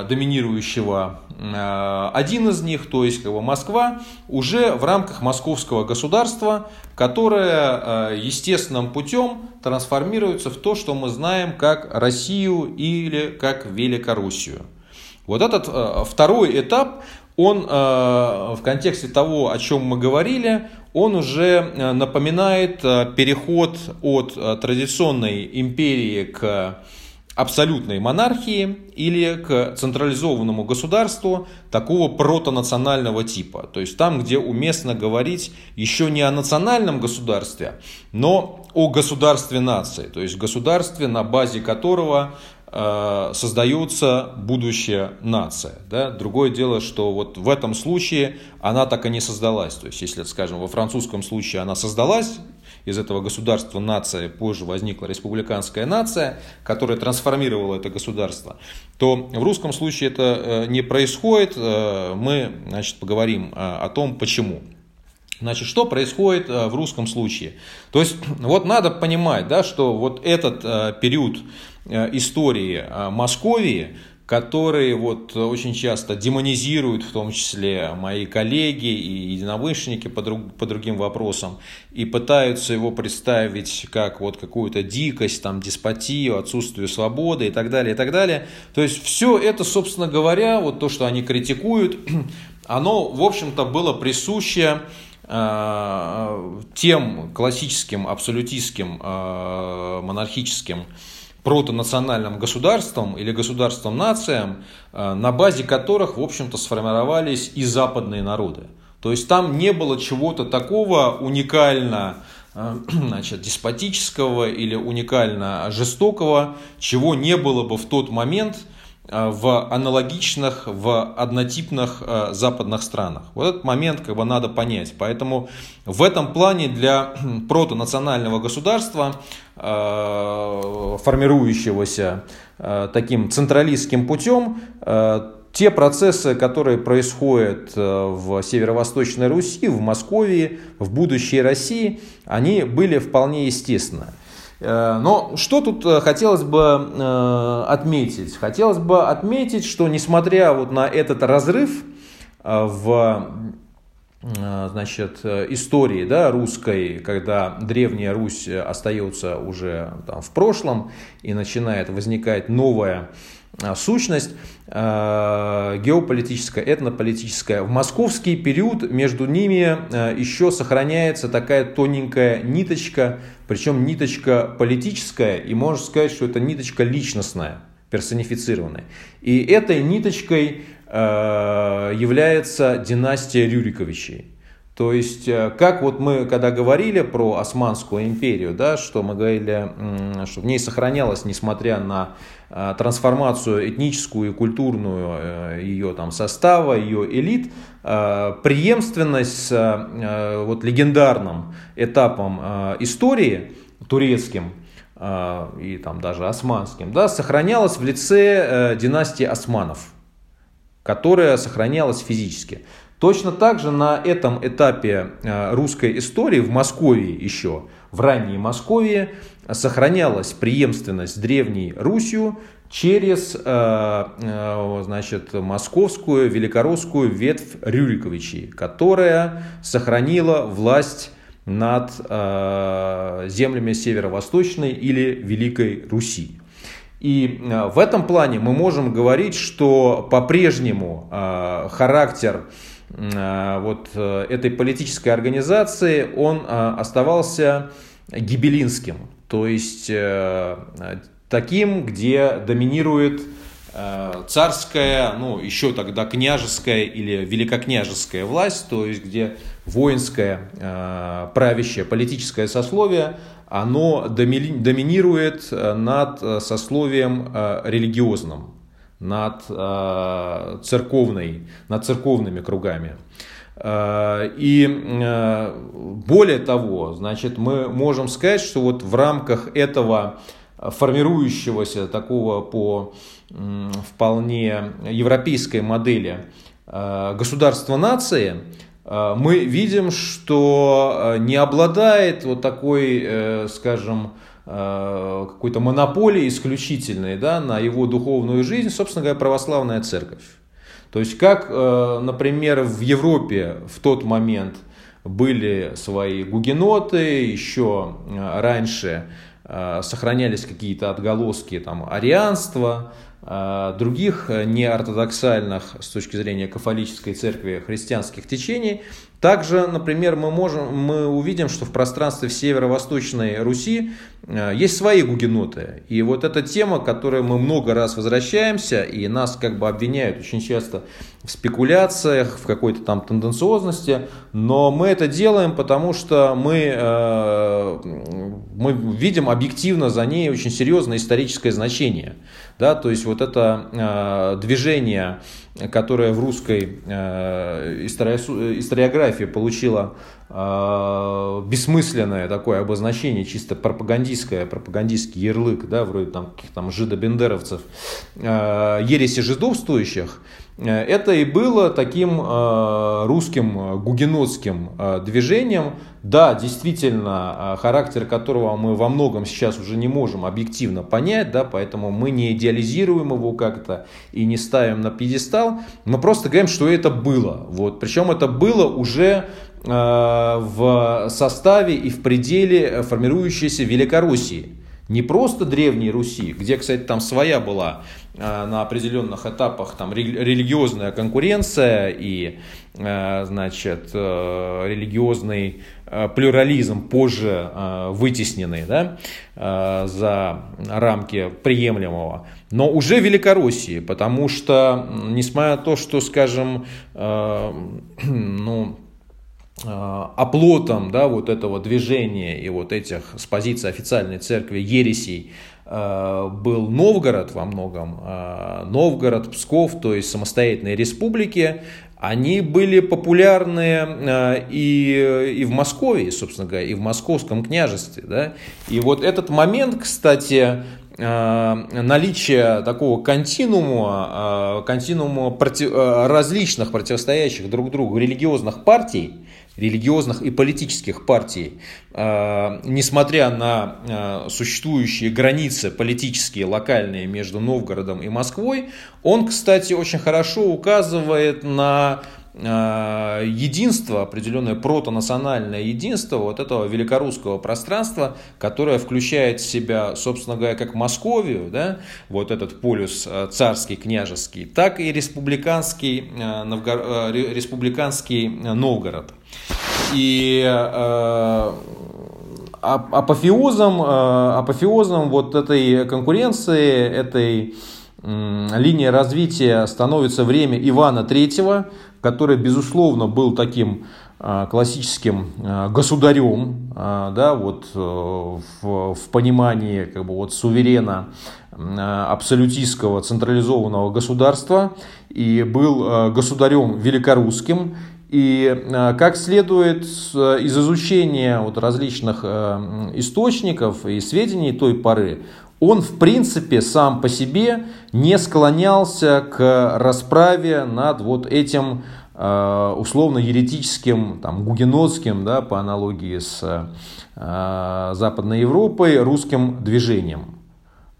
доминирующего э, один из них, то есть как бы Москва, уже в рамках московского государства, которое э, естественным путем трансформируется в то, что мы знаем как Россию или как Великоруссию. Вот этот второй этап, он в контексте того, о чем мы говорили, он уже напоминает переход от традиционной империи к абсолютной монархии или к централизованному государству такого протонационального типа. То есть там, где уместно говорить еще не о национальном государстве, но о государстве нации. То есть государстве, на базе которого э, создается будущая нация. Да? Другое дело, что вот в этом случае она так и не создалась. То есть, если, скажем, во французском случае она создалась, из этого государства нация, позже возникла республиканская нация, которая трансформировала это государство, то в русском случае это э, не происходит. Э, мы значит, поговорим э, о том, почему. Значит, что происходит в русском случае? То есть, вот надо понимать, да, что вот этот период истории Московии, которые вот очень часто демонизируют, в том числе мои коллеги и единомышленники по, друг, по другим вопросам, и пытаются его представить как вот какую-то дикость, там, деспотию, отсутствие свободы и так далее, и так далее. То есть все это, собственно говоря, вот то, что они критикуют, оно, в общем-то, было присуще э, тем классическим, абсолютистским, э, монархическим протонациональным государством или государством-нациям, э, на базе которых, в общем-то, сформировались и западные народы. То есть там не было чего-то такого уникально значит, деспотического или уникально жестокого, чего не было бы в тот момент – Э, в аналогичных, в однотипных э, западных странах. Вот этот момент как бы надо понять. Поэтому в этом плане для протонационального государства, э, формирующегося таким централистским путем, те процессы, которые происходят в Северо-Восточной Руси, в Москве, в будущей России, они были вполне естественны. Э, но что тут э, хотелось бы э, отметить? Хотелось бы отметить, что несмотря вот на этот разрыв в значит, истории да, русской, когда Древняя Русь остается уже там, в прошлом и начинает возникать новая сущность а, геополитическая, этнополитическая. В московский период между ними а, еще сохраняется такая тоненькая ниточка, причем ниточка политическая, и можно сказать, что это ниточка личностная, персонифицированная. И этой ниточкой является династия Рюриковичей. То есть, как вот мы когда говорили про Османскую империю, да, что мы говорили, что в ней сохранялось, несмотря на Э, трансформацию этническую и культурную э, ее там состава, ее элит, э, преемственность с вот легендарным этапом истории турецким и там даже османским, да, сохранялась в лице династии османов, которая сохранялась физически. Точно так же на этом этапе русской истории в Москве еще, в ранней Москве, сохранялась преемственность Древней Русью через э, э, значит, московскую великоросскую ветвь Рюриковичей, которая сохранила власть над э, землями Северо-Восточной или Великой Руси. И в этом плане мы можем говорить, что по-прежнему характер вот этой политической организации, он оставался гибелинским. То есть э, таким, где доминирует э, царская, ну еще тогда княжеская или великокняжеская власть, то есть где воинское, э, правящее политическое сословие, оно доминирует над сословием религиозным, над церковной, над церковными кругами. Э, и э, более того, значит, мы можем сказать, что вот в рамках этого формирующегося такого по вполне европейской модели э, государства-нации, мы видим, что не обладает вот такой, скажем, какой-то монополией исключительной да, на его духовную жизнь, собственно говоря, православная церковь. То есть как, э, например, в Европе в тот момент были свои гугеноты, еще э, раньше э, сохранялись какие-то отголоски там, арианства, других неортодоксальных с точки зрения кафолической церкви христианских течений, также, например, мы, можем, мы увидим, что в пространстве северо-восточной Руси э, есть свои гугеноты. И вот эта тема, к которой мы много раз возвращаемся, и нас как бы обвиняют очень часто в спекуляциях, в какой-то там тенденциозности, но мы это делаем, потому что мы, э, мы видим объективно за ней очень серьезное историческое значение. Да? То есть вот это э, движение которая в русской э, историографии получила э, бессмысленное такое обозначение, чисто пропагандистское, пропагандистский ярлык, да, вроде там каких-то там жидобендеровцев, э, ереси жидовствующих, это и было таким русским гугенотским движением, да, действительно, характер которого мы во многом сейчас уже не можем объективно понять, да, поэтому мы не идеализируем его как-то и не ставим на пьедестал, мы просто говорим, что это было. Вот. Причем это было уже в составе и в пределе формирующейся Великороссии. Не просто Древней Руси, где, кстати, там своя была э, на определенных этапах там религиозная конкуренция и, э, значит, э, религиозный плюрализм позже вытесненный да, за рамки приемлемого, но уже Великороссии, потому что, несмотря на то, что, скажем, ну, оплотом да, вот этого движения и вот этих с позиции официальной церкви ересей был Новгород во многом, Новгород, Псков, то есть самостоятельные республики, они были популярны э, и, и в Москве, собственно говоря, и в московском княжестве. Да? И вот этот момент, кстати, э, наличие такого континуума, э, континуума против, различных противостоящих друг другу религиозных партий, религиозных и политических партий, э, несмотря на э, существующие границы политические, локальные между Новгородом и Москвой, он, кстати, очень хорошо указывает на единство, определенное протонациональное единство вот этого великорусского пространства, которое включает в себя, собственно говоря, как Московию, да, вот этот полюс царский, княжеский, так и республиканский, Новгород, республиканский Новгород. И э, апофеозом, э, апофеозом вот этой конкуренции, этой линии развития становится время Ивана III, который, безусловно, был таким э, классическим э, государем, да, вот в, в понимании как бы вот суверена абсолютистского централизованного государства и был государем великорусским. И э, как следует из изучения вот различных э, источников и сведений той поры, он в принципе сам по себе не склонялся к расправе над вот этим э, условно еретическим, там, гугенотским, да, по аналогии с Западной Европой, русским движением.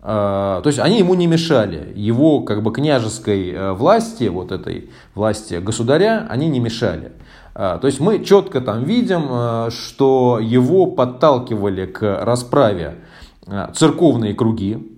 А, то есть они ему не мешали. Его как бы княжеской э, власти, вот этой власти государя, они не мешали. А, то есть мы четко там видим, э, что его подталкивали к расправе э, церковные круги.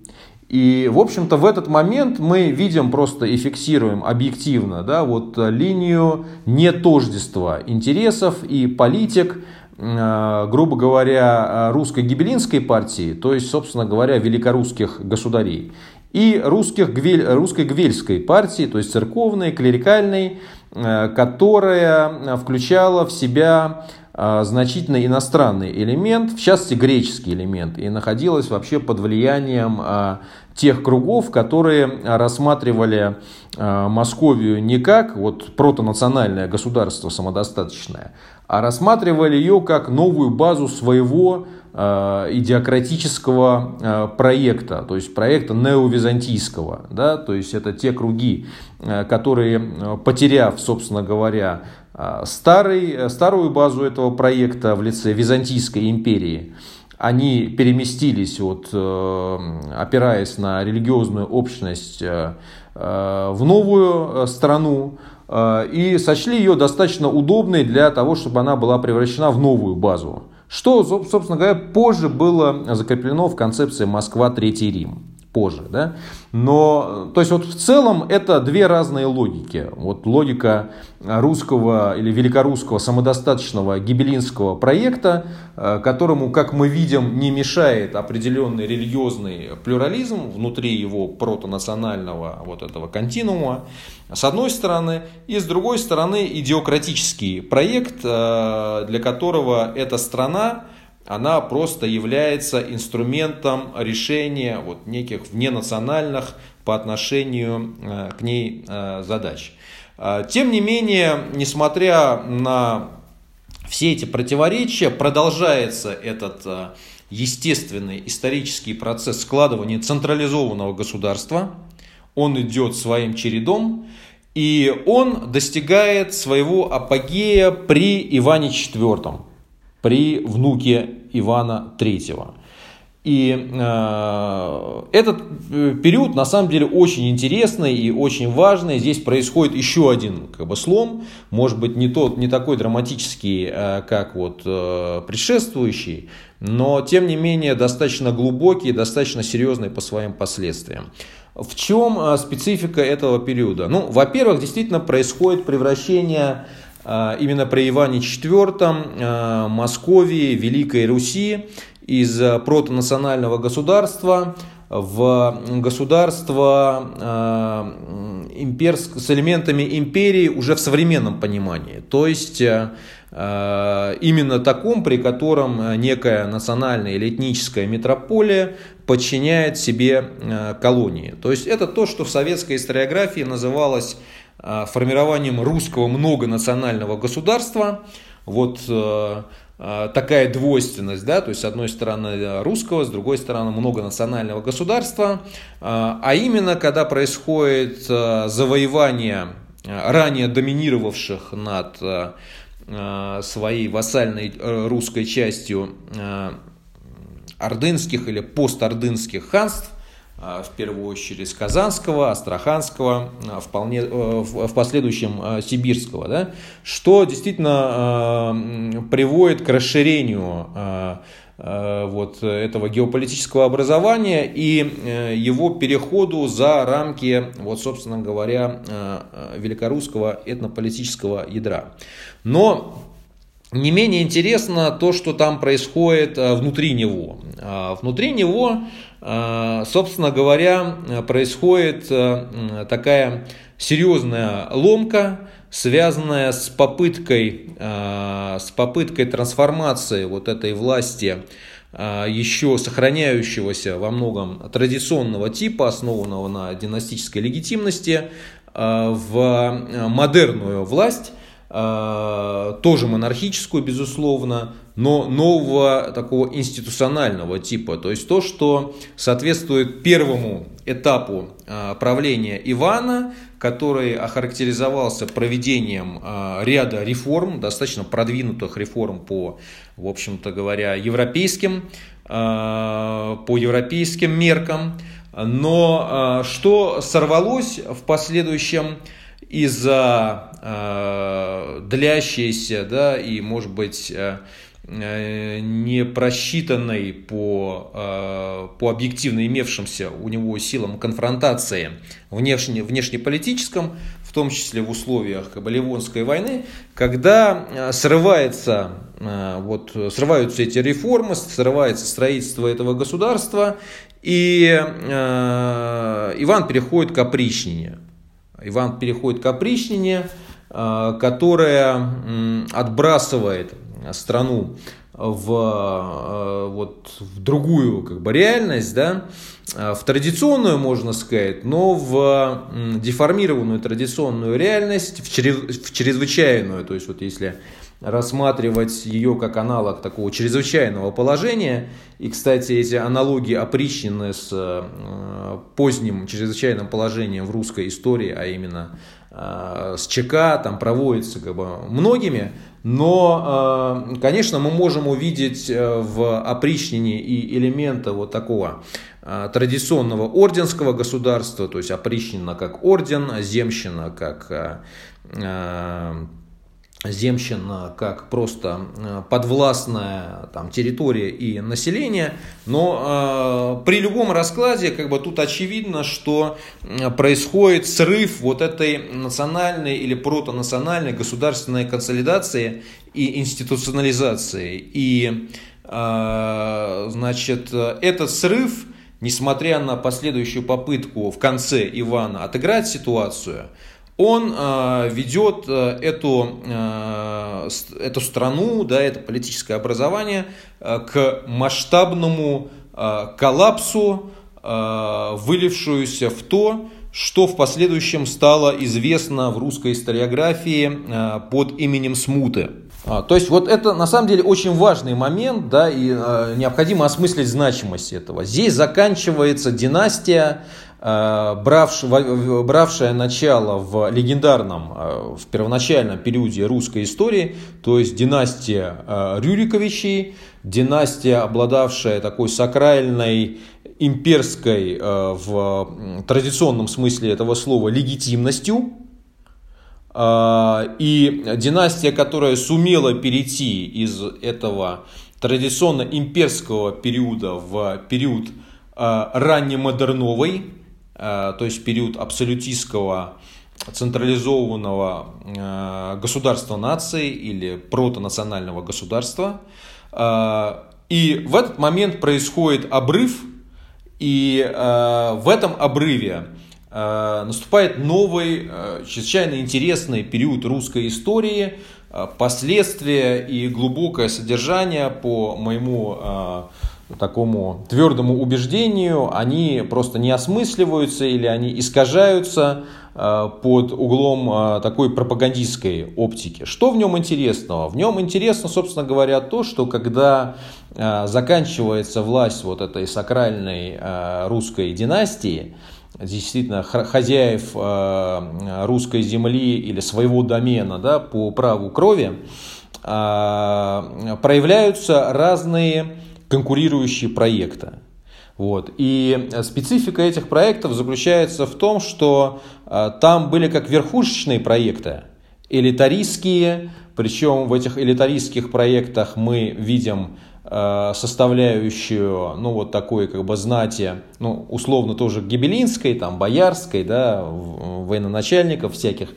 И, в общем-то, в этот момент мы видим просто и фиксируем объективно да, вот линию нетождества интересов и политик, Э, грубо говоря, русской гибелинской партии, то есть, собственно говоря, великорусских государей, и русских, русской гвельской партии, то есть церковной, клерикальной, э, которая включала в себя э, значительно иностранный элемент, в частности греческий элемент, и находилась вообще под влиянием тех кругов, которые рассматривали Московию не как вот протонациональное государство самодостаточное, а рассматривали ее как новую базу своего идеократического э, проекта, то есть проекта неовизантийского. Да? То есть это те круги, которые, потеряв, собственно говоря, старый, старую базу этого проекта в лице Византийской империи, они переместились, вот, э, опираясь на религиозную общность, э, э, в новую страну, и сочли ее достаточно удобной для того, чтобы она была превращена в новую базу. Что, собственно говоря, позже было закреплено в концепции Москва Третий Рим позже, да. Но, то есть вот в целом это две разные логики. Вот логика русского или великорусского самодостаточного гибелинского проекта, э, которому, как мы видим, не мешает определенный религиозный плюрализм внутри его протонационального вот этого континуума, с одной стороны, и с другой стороны идиократический проект, э, для которого эта страна она просто является инструментом решения вот неких вненациональных по отношению э, к ней э, задач. Э, тем не менее, несмотря на все эти противоречия, продолжается этот естественный исторический процесс складывания централизованного государства. Он идет своим чередом, и он достигает своего апогея при Иване IV при внуке Ивана III. И э, этот э, период на самом деле очень интересный и очень важный. Здесь происходит еще один как бы, слом, может быть не, тот, не такой драматический, э, как вот, э, предшествующий, но тем не менее достаточно глубокий, достаточно серьезный по своим последствиям. В чем э, специфика этого периода? Ну, во-первых, действительно происходит превращение именно при Иване IV, а, Московии, Великой Руси из протонационального государства в государство а, имперск, с элементами империи уже в современном понимании. То есть именно таком, при котором некая национальная или этническая метрополия подчиняет себе колонии. То есть это то, что в советской историографии называлось формированием русского многонационального государства. Вот а, такая двойственность, да, то есть с одной стороны русского, с другой стороны многонационального государства, а, именно когда происходит завоевание ранее доминировавших над своей вассальной э, русской частью ордынских или постордынских ханств, в первую очередь Казанского, Астраханского, а, вполне, э, в последующем а, Сибирского, да, что действительно приводит к расширению вот этого геополитического образования и э, его переходу за рамки, вот, собственно говоря, великорусского этнополитического ядра. Но не менее интересно то, что там происходит внутри него. Внутри него собственно говоря, происходит э, такая серьезная ломка, связанная с попыткой, э, с попыткой трансформации вот этой власти, еще сохраняющегося во многом традиционного типа, основанного на династической легитимности, в модерную власть, тоже монархическую, безусловно, но нового такого институционального типа. То есть то, что соответствует первому этапу а, правления Ивана, который охарактеризовался проведением а, ряда реформ, достаточно продвинутых реформ по, в общем-то говоря, европейским, по европейским меркам. Но что сорвалось в последующем из-за длящейся, да, и, может быть, Э, не просчитанной по, э, по объективно имевшимся у него силам конфронтации внешне, внешнеполитическом, в том числе в условиях Боливонской войны, когда э, срывается, вот, срываются эти реформы, срывается строительство этого государства, и Иван переходит к опричнине. Иван переходит к опричнине, которая отбрасывает страну в, э, вот, в другую как бы, реальность, да, э, в традиционную, можно сказать, но в деформированную традиционную реальность, в, чрез, в чрезвычайную. То есть, вот если рассматривать ее как аналог такого чрезвычайного положения. И, кстати, эти аналогии опричнены с э, поздним чрезвычайным положением в русской истории, а именно с ЧК, там проводится как бы многими, но, э, конечно, мы можем увидеть э, в опричнине и элемента вот такого э, традиционного орденского государства, то есть опричнина как орден, земщина как земщина как просто э, подвластная там, территория и население, но э, при любом раскладе как бы тут очевидно, что э, происходит срыв вот этой национальной или протонациональной государственной консолидации и институционализации. И э, значит, этот срыв, несмотря на последующую попытку в конце Ивана отыграть ситуацию, он э, ведет э, эту, э, эту страну, да, это политическое образование э, к масштабному э, коллапсу, э, вылившуюся в то, что в последующем стало известно в русской историографии э, под именем Смуты. А, то есть вот это на самом деле очень важный момент, да, и э, необходимо осмыслить значимость этого. Здесь заканчивается династия Э, бравшая начало в легендарном, э, в первоначальном периоде русской истории, то есть династия э, Рюриковичей, династия, обладавшая такой сакральной имперской в традиционном смысле этого слова легитимностью, и династия, которая сумела перейти из этого традиционно имперского периода в период раннемодерновый, Э, то есть период абсолютистского централизованного э, государства нации или протонационального государства. Э, и в этот момент происходит обрыв, и в этом обрыве наступает новый, чрезвычайно интересный период русской истории, последствия и глубокое содержание по моему такому твердому убеждению, они просто не осмысливаются или они искажаются э, под углом э, такой пропагандистской оптики. Что в нем интересного? В нем интересно, собственно говоря, то, что когда э, заканчивается власть вот этой сакральной русской династии, действительно хозяев русской земли или своего домена да, по праву крови, проявляются разные конкурирующие проекты. Вот. И специфика этих проектов заключается в том, что э, там были как верхушечные проекты, элитаристские, причем в этих элитаристских проектах мы видим Э, составляющую, ну, вот такой, как бы, знати, ну, условно тоже гибелинской, там, боярской, да, военачальников всяких,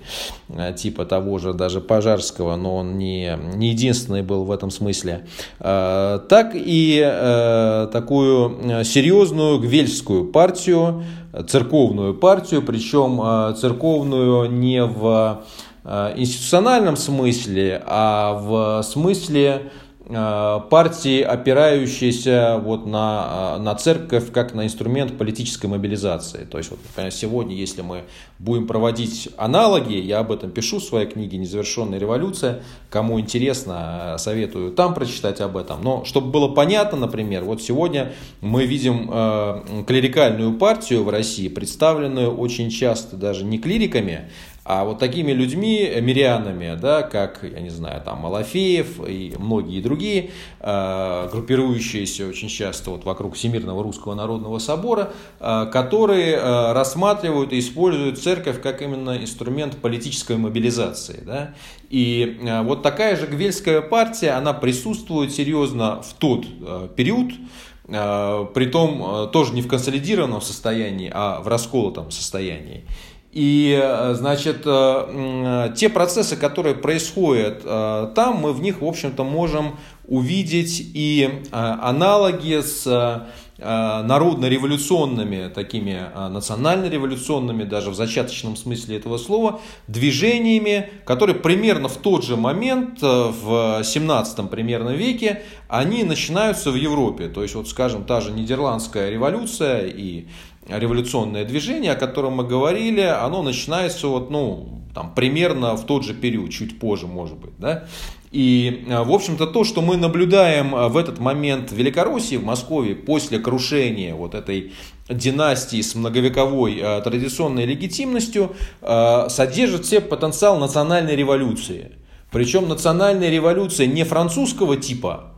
э, типа того же даже Пожарского, но он не, не единственный был в этом смысле, э, так и такую серьезную гвельскую партию, церковную партию, причем церковную не в институциональном смысле, а в смысле Э, партии, опирающиеся вот на, э, на церковь как на инструмент политической мобилизации. То есть вот, сегодня, если мы будем проводить аналоги, я об этом пишу в своей книге «Незавершенная революция». Кому интересно, советую там прочитать об этом. Но чтобы было понятно, например, вот сегодня мы видим э, клерикальную партию в России, представленную очень часто даже не клириками, а вот такими людьми, мирянами, да, как, я не знаю, там Малафеев и многие другие, э, группирующиеся очень часто вот вокруг Всемирного Русского Народного Собора, э, которые э, рассматривают и используют церковь как именно инструмент политической мобилизации. Да? И э, вот такая же Гвельская партия, она присутствует серьезно в тот э, период, э, притом э, тоже не в консолидированном состоянии, а в расколотом состоянии. И, э, значит, э, те процессы, которые происходят э, там, мы в них, в общем-то, можем увидеть и аналоги с народно-революционными, такими национально-революционными, даже в зачаточном смысле этого слова, движениями, которые примерно в тот же момент, в 17 примерно веке, они начинаются в Европе. То есть, вот, скажем, та же Нидерландская революция и революционное движение, о котором мы говорили, оно начинается вот, ну, там, примерно в тот же период, чуть позже, может быть. Да? И, э, в общем-то, то, что мы наблюдаем э, в этот момент в Великороссии, в Москве, после крушения вот этой династии с многовековой э, традиционной легитимностью, содержит в себе потенциал национальной революции. Причем национальная революция не французского типа,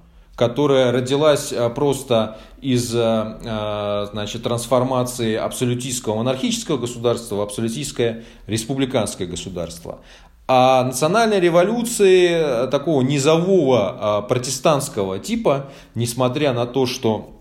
которая родилась э, просто из э, э, значит, трансформации абсолютистского монархического государства в абсолютистское республиканское государство. А национальной революции такого низового протестантского типа, несмотря на то, что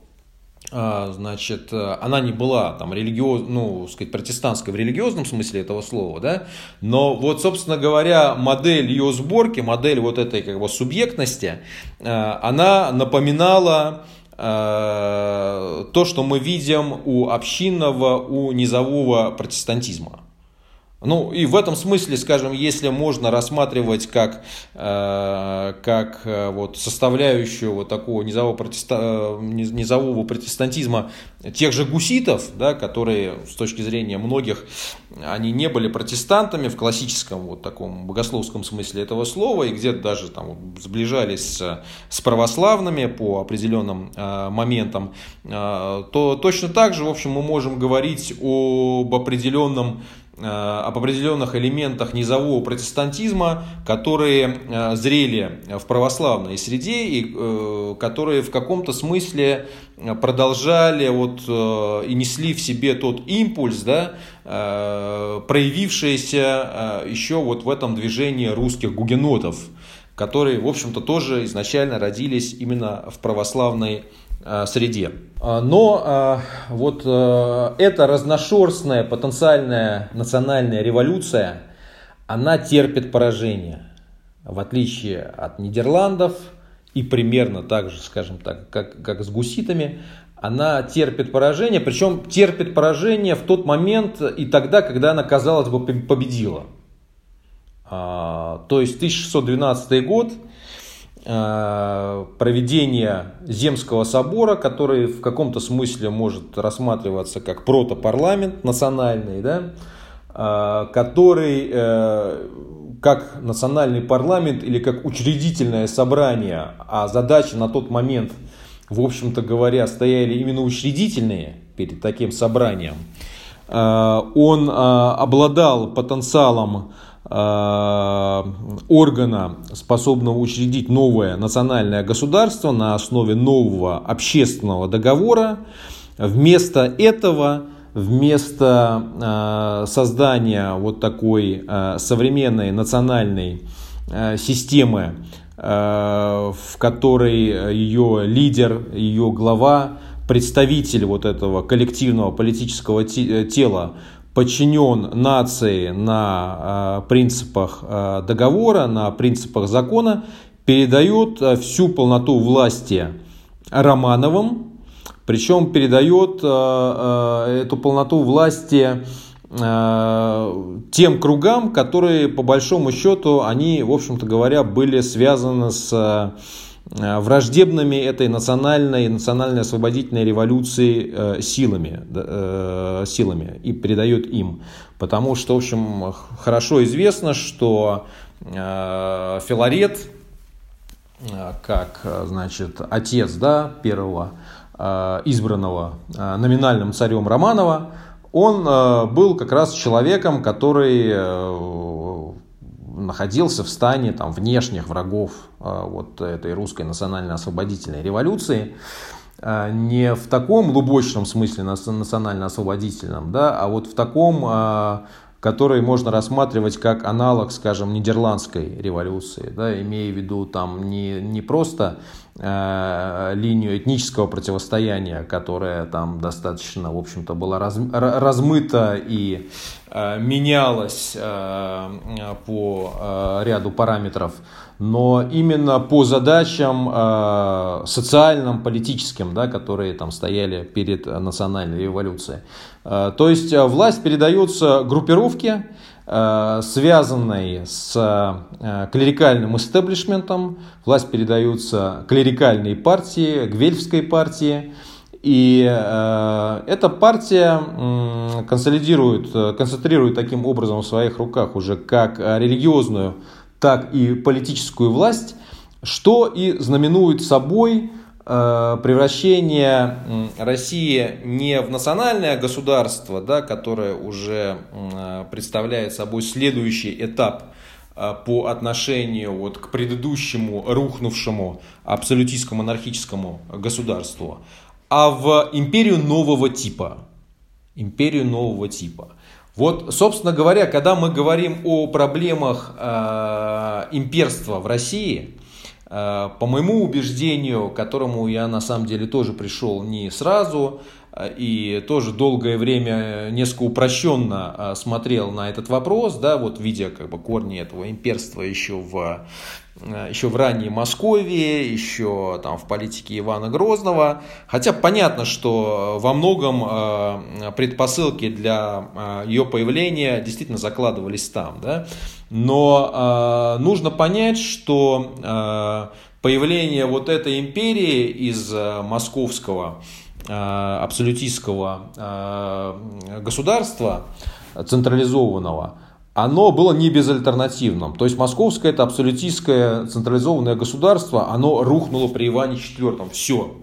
значит, э, она не была там религиоз, ну, сказать, протестантской в религиозном смысле этого слова, да, но вот, собственно говоря, модель ее сборки, модель вот этой как бы субъектности, э, она напоминала э, то, что мы видим у общинного, у низового протестантизма. Ну и в этом смысле, скажем, если можно рассматривать как, э, как э, вот составляющую вот такого низового, протеста, э, низового протестантизма тех же гуситов, да, которые с точки зрения многих, они не были протестантами в классическом вот таком богословском смысле этого слова, и где-то даже там сближались с, с православными по определенным э, моментам, э, то точно так же, в общем, мы можем говорить об определенном об определенных элементах низового протестантизма, которые э, зрели в православной среде и э, которые в каком-то смысле продолжали вот, и несли в себе тот импульс, да, проявившийся еще вот в этом движении русских гугенотов, которые, в общем-то, тоже изначально родились именно в православной Э, среде. А, но а, вот э, эта разношерстная потенциальная национальная революция, она терпит поражение. В отличие от Нидерландов и примерно так же, скажем так, как, как с гуситами, она терпит поражение, причем терпит поражение в тот момент и тогда, когда она, казалось бы, победила. То есть 1612 год проведение Земского собора, который в каком-то смысле может рассматриваться как протопарламент национальный, да, который как национальный парламент или как учредительное собрание, а задачи на тот момент, в общем-то говоря, стояли именно учредительные перед таким собранием, э, он э, обладал потенциалом э, органа, способного учредить новое национальное государство на основе нового общественного договора. Вместо этого вместо э, создания вот такой э, современной национальной э, системы, в которой ее лидер, ее глава, представитель вот этого коллективного политического тела подчинен нации на принципах договора, на принципах закона, передает всю полноту власти Романовым, причем передает э, э, эту полноту власти э, тем кругам, которые по большому счету, они, в общем-то говоря, были связаны с враждебными этой национальной, национальной освободительной революции силами, силами и передает им. Потому что, в общем, хорошо известно, что Филарет, как, значит, отец, да, первого Э, избранного э, номинальным царем Романова, он э, был как раз человеком, который находился в стане там, внешних врагов вот этой русской национально-освободительной революции. Не в таком глубочном смысле национально-освободительном, да, а вот в таком который можно рассматривать как аналог, скажем, нидерландской революции, да, имея в виду там не, не просто э, линию этнического противостояния, которая там достаточно, в общем-то, была раз, размыта и э, менялась э, по э, ряду параметров, но именно по задачам э, социальным, политическим, да, которые там стояли перед национальной революцией. Э, то есть э, власть передается группировке, э, связанной с клерикальным истеблишментом, власть передается клерикальной партии, Гвельфской партии, и э, эта партия э, консолидирует, концентрирует таким образом в своих руках уже как религиозную так и политическую власть, что и знаменует собой э, превращение России не в национальное государство, да, которое уже э, представляет собой следующий этап э, по отношению вот к предыдущему рухнувшему абсолютистскому монархическому государству, а в империю нового типа. Империю нового типа. Вот, собственно говоря, когда мы говорим о проблемах э, имперства в России, э, по моему убеждению, к которому я на самом деле тоже пришел не сразу, э, и тоже долгое время несколько упрощенно э, смотрел на этот вопрос, да, вот видя как бы корни этого имперства еще в Э, еще в ранней Москве, еще там в политике Ивана Грозного. Хотя понятно, что во многом э, предпосылки для э, ее появления действительно закладывались там. Да? Но нужно понять, что появление вот этой империи из московского абсолютистского государства централизованного – оно было не безальтернативным. То есть московское это абсолютистское централизованное государство, оно рухнуло при Иване IV. Все.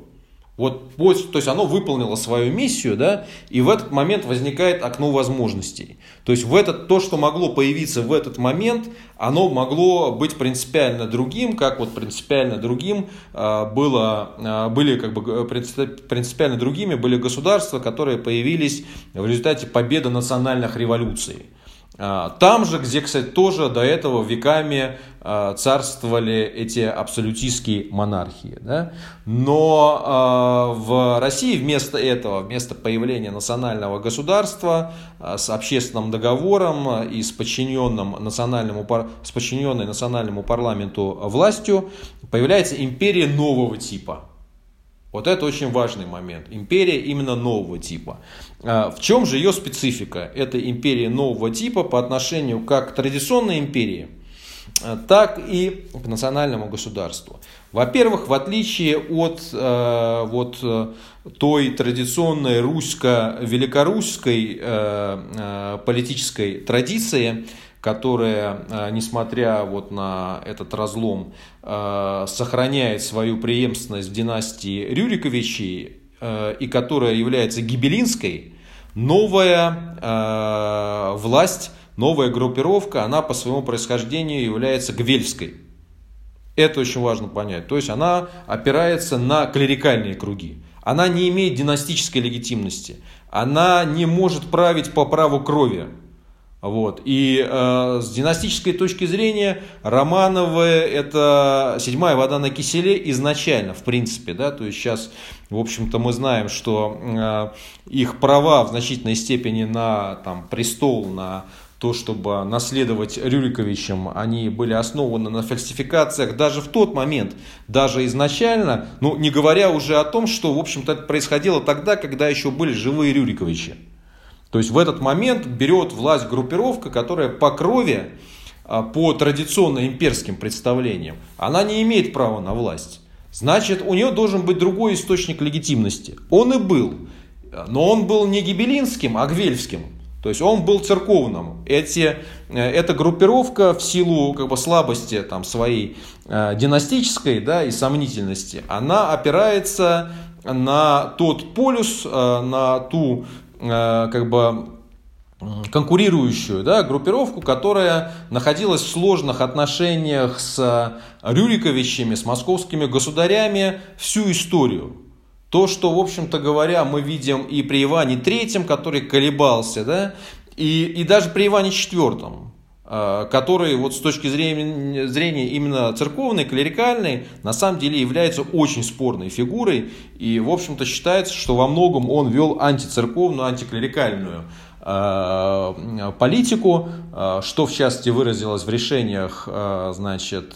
Вот, то есть оно выполнило свою миссию, да, и в этот момент возникает окно возможностей. То есть в этот, то, что могло появиться в этот момент, оно могло быть принципиально другим, как вот принципиально другим а, было, а, были как бы принципиально другими были государства, которые появились в результате победы национальных революций. А, там же, где, кстати, тоже до этого веками а, царствовали эти абсолютистские монархии. Да? Но а, в России вместо этого, вместо появления национального государства с общественным договором и с, подчиненным национальному, с подчиненной национальному парламенту властью, появляется империя нового типа. Вот это очень важный момент. Империя именно нового типа. А, в чем же ее специфика? Это империя нового типа по отношению как к традиционной империи, так и к национальному государству. Во-первых, в отличие от э, вот, той традиционной русско-великорусской э, э, политической традиции, которая, э, несмотря вот на этот разлом, э, сохраняет свою преемственность в династии Рюриковичей э, и которая является гибелинской, новая власть, новая группировка, она по своему происхождению является гвельской. Это очень важно понять. То есть она опирается на клерикальные круги. Она не имеет династической легитимности. Она не может править по праву крови. Вот. И э, с династической точки зрения Романовы это седьмая вода на киселе изначально, в принципе. Да? То есть сейчас, в общем-то, мы знаем, что э, их права в значительной степени на там, престол, на то, чтобы наследовать Рюриковичем, они были основаны на фальсификациях даже в тот момент, даже изначально, ну не говоря уже о том, что, в общем-то, это происходило тогда, когда еще были живые Рюриковичи. То есть в этот момент берет власть группировка, которая по крови, а, по традиционно имперским представлениям, она не имеет права на власть. Значит, у нее должен быть другой источник легитимности. Он и был. Но он был не гибелинским, а гвельфским. То есть он был церковным. Эти, э, эта группировка в силу как бы, слабости там, своей э, династической да, и сомнительности, она опирается на тот полюс, э, на ту как бы конкурирующую да, группировку, которая находилась в сложных отношениях с Рюриковичами, с московскими государями всю историю. То, что, в общем-то говоря, мы видим и при Иване Третьем, который колебался, да, и, и даже при Иване Четвертом. Э, который вот с точки зрения, зрения именно церковной, клерикальной, на самом деле является очень спорной фигурой. И, в общем-то, считается, что во многом он вел антицерковную, антиклерикальную э, политику, э, что в частности выразилось в решениях значит,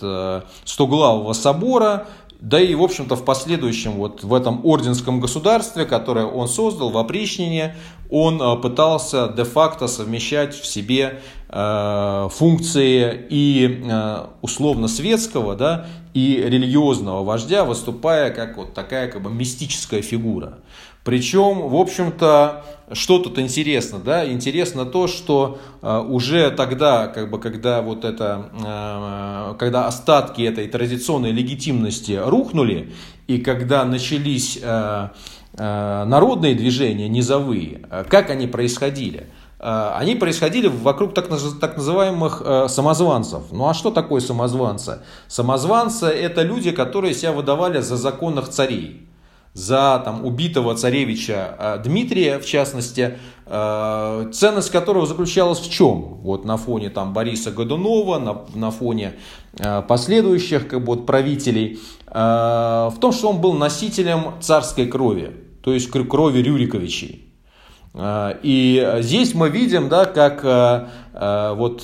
Стоглавого собора, да и, в общем-то, в последующем, вот в этом орденском государстве, которое он создал, в опричнине, он пытался де-факто совмещать в себе функции и э, условно-светского, да, и религиозного вождя, выступая как вот такая как бы мистическая фигура. Причем, в общем-то, что тут интересно, да? Интересно то, что э, уже тогда, как бы, когда вот это, э, когда остатки этой традиционной легитимности рухнули, и когда начались э, э, народные движения низовые, э, как они происходили? Э, они происходили вокруг так, называемых э, самозванцев. Ну а что такое самозванцы? Самозванцы это люди, которые себя выдавали за законных царей за там, убитого царевича э, Дмитрия, в частности, ценность которого заключалась в чем? Вот на фоне там, Бориса Годунова, на, на фоне последующих как бы, вот, правителей, в том, что он был носителем царской крови, то есть крови Рюриковичей. И здесь мы видим, да, как вот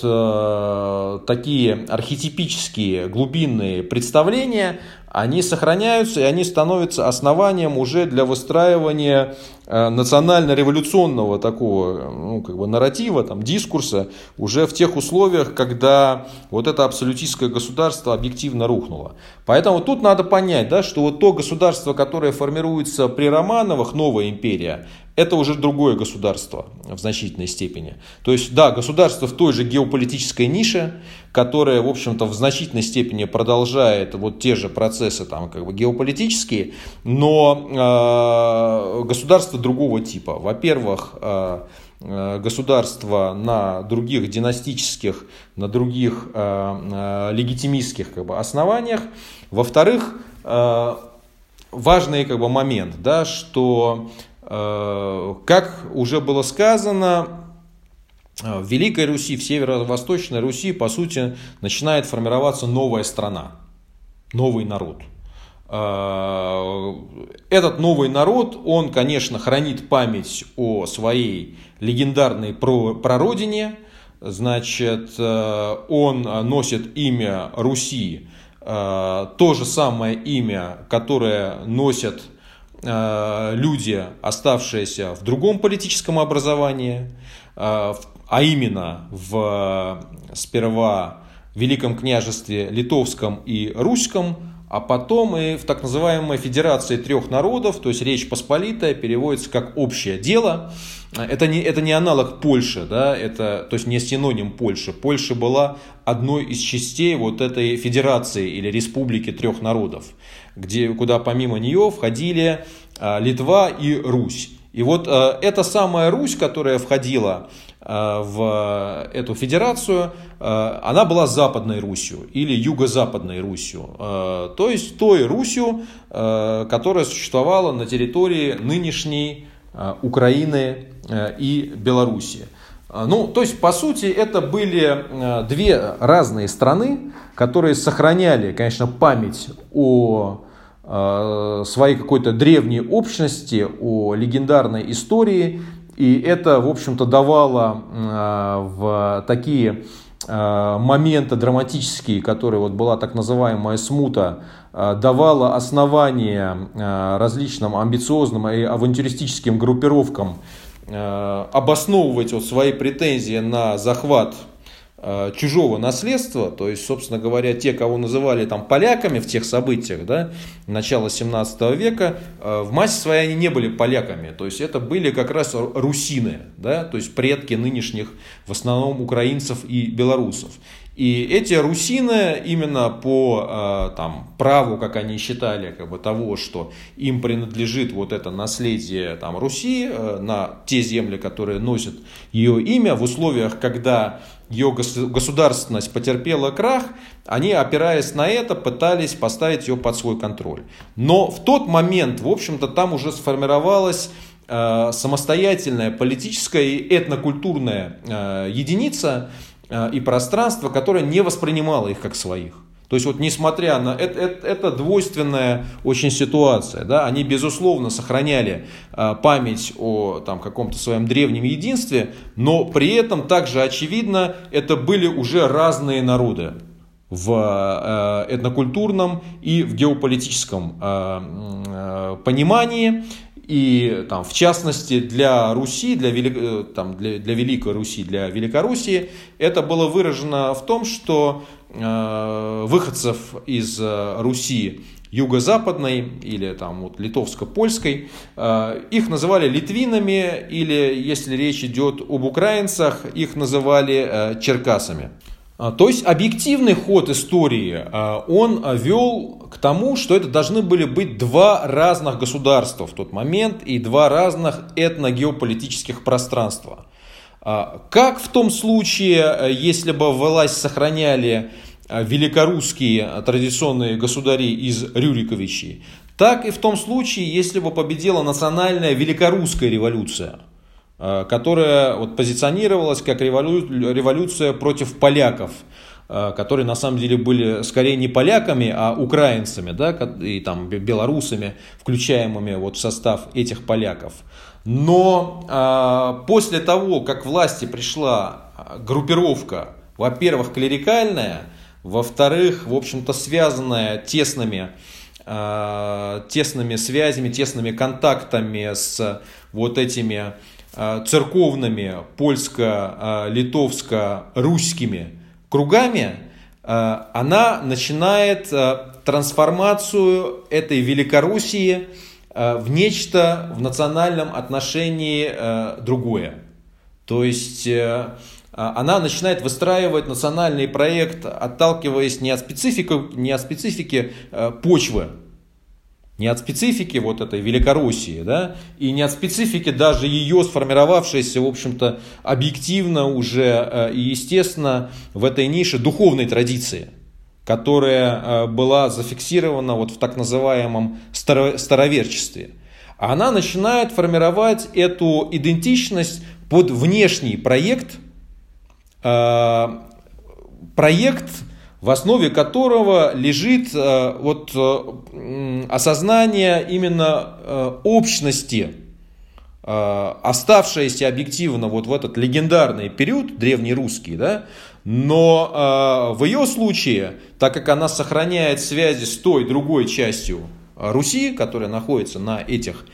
такие архетипические глубинные представления они сохраняются и они становятся основанием уже для выстраивания э, национально-революционного такого ну, как бы нарратива, там, дискурса уже в тех условиях, когда вот это абсолютистское государство объективно рухнуло. Поэтому тут надо понять, да, что вот то государство, которое формируется при Романовых, новая империя, это уже другое государство в значительной степени. То есть, да, государство в той же геополитической нише, которое, в общем-то, в значительной степени продолжает вот те же процессы там, как бы геополитические, но э, государство другого типа. Во-первых, э, э государство на других династических, на других э, легитимистских как бы, основаниях. Во-вторых, важный как бы, момент, да, что как уже было сказано, в Великой Руси, в Северо-Восточной Руси, по сути, начинает формироваться новая страна, новый народ. Э, этот новый народ, он, конечно, хранит память о своей легендарной прародине, значит, он носит имя Руси, то же самое имя, которое носят Э, люди, оставшиеся в другом политическом образовании, э, а именно в сперва Великом княжестве Литовском и Русском, а потом и в так называемой Федерации трех народов, то есть Речь Посполитая переводится как общее дело. Это не, это не аналог Польши, да, это, то есть не синоним Польши. Польша была одной из частей вот этой федерации или республики трех народов, где, куда помимо нее входили а, Литва и Русь. И вот а, эта самая Русь, которая входила в эту федерацию, она была Западной Русью или Юго-Западной Русью. То есть той Русью, которая существовала на территории нынешней Украины и Белоруссии. Ну, то есть, по сути, это были две разные страны, которые сохраняли, конечно, память о Э, своей какой-то древней общности, о легендарной истории. И это, в общем-то, давало э, в такие э, моменты драматические, которые вот была так называемая смута, давала основание различным амбициозным и авантюристическим группировкам обосновывать вот свои претензии на захват Э, чужого наследства, то есть, собственно говоря, те, кого называли там поляками в тех событиях, да, начала 17 века, э, в массе своей они не были поляками, то есть это были как раз русины, да, то есть предки нынешних в основном украинцев и белорусов. И эти русины именно по э, там, праву, как они считали, как бы того, что им принадлежит вот это наследие там, Руси э, на те земли, которые носят ее имя, в условиях, когда ее государственность потерпела крах, они, опираясь на это, пытались поставить ее под свой контроль. Но в тот момент, в общем-то, там уже сформировалась э, самостоятельная политическая и этнокультурная единица, и пространство, которое не воспринимало их как своих. То есть вот несмотря на это, это, это двойственная очень ситуация, да, они безусловно сохраняли э, память о там, каком-то своем древнем единстве, но при этом также очевидно это были уже разные народы в э, этнокультурном и в геополитическом э, э, понимании. И там, в частности для Руси, для, Велик... Э, там, для, для Великой Руси, для Великороссии, это было выражено в том, что э, выходцев из э, Руси юго-западной или там вот литовско-польской, э, их называли литвинами или, если речь идет об украинцах, их называли э, черкасами. А, то есть объективный ход истории, а, он вел к тому, что это должны были быть два разных государства в тот момент и два разных этногеополитических пространства. А, как в том случае, если бы власть сохраняли великорусские традиционные государи из Рюриковичей, так и в том случае, если бы победила национальная великорусская революция – которая вот позиционировалась как револю... революция против поляков, э, которые на самом деле были скорее не поляками, а украинцами, да, и там белорусами, включаемыми вот в состав этих поляков. Но э, после того, как власти пришла группировка, во-первых, клерикальная, во-вторых, в общем-то, связанная тесными, э, тесными связями, тесными контактами с вот этими Э, церковными польско-литовско-русскими кругами, э, она начинает э, трансформацию этой Великороссии в нечто в национальном отношении другое. То есть она начинает выстраивать национальный проект, отталкиваясь не от специфики, не от специфики почвы, не от специфики вот этой Великороссии, да, и не от специфики даже ее сформировавшейся, в общем-то, объективно уже э, и естественно в этой нише духовной традиции, которая э, была зафиксирована вот в так называемом староверчестве. Она начинает формировать эту идентичность под внешний проект, э, проект в основе которого лежит э, вот, э, осознание именно э, общности, оставшееся объективно вот в этот легендарный период, древнерусский, да, но в ее случае, так как она сохраняет связи с той другой частью Руси, которая находится на этих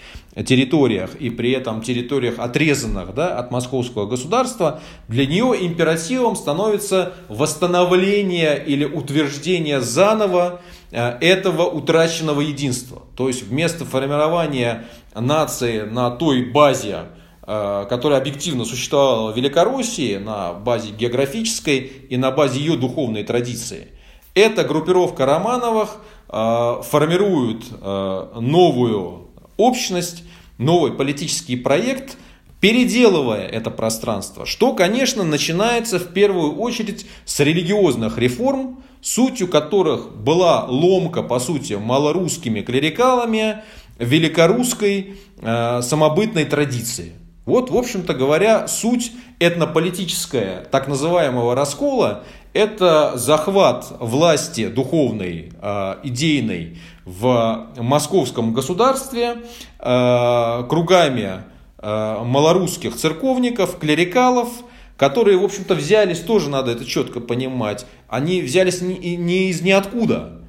территориях и при этом территориях отрезанных да, от московского государства, для нее императивом становится восстановление или утверждение заново э, этого утраченного единства. То есть вместо формирования нации на той базе, э, которая объективно существовала в Великороссии, на базе географической и на базе ее духовной традиции, эта группировка Романовых э, формирует новую общность, новый политический проект, переделывая это пространство, что, конечно, начинается в первую очередь с религиозных реформ, сутью которых была ломка, по сути, малорусскими клерикалами великорусской э, самобытной традиции. Вот, в общем-то говоря, суть этнополитическая так называемого раскола – это захват власти духовной, э, идейной в московском государстве э, кругами э, малорусских церковников, клерикалов, которые, в общем-то, взялись, тоже надо это четко понимать, они взялись не, не из ниоткуда.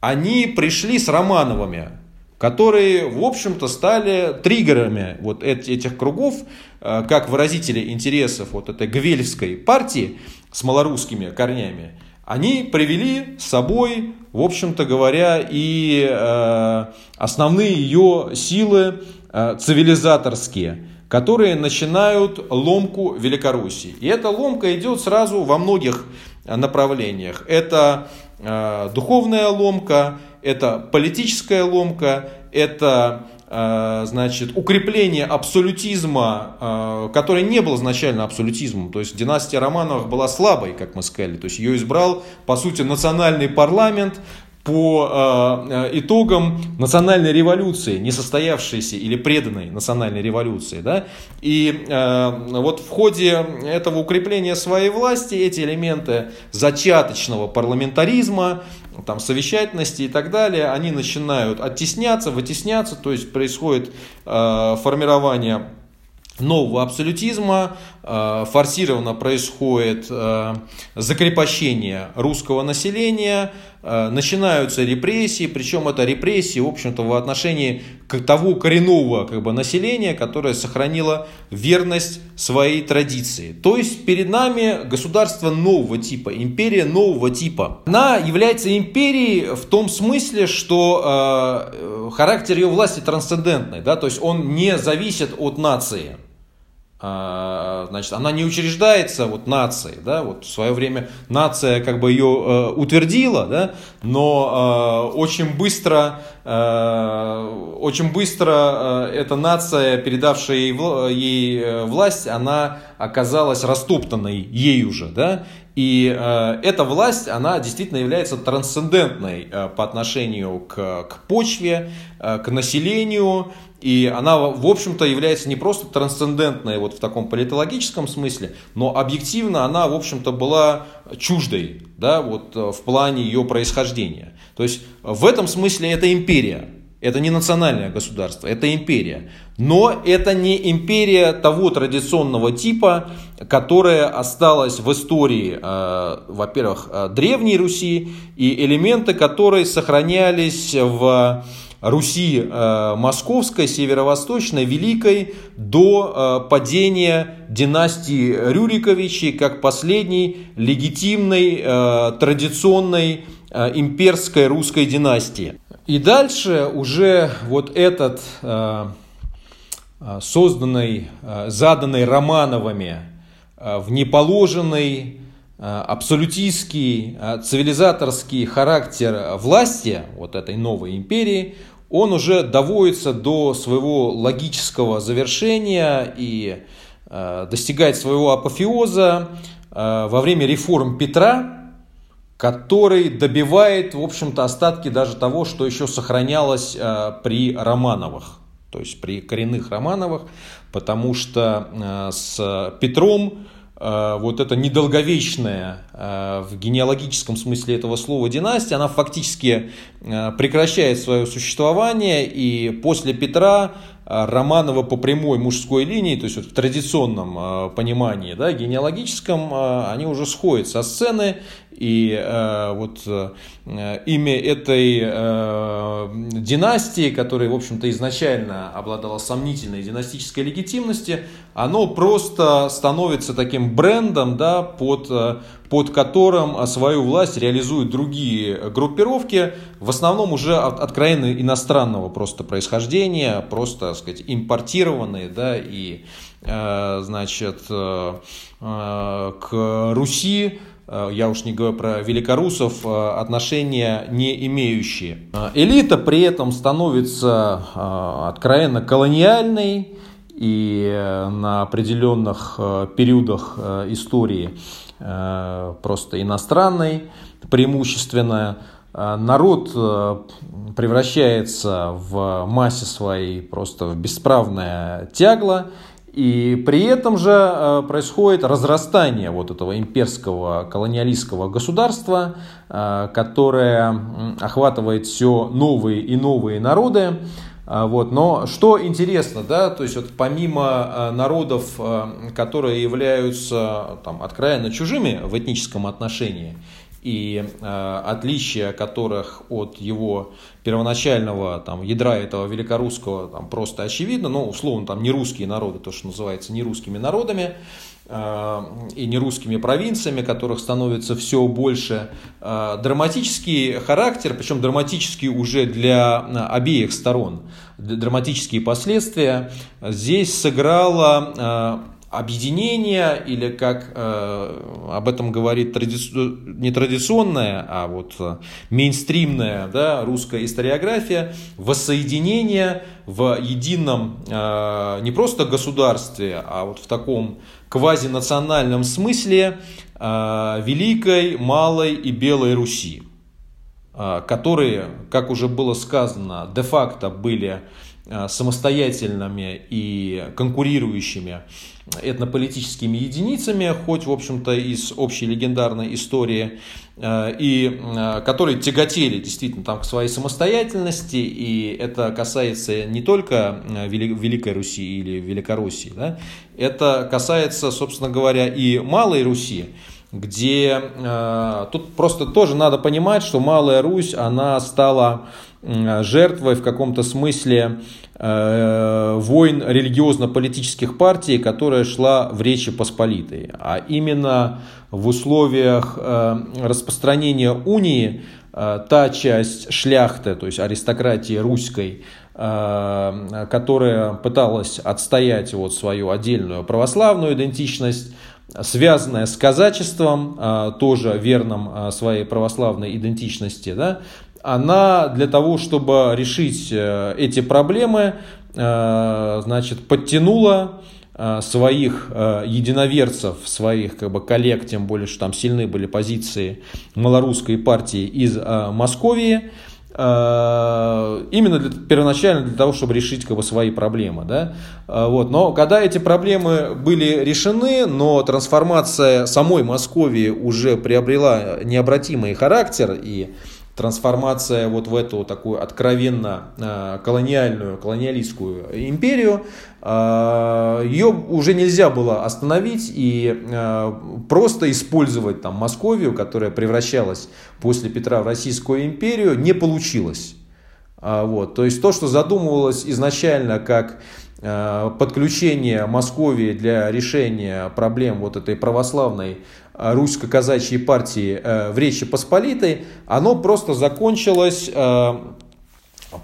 Они пришли с Романовыми, которые, в общем-то, стали триггерами вот этих кругов, э, как выразители интересов вот этой гвельской партии с малорусскими корнями они привели с собой, в общем-то говоря, и э, основные ее силы э, цивилизаторские, которые начинают ломку Великороссии. И эта ломка идет сразу во многих направлениях. Это духовная ломка, это политическая ломка, это Э, значит, укрепление абсолютизма, э, который не был изначально абсолютизмом. То есть династия Романовых была слабой, как мы сказали. То есть ее избрал, по сути, национальный парламент, по э, итогам национальной революции, не состоявшейся или преданной национальной революции. Да? И вот в ходе этого укрепления своей власти эти элементы зачаточного парламентаризма, там, совещательности и так далее, они начинают оттесняться, вытесняться, то есть происходит э, формирование нового абсолютизма, э, форсированно происходит э, закрепощение русского населения, начинаются репрессии, причем это репрессии, в общем-то, в отношении того коренного как бы, населения, которое сохранило верность своей традиции. То есть перед нами государство нового типа, империя нового типа. Она является империей в том смысле, что э, характер ее власти трансцендентный, да, то есть он не зависит от нации. А, значит, она не учреждается вот нацией, да, вот в свое время нация как бы ее э, утвердила, да, но э, очень быстро, э, очень быстро э, эта нация, передавшая ей, ей э, власть, она оказалась растоптанной ею же, да, и э, эта власть, она действительно является трансцендентной э, по отношению к, к почве, э, к населению, и она, в общем-то, является не просто трансцендентной вот в таком политологическом смысле, но объективно она, в общем-то, была чуждой да, вот, э, в плане ее происхождения. То есть в этом смысле это империя. Это не национальное государство, это империя. Но это не империя того традиционного типа, которая осталась в истории, э, во-первых, э, Древней Руси, и элементы которой сохранялись в Руси э, Московской, Северо-Восточной, Великой до падения династии Рюриковичей как последней легитимной, традиционной имперской русской династии. И дальше уже вот этот созданный, заданный Романовыми в неположенный абсолютистский, цивилизаторский характер власти вот этой новой империи, он уже доводится до своего логического завершения и э, достигает своего апофеоза э, во время реформ Петра, который добивает, в общем-то, остатки даже того, что еще сохранялось э, при Романовых, то есть при коренных Романовых, потому что с Петром Э, вот эта недолговечная э, в генеалогическом смысле этого слова династия, она фактически э, прекращает свое существование, и после Петра Романова по прямой мужской линии, то есть вот в традиционном понимании, да, генеалогическом, они уже сходят со сцены, и э, вот э, имя этой э, династии, которая, в общем-то, изначально обладала сомнительной династической легитимности, оно просто становится таким брендом, да, под, э, под которым свою власть реализуют другие группировки, в основном уже от, откровенно иностранного просто происхождения, просто, так сказать, импортированные, да, и, э, значит, э, э, к Руси Э, я уж не говорю про великорусов, э, отношения не имеющие. Элита при этом становится откровенно колониальной и на определенных периодах истории просто иностранной, преимущественно. Народ превращается в массе своей просто в бесправное тягло, и при этом же э, происходит разрастание вот этого имперского колониалистского государства, э, которое охватывает все новые и новые народы. Э, вот. Но что интересно, да, то есть вот помимо народов, которые являются там, откровенно чужими в этническом отношении, и отличия которых от его первоначального там, ядра этого великорусского там, просто очевидно, ну, условно, там не русские народы, то, что называется не русскими народами, и не русскими провинциями, которых становится все больше. Э, драматический характер, причем драматический уже для обеих сторон, драматические последствия, здесь сыграла объединение или как э, об этом говорит тради... не традиционная, а вот э, мейнстримная да, русская историография, воссоединение в едином э, не просто государстве, а вот в таком квазинациональном смысле э, Великой, Малой и Белой Руси, э, которые, как уже было сказано, де-факто были э, самостоятельными и конкурирующими этнополитическими единицами, хоть, в общем-то, из общей легендарной истории, и э, которые тяготели действительно там к своей самостоятельности, и это касается не только э, Великой Руси или Великороссии, да, это касается, собственно говоря, и Малой Руси, где э, тут просто тоже надо понимать, что Малая Русь, она стала жертвой в каком-то смысле э, войн религиозно-политических партий, которая шла в Речи Посполитой. А именно в условиях э, распространения унии э, та часть шляхты, то есть аристократии русской, которая пыталась отстоять вот свою отдельную православную идентичность, связанная с казачеством, тоже верным своей православной идентичности, да, она для того, чтобы решить э, эти проблемы, э, значит, подтянула э, своих единоверцев, своих как бы, коллег, тем более, что там сильны были позиции малорусской партии из Московии, именно для, первоначально для того, чтобы решить как бы, свои проблемы. Да? Вот. Но когда эти проблемы были решены, но трансформация самой Московии уже приобрела необратимый характер, и трансформация вот в эту такую откровенно э, колониальную, колониалистскую империю, э, ее уже нельзя было остановить и э, просто использовать там Московию, которая превращалась после Петра в Российскую империю, не получилось. Вот. То есть то, что задумывалось изначально как подключение Московии для решения проблем вот этой православной русско-казачьей партии э, в Речи Посполитой, оно просто закончилось э,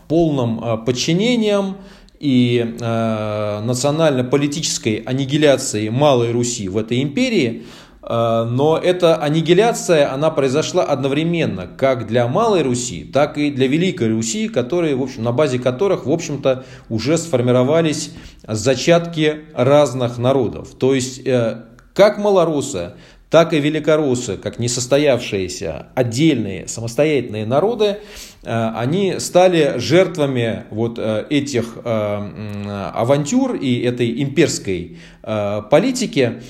полным подчинением и национально-политической аннигиляцией Малой Руси в этой империи, но эта аннигиляция, она произошла одновременно как для Малой Руси, так и для Великой Руси, которые, в общем, на базе которых, в общем-то, уже сформировались зачатки разных народов. То есть, как малорусы, так и великоруссы, как несостоявшиеся отдельные самостоятельные народы, э, они стали жертвами вот э, этих э, авантюр и этой имперской политики,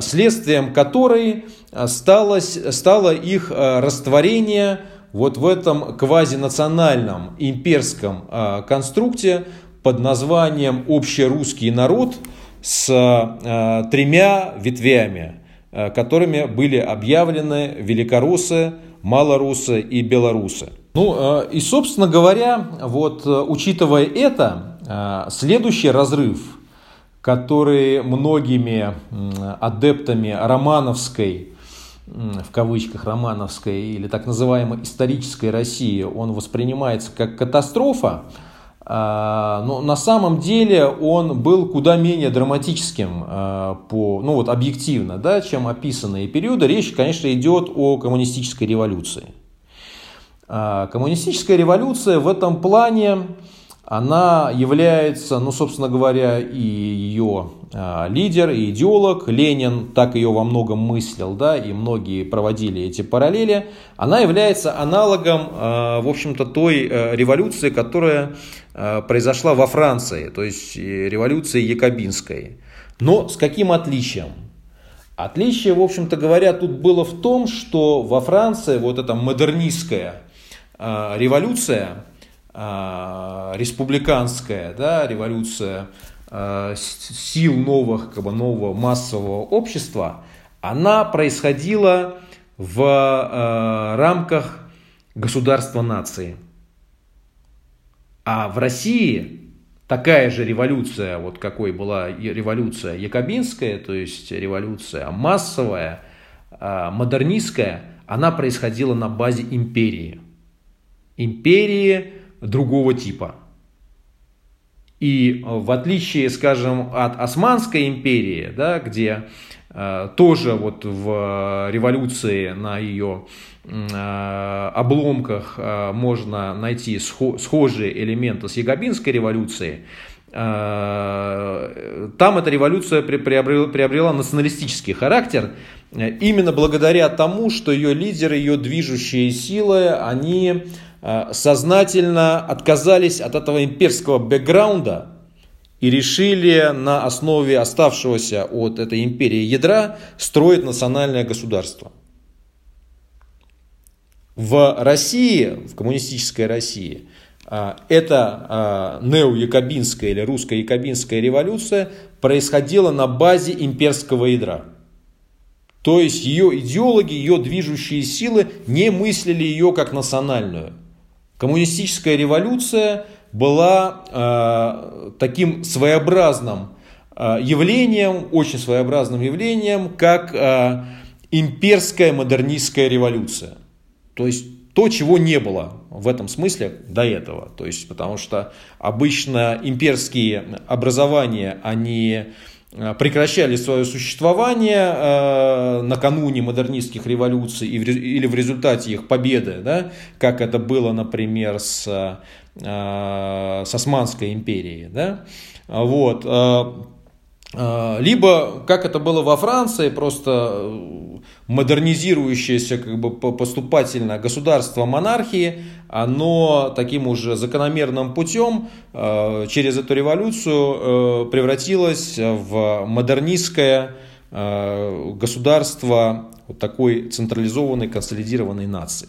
следствием которой стало, стало их растворение вот в этом квазинациональном имперском конструкте, под названием «Общерусский народ» с тремя ветвями, которыми были объявлены великорусы, малорусы и белорусы. Ну э, и, собственно говоря, вот учитывая это, следующий разрыв, который многими адептами романовской в кавычках романовской или так называемой исторической России, он воспринимается как катастрофа, но на самом деле он был куда менее драматическим а, по, ну вот объективно, да, чем описанные периоды. Речь, конечно, идет о коммунистической революции. А, коммунистическая революция в этом плане она является, ну, собственно говоря, и ее э, лидер, и идеолог Ленин так ее во многом мыслил, да, и многие проводили эти параллели. Она является аналогом, э, в общем-то, той э, революции, которая э, произошла во Франции, то есть революции якобинской. Но с каким отличием? Отличие, в общем-то говоря, тут было в том, что во Франции вот эта модернистская э, революция, а, республиканская да, революция а, сил новых, как бы, нового массового общества, она происходила в а, рамках государства нации. А в России такая же революция, вот какой была революция якобинская, то есть революция массовая, модернистская, она происходила на базе империи. Империи другого типа. И э, в отличие, скажем, от Османской империи, да, где э, тоже вот в революции на ее э, обломках э, можно найти схо- схожие элементы с Ягобинской революцией, э, там эта революция приобрела, националистический характер, э, именно благодаря тому, что ее лидеры, ее движущие силы, они Э, сознательно отказались от этого имперского бэкграунда и решили на основе оставшегося от этой империи ядра строить национальное государство. В России, в коммунистической России, э, эта э, неоякобинская или русско-якобинская революция происходила на базе имперского ядра. То есть ее идеологи, ее движущие силы не мыслили ее как национальную. Коммунистическая революция была э, таким своеобразным э, явлением, очень своеобразным явлением, как э, имперская модернистская революция. То есть то, чего не было в этом смысле до этого. То есть, потому что обычно имперские образования, они прекращали свое существование э, накануне модернистских революций или в результате их победы, да, как это было, например, с, э, с Османской империей. Да. Вот. Э, э, либо, как это было во Франции, просто модернизирующееся как бы поступательно государство монархии, оно таким уже закономерным путем э, через эту революцию э, превратилось в модернистское э, государство вот такой централизованной, консолидированной нации.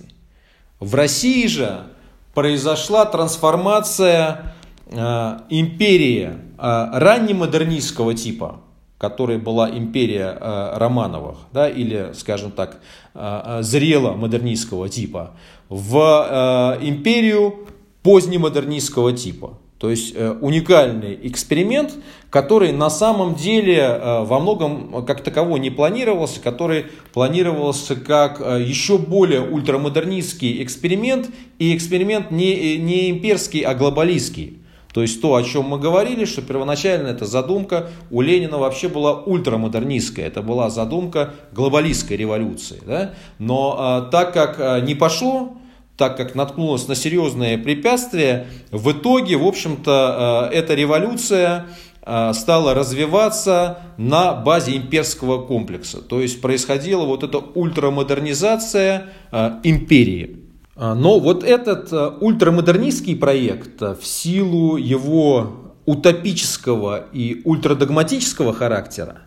В России же произошла трансформация империи раннемодернистского типа – которой была империя э, Романовых, да, или, скажем так, э, э, зрело-модернистского типа, в империю позднемодернистского типа. То есть уникальный эксперимент, который на самом деле во многом как таковой не планировался, который планировался как еще более ультрамодернистский эксперимент и эксперимент не, не имперский, а глобалистский. То есть то, о чем мы говорили, что первоначально эта задумка у Ленина вообще была ультрамодернистская, это была задумка глобалистской революции. Да? Но а, так как а, не пошло, так как наткнулась на серьезные препятствия, в итоге, в общем-то, а, эта революция стала развиваться на базе имперского комплекса. То есть происходила вот эта ультрамодернизация империи. А, но вот этот э, ультрамодернистский проект э, в силу его утопического и ультрадогматического характера,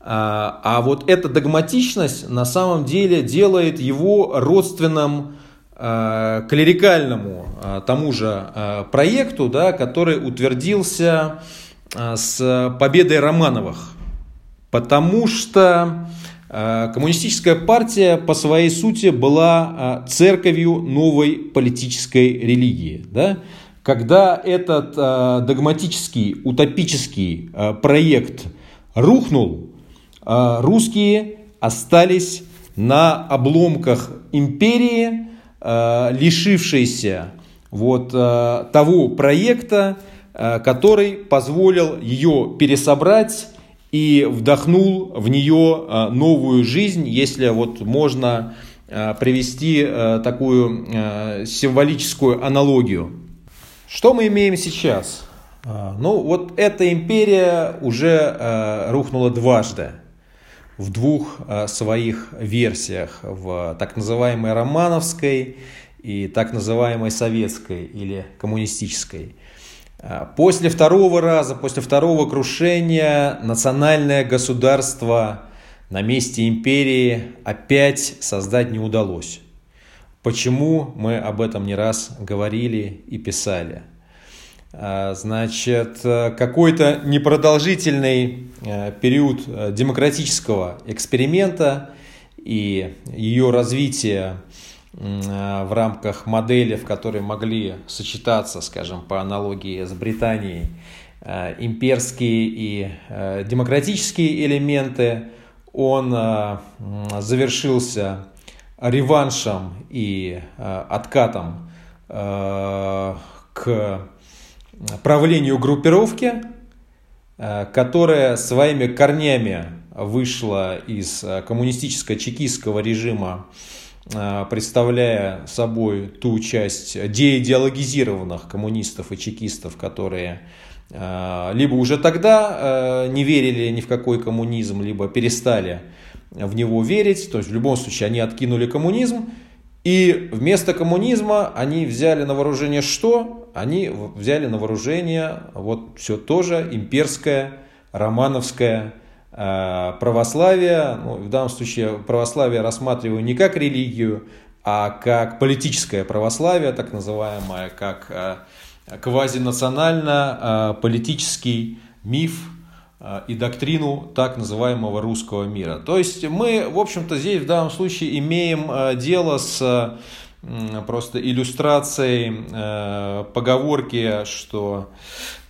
а, а вот эта догматичность на самом деле делает его родственным клерикальному тому же проекту, да, который утвердился с победой Романовых. Потому что коммунистическая партия по своей сути была церковью новой политической религии. Да? Когда этот догматический, утопический проект рухнул, русские остались на обломках империи, э, лишившейся вот э, того проекта, э, который позволил ее пересобрать и вдохнул в нее новую жизнь, если вот можно привести такую символическую аналогию. Что мы имеем сейчас? Ну вот эта империя уже рухнула дважды в двух э, своих версиях, в так называемой романовской и так называемой советской или коммунистической. Э, после второго раза, после второго крушения, национальное государство на месте империи опять создать не удалось. Почему мы об этом не раз говорили и писали? А, значит, э, какой-то непродолжительный э, период э, демократического эксперимента и ее развития в рамках модели, в которой могли сочетаться, скажем, по аналогии с Британией, имперские и демократические элементы, он завершился реваншем и откатом к правлению группировки, э, которая своими корнями вышла из э, коммунистическо-чекистского режима, э, представляя собой ту часть деидеологизированных коммунистов и чекистов, которые либо уже тогда не верили ни в какой коммунизм, либо перестали в него верить. То есть в любом случае они откинули коммунизм. И вместо коммунизма они взяли на вооружение что? они взяли на вооружение вот все тоже имперское, романовское э, православие. Ну, в данном случае православие рассматриваю не как религию, а как политическое православие, так называемое, как э, квазинационально-политический э, миф и доктрину так называемого русского мира. То есть мы, в общем-то, здесь в данном случае имеем дело с просто иллюстрацией э, поговорки, что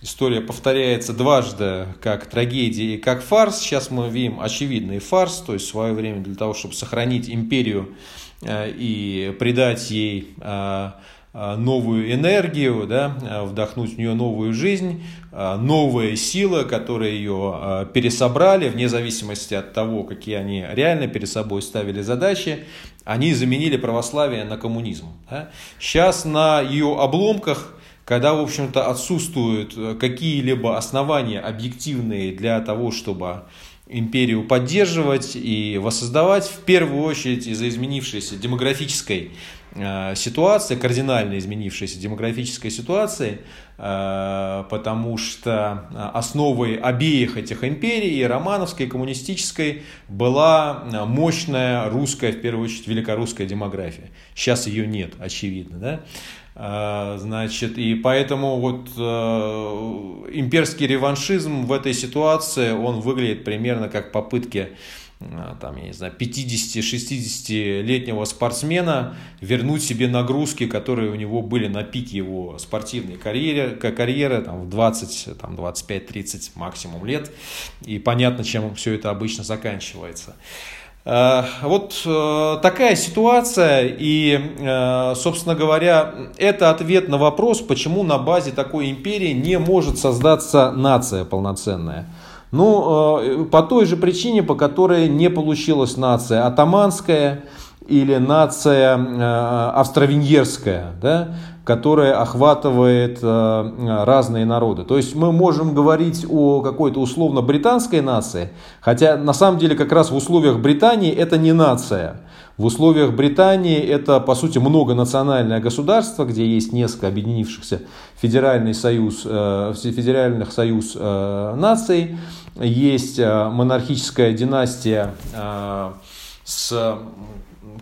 история повторяется дважды, как трагедия и как фарс. Сейчас мы видим очевидный фарс, то есть в свое время для того, чтобы сохранить империю э, и придать ей э, э новую энергию, да, вдохнуть в нее новую жизнь, новые силы, которые ее пересобрали, вне зависимости от того, какие они реально перед собой ставили задачи, они заменили православие на коммунизм. Да? Сейчас на ее обломках, когда, в общем-то, отсутствуют э, какие-либо основания объективные для того, чтобы империю поддерживать и воссоздавать, в первую очередь из-за изменившейся демографической Э, ситуация, кардинально изменившаяся демографическая ситуация, э, потому что основой обеих этих империй, и романовской, и коммунистической, была мощная русская, в первую очередь, великорусская демография. Сейчас ее нет, очевидно. Да? Э, значит, и поэтому вот имперский реваншизм в этой ситуации, он выглядит примерно как попытки а, там, я не знаю, 50-60-летнего спортсмена вернуть себе нагрузки, которые у него были на пике его спортивной карьеры, карьеры там, в 20, там, 25-30 максимум лет. И понятно, чем все это обычно заканчивается. А, вот э, такая ситуация, и, э, собственно говоря, это ответ на вопрос, почему на базе такой империи не может создаться нация полноценная. Ну, э, по той же причине, по которой не получилась нация атаманская или нация э, австро-венгерская, да, которая охватывает э, разные народы. То есть мы можем говорить о какой-то условно британской нации, хотя на самом деле как раз в условиях Британии это не нация. В условиях Британии это, по сути, многонациональное государство, где есть несколько объединившихся федеральный союз, федеральных союз наций есть э, монархическая династия э, с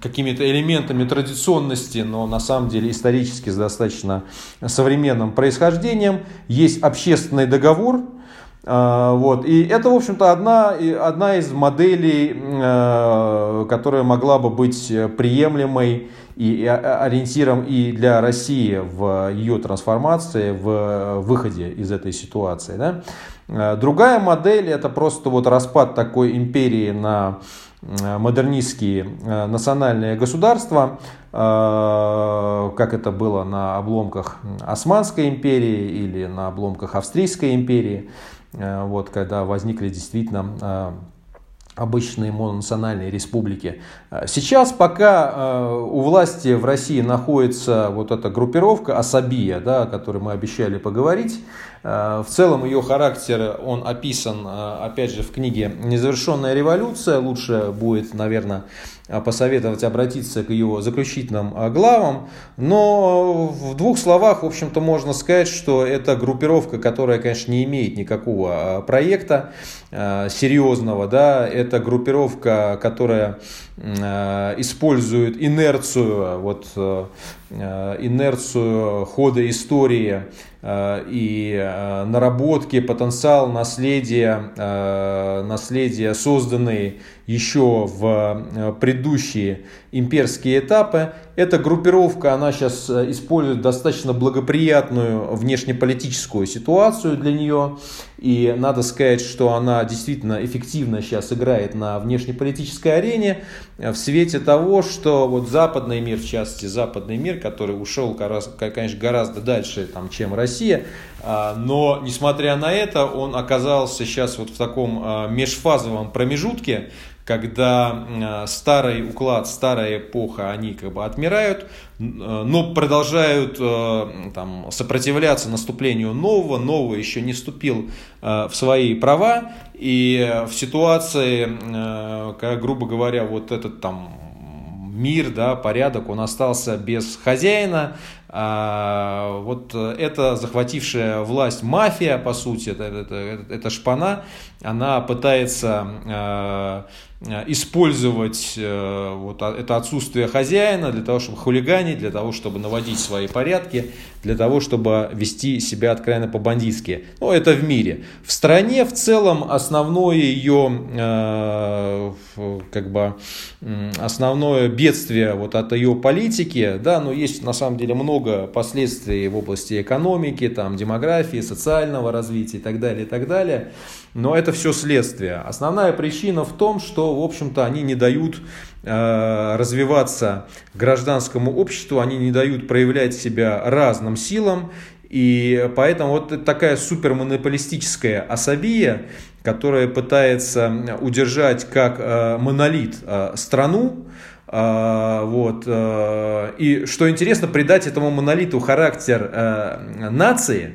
какими-то элементами традиционности, но на самом деле исторически с достаточно современным происхождением. Есть общественный договор, а, вот. И это, в общем-то, одна, одна из моделей, э, которая могла бы быть приемлемой и ориентиром и для России в ее трансформации, в выходе из этой ситуации. Да? Э, другая модель это просто вот распад такой империи на модернистские национальные государства, как это было на обломках Османской империи или на обломках Австрийской империи. Э, вот, когда возникли действительно э, обычные мононациональные республики. Э, сейчас пока у власти в России находится вот эта группировка Асабия, да, о которой мы обещали поговорить, в целом ее характер, он описан, опять же, в книге «Незавершенная революция». Лучше будет, наверное, посоветовать обратиться к ее заключительным а, главам. Но в двух словах, в общем-то, можно сказать, что это группировка, которая, конечно, не имеет никакого а, проекта серьезного. Да? Это группировка, которая использует инерцию, вот, инерцию хода истории и наработки, потенциал наследия, наследия созданные еще в э, предыдущие имперские этапы. Эта группировка, она сейчас э, использует достаточно благоприятную внешнеполитическую ситуацию для нее. И надо сказать, что она действительно эффективно сейчас играет на внешнеполитической арене э, в свете того, что вот западный мир, в частности западный мир, который ушел, конечно, гораздо дальше, там, чем Россия, а, но несмотря на это, он оказался сейчас вот в таком межфазовом промежутке, когда э, старый уклад, старая эпоха, они как бы отмирают, э, но продолжают э, там, сопротивляться наступлению нового, нового еще не вступил в свои права, и в ситуации, когда, грубо говоря, вот этот там мир, да, порядок, он остался без хозяина, а, вот эта захватившая власть мафия, по сути, это, это, это, это шпана, она пытается Э, использовать э, вот а, это отсутствие хозяина для того, чтобы хулиганить, для того, чтобы наводить свои порядки, для того, чтобы вести себя откровенно по-бандитски. Ну, это в мире. В стране в целом основное ее, э, как бы, основное бедствие вот от ее политики, да, но есть на самом деле много последствий в области экономики, там, демографии, социального развития и так далее, и так далее. Но это все следствие. Основная причина в том, что, в общем-то, они не дают э, развиваться гражданскому обществу, они не дают проявлять себя разным силам. И поэтому вот такая супермонополистическая особия, которая пытается удержать как э, монолит э, страну, вот. И что интересно, придать этому монолиту характер нации,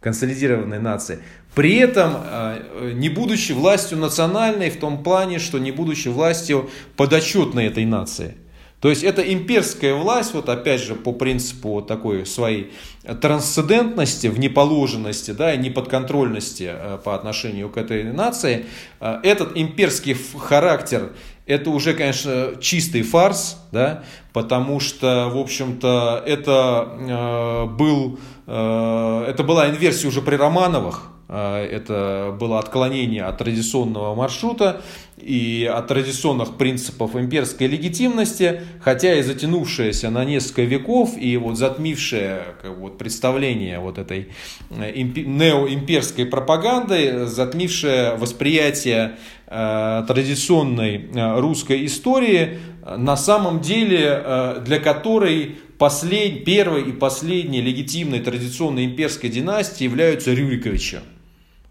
консолидированной нации, при этом, э, не будучи властью национальной в том плане, что не будучи властью подотчетной этой нации. То есть это имперская власть, вот опять же по принципу такой своей трансцендентности, внеположенности, да, и неподконтрольности э, по отношению к этой нации, э, этот имперский характер, это уже, конечно, чистый фарс, да, потому что, в общем-то, это, был, это была инверсия уже при Романовых, это было отклонение от традиционного маршрута и от традиционных принципов имперской легитимности, хотя и затянувшееся на несколько веков и вот затмившее как вот, представление вот этой э, неоимперской пропаганды, затмившее восприятие э, традиционной э, русской истории, на самом деле для которой послед... первой и последней легитимной традиционной имперской династии являются Рюриковичи.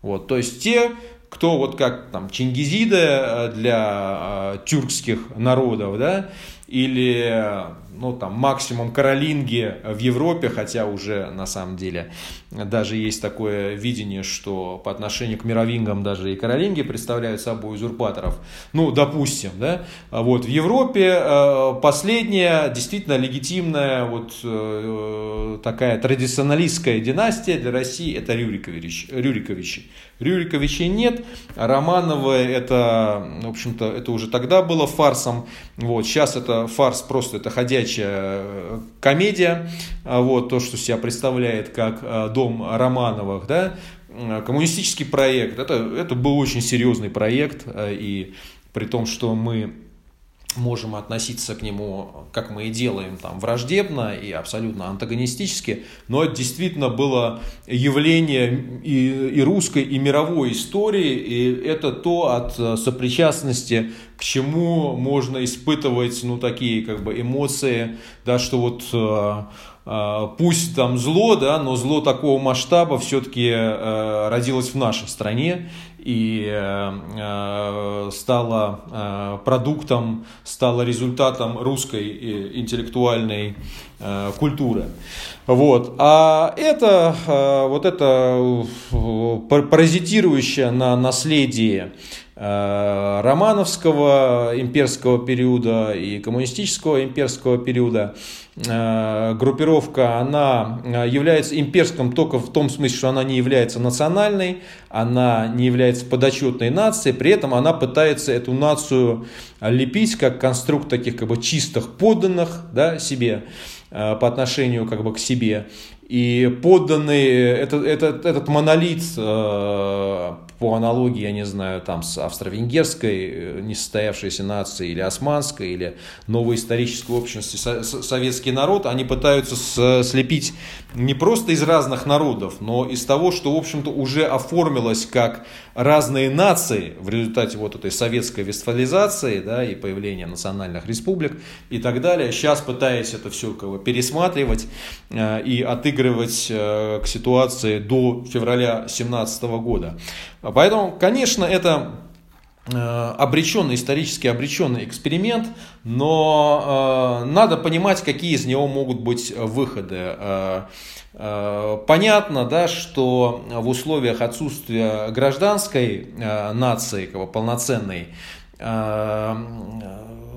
Вот, то есть те, кто вот как там Чингизида э, для э, тюркских народов, да, или ну, там, максимум каролинги в Европе, хотя уже на самом деле даже есть такое видение, что по отношению к мировингам даже и каролинги представляют собой узурпаторов. Ну, допустим, да, вот в Европе э, последняя действительно легитимная вот э, такая традиционалистская династия для России это Рюрикович, Рюриковичи. Рюриковичей нет, Романовы это, в общем-то, это уже тогда было фарсом, вот, сейчас это фарс, просто это ходячая комедия, вот, то, что себя представляет как дом Романовых, да, коммунистический проект, это, это был очень серьезный проект, и при том, что мы можем относиться к нему, как мы и делаем, там, враждебно и абсолютно антагонистически, но это действительно было явление и, и русской, и мировой истории, и это то от сопричастности, к чему можно испытывать, ну, такие, как бы, эмоции, да, что вот э, э, пусть там зло, да, но зло такого масштаба все-таки э, родилось в нашей стране, и э, э, стала э, продуктом, стала результатом русской интеллектуальной культуры. Вот. А это вот это паразитирующее на наследии романовского имперского периода и коммунистического имперского периода Э, группировка, она э, является имперским только в том смысле, что она не является национальной, она не является подотчетной нацией, при этом она пытается эту нацию лепить как конструкт таких как бы чистых подданных да, себе э, по отношению как бы к себе. И подданные, этот, этот, этот монолит по аналогии, я не знаю, там с австро-венгерской э, несостоявшейся нацией или османской, или новой исторической общности советский народ, они пытаются слепить не просто из разных народов, но из того, что, в общем-то, уже оформилось как разные нации в результате вот этой советской вестфализации да, и появления национальных республик и так далее. Сейчас пытаясь это все как бы пересматривать э, и отыгрывать э, к ситуации до февраля 2017 года. Поэтому, конечно, это обреченный, исторически обреченный эксперимент, но э, надо понимать, какие из него могут быть выходы. Э, э, понятно, да, что в условиях отсутствия гражданской э, нации, как бы, полноценной, э,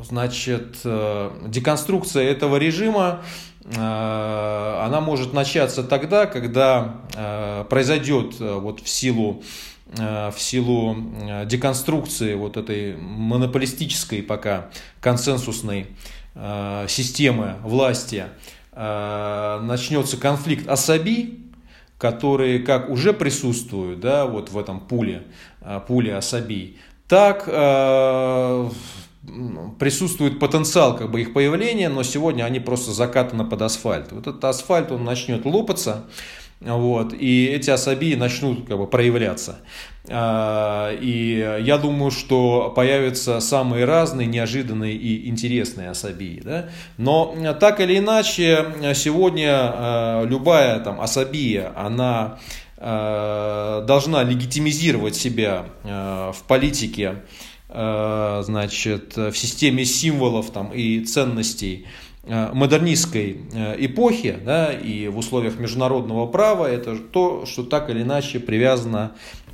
значит, э, деконструкция этого режима э, она может начаться тогда, когда э, произойдет вот в силу Э, в силу э, деконструкции вот этой монополистической пока консенсусной э, системы власти начнется конфликт особи, которые как уже присутствуют да, вот в этом пуле, пуле особей, так присутствует потенциал как бы их появления, но сегодня они просто закатаны под асфальт. Вот этот асфальт он начнет лопаться, вот, и эти особи начнут как бы, проявляться. А, и я думаю, что появятся самые разные, неожиданные и интересные особии. Да? Но так или иначе, сегодня а, любая там, особия, она а, должна легитимизировать себя в политике, значит, в системе символов там, и ценностей, модернистской э, эпохи да, и в условиях международного права это то, что так или иначе привязано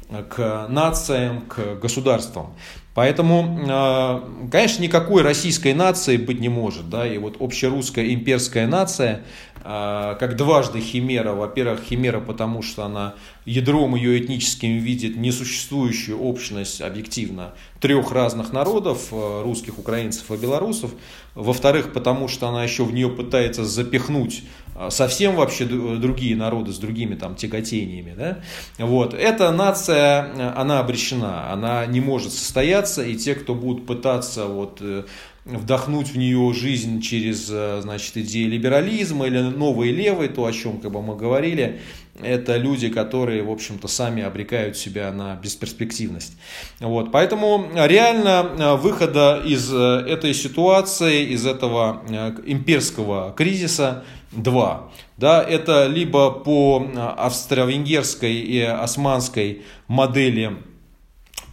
э, к нациям, к государствам. Поэтому, конечно, никакой российской нации быть не может. Да? И вот общерусская имперская нация, как дважды химера. Во-первых, химера, потому что она ядром ее этническим видит несуществующую общность объективно трех разных народов, э, русских, украинцев и белорусов. Во-вторых, потому что она еще в нее пытается запихнуть э, совсем вообще другие народы с другими там тяготениями. Да? Вот. Эта нация, э, она обречена, она не может состояться, и те, кто будут пытаться вот, вдохнуть в нее жизнь через значит, идеи либерализма или новой левой, то, о чем как бы, мы говорили, это люди, которые, в общем-то, сами обрекают себя на бесперспективность. Вот. Поэтому реально э, выхода из э, этой ситуации, из этого э, имперского кризиса два. Да, это либо по австро-венгерской и османской модели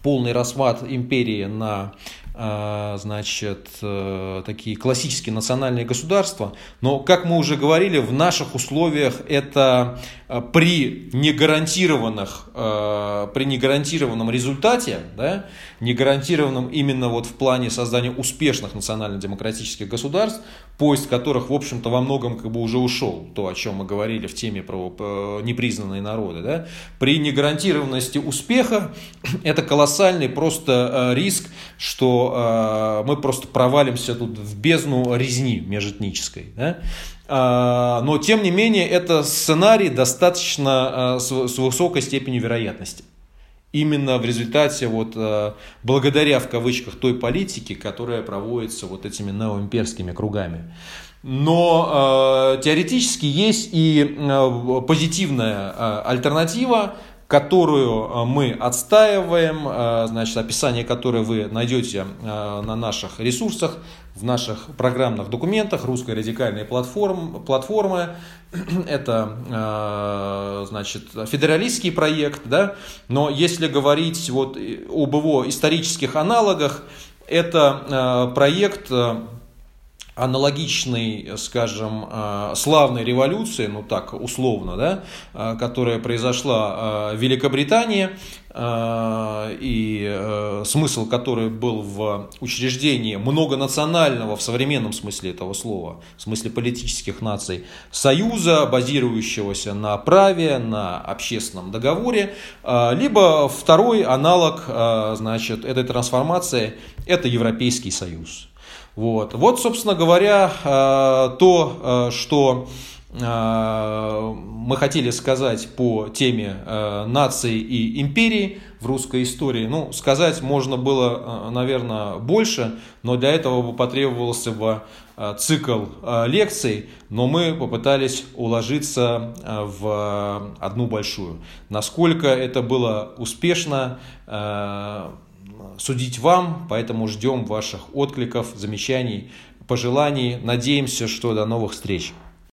полный распад империи на значит, э, такие классические национальные государства. Но, как мы уже говорили, в наших условиях это э, при негарантированных, э, при негарантированном результате, да, негарантированном именно вот в плане создания успешных национально-демократических государств, поезд которых, в общем-то, во многом как бы уже ушел, то, о чем мы говорили в теме про непризнанные народы, да, при негарантированности успеха это колоссальный просто риск, что что мы просто провалимся тут в бездну резни межэтнической. Да? Но, тем не менее, это сценарий достаточно с высокой степенью вероятности именно в результате, вот, э, благодаря в кавычках той политики, которая проводится вот этими неоимперскими кругами. Но э, теоретически есть и э, позитивная э, альтернатива, которую э, мы отстаиваем, э, значит, описание которой вы найдете на наших ресурсах, в наших программных документах русской радикальной платформ, платформы. Это, э, значит, федералистский проект, да, но если говорить вот об его исторических аналогах, это э, проект э, аналогичной, скажем, славной революции, ну так условно, да, которая произошла в Великобритании, Э, и э, смысл который был в учреждении многонационального в современном смысле этого слова, в смысле политических наций, союза, базирующегося на праве, на общественном договоре, э, либо второй аналог значит, этой трансформации – это Европейский Союз. Вот, вот собственно говоря, то, что Э, мы хотели сказать по теме э, нации и империи в русской истории. Ну, сказать можно было, э, наверное, больше, но для этого бы потребовался бы цикл лекций, но мы попытались уложиться в одну большую. Насколько это было успешно, судить вам, поэтому ждем ваших откликов, замечаний, пожеланий. Надеемся, что до новых встреч.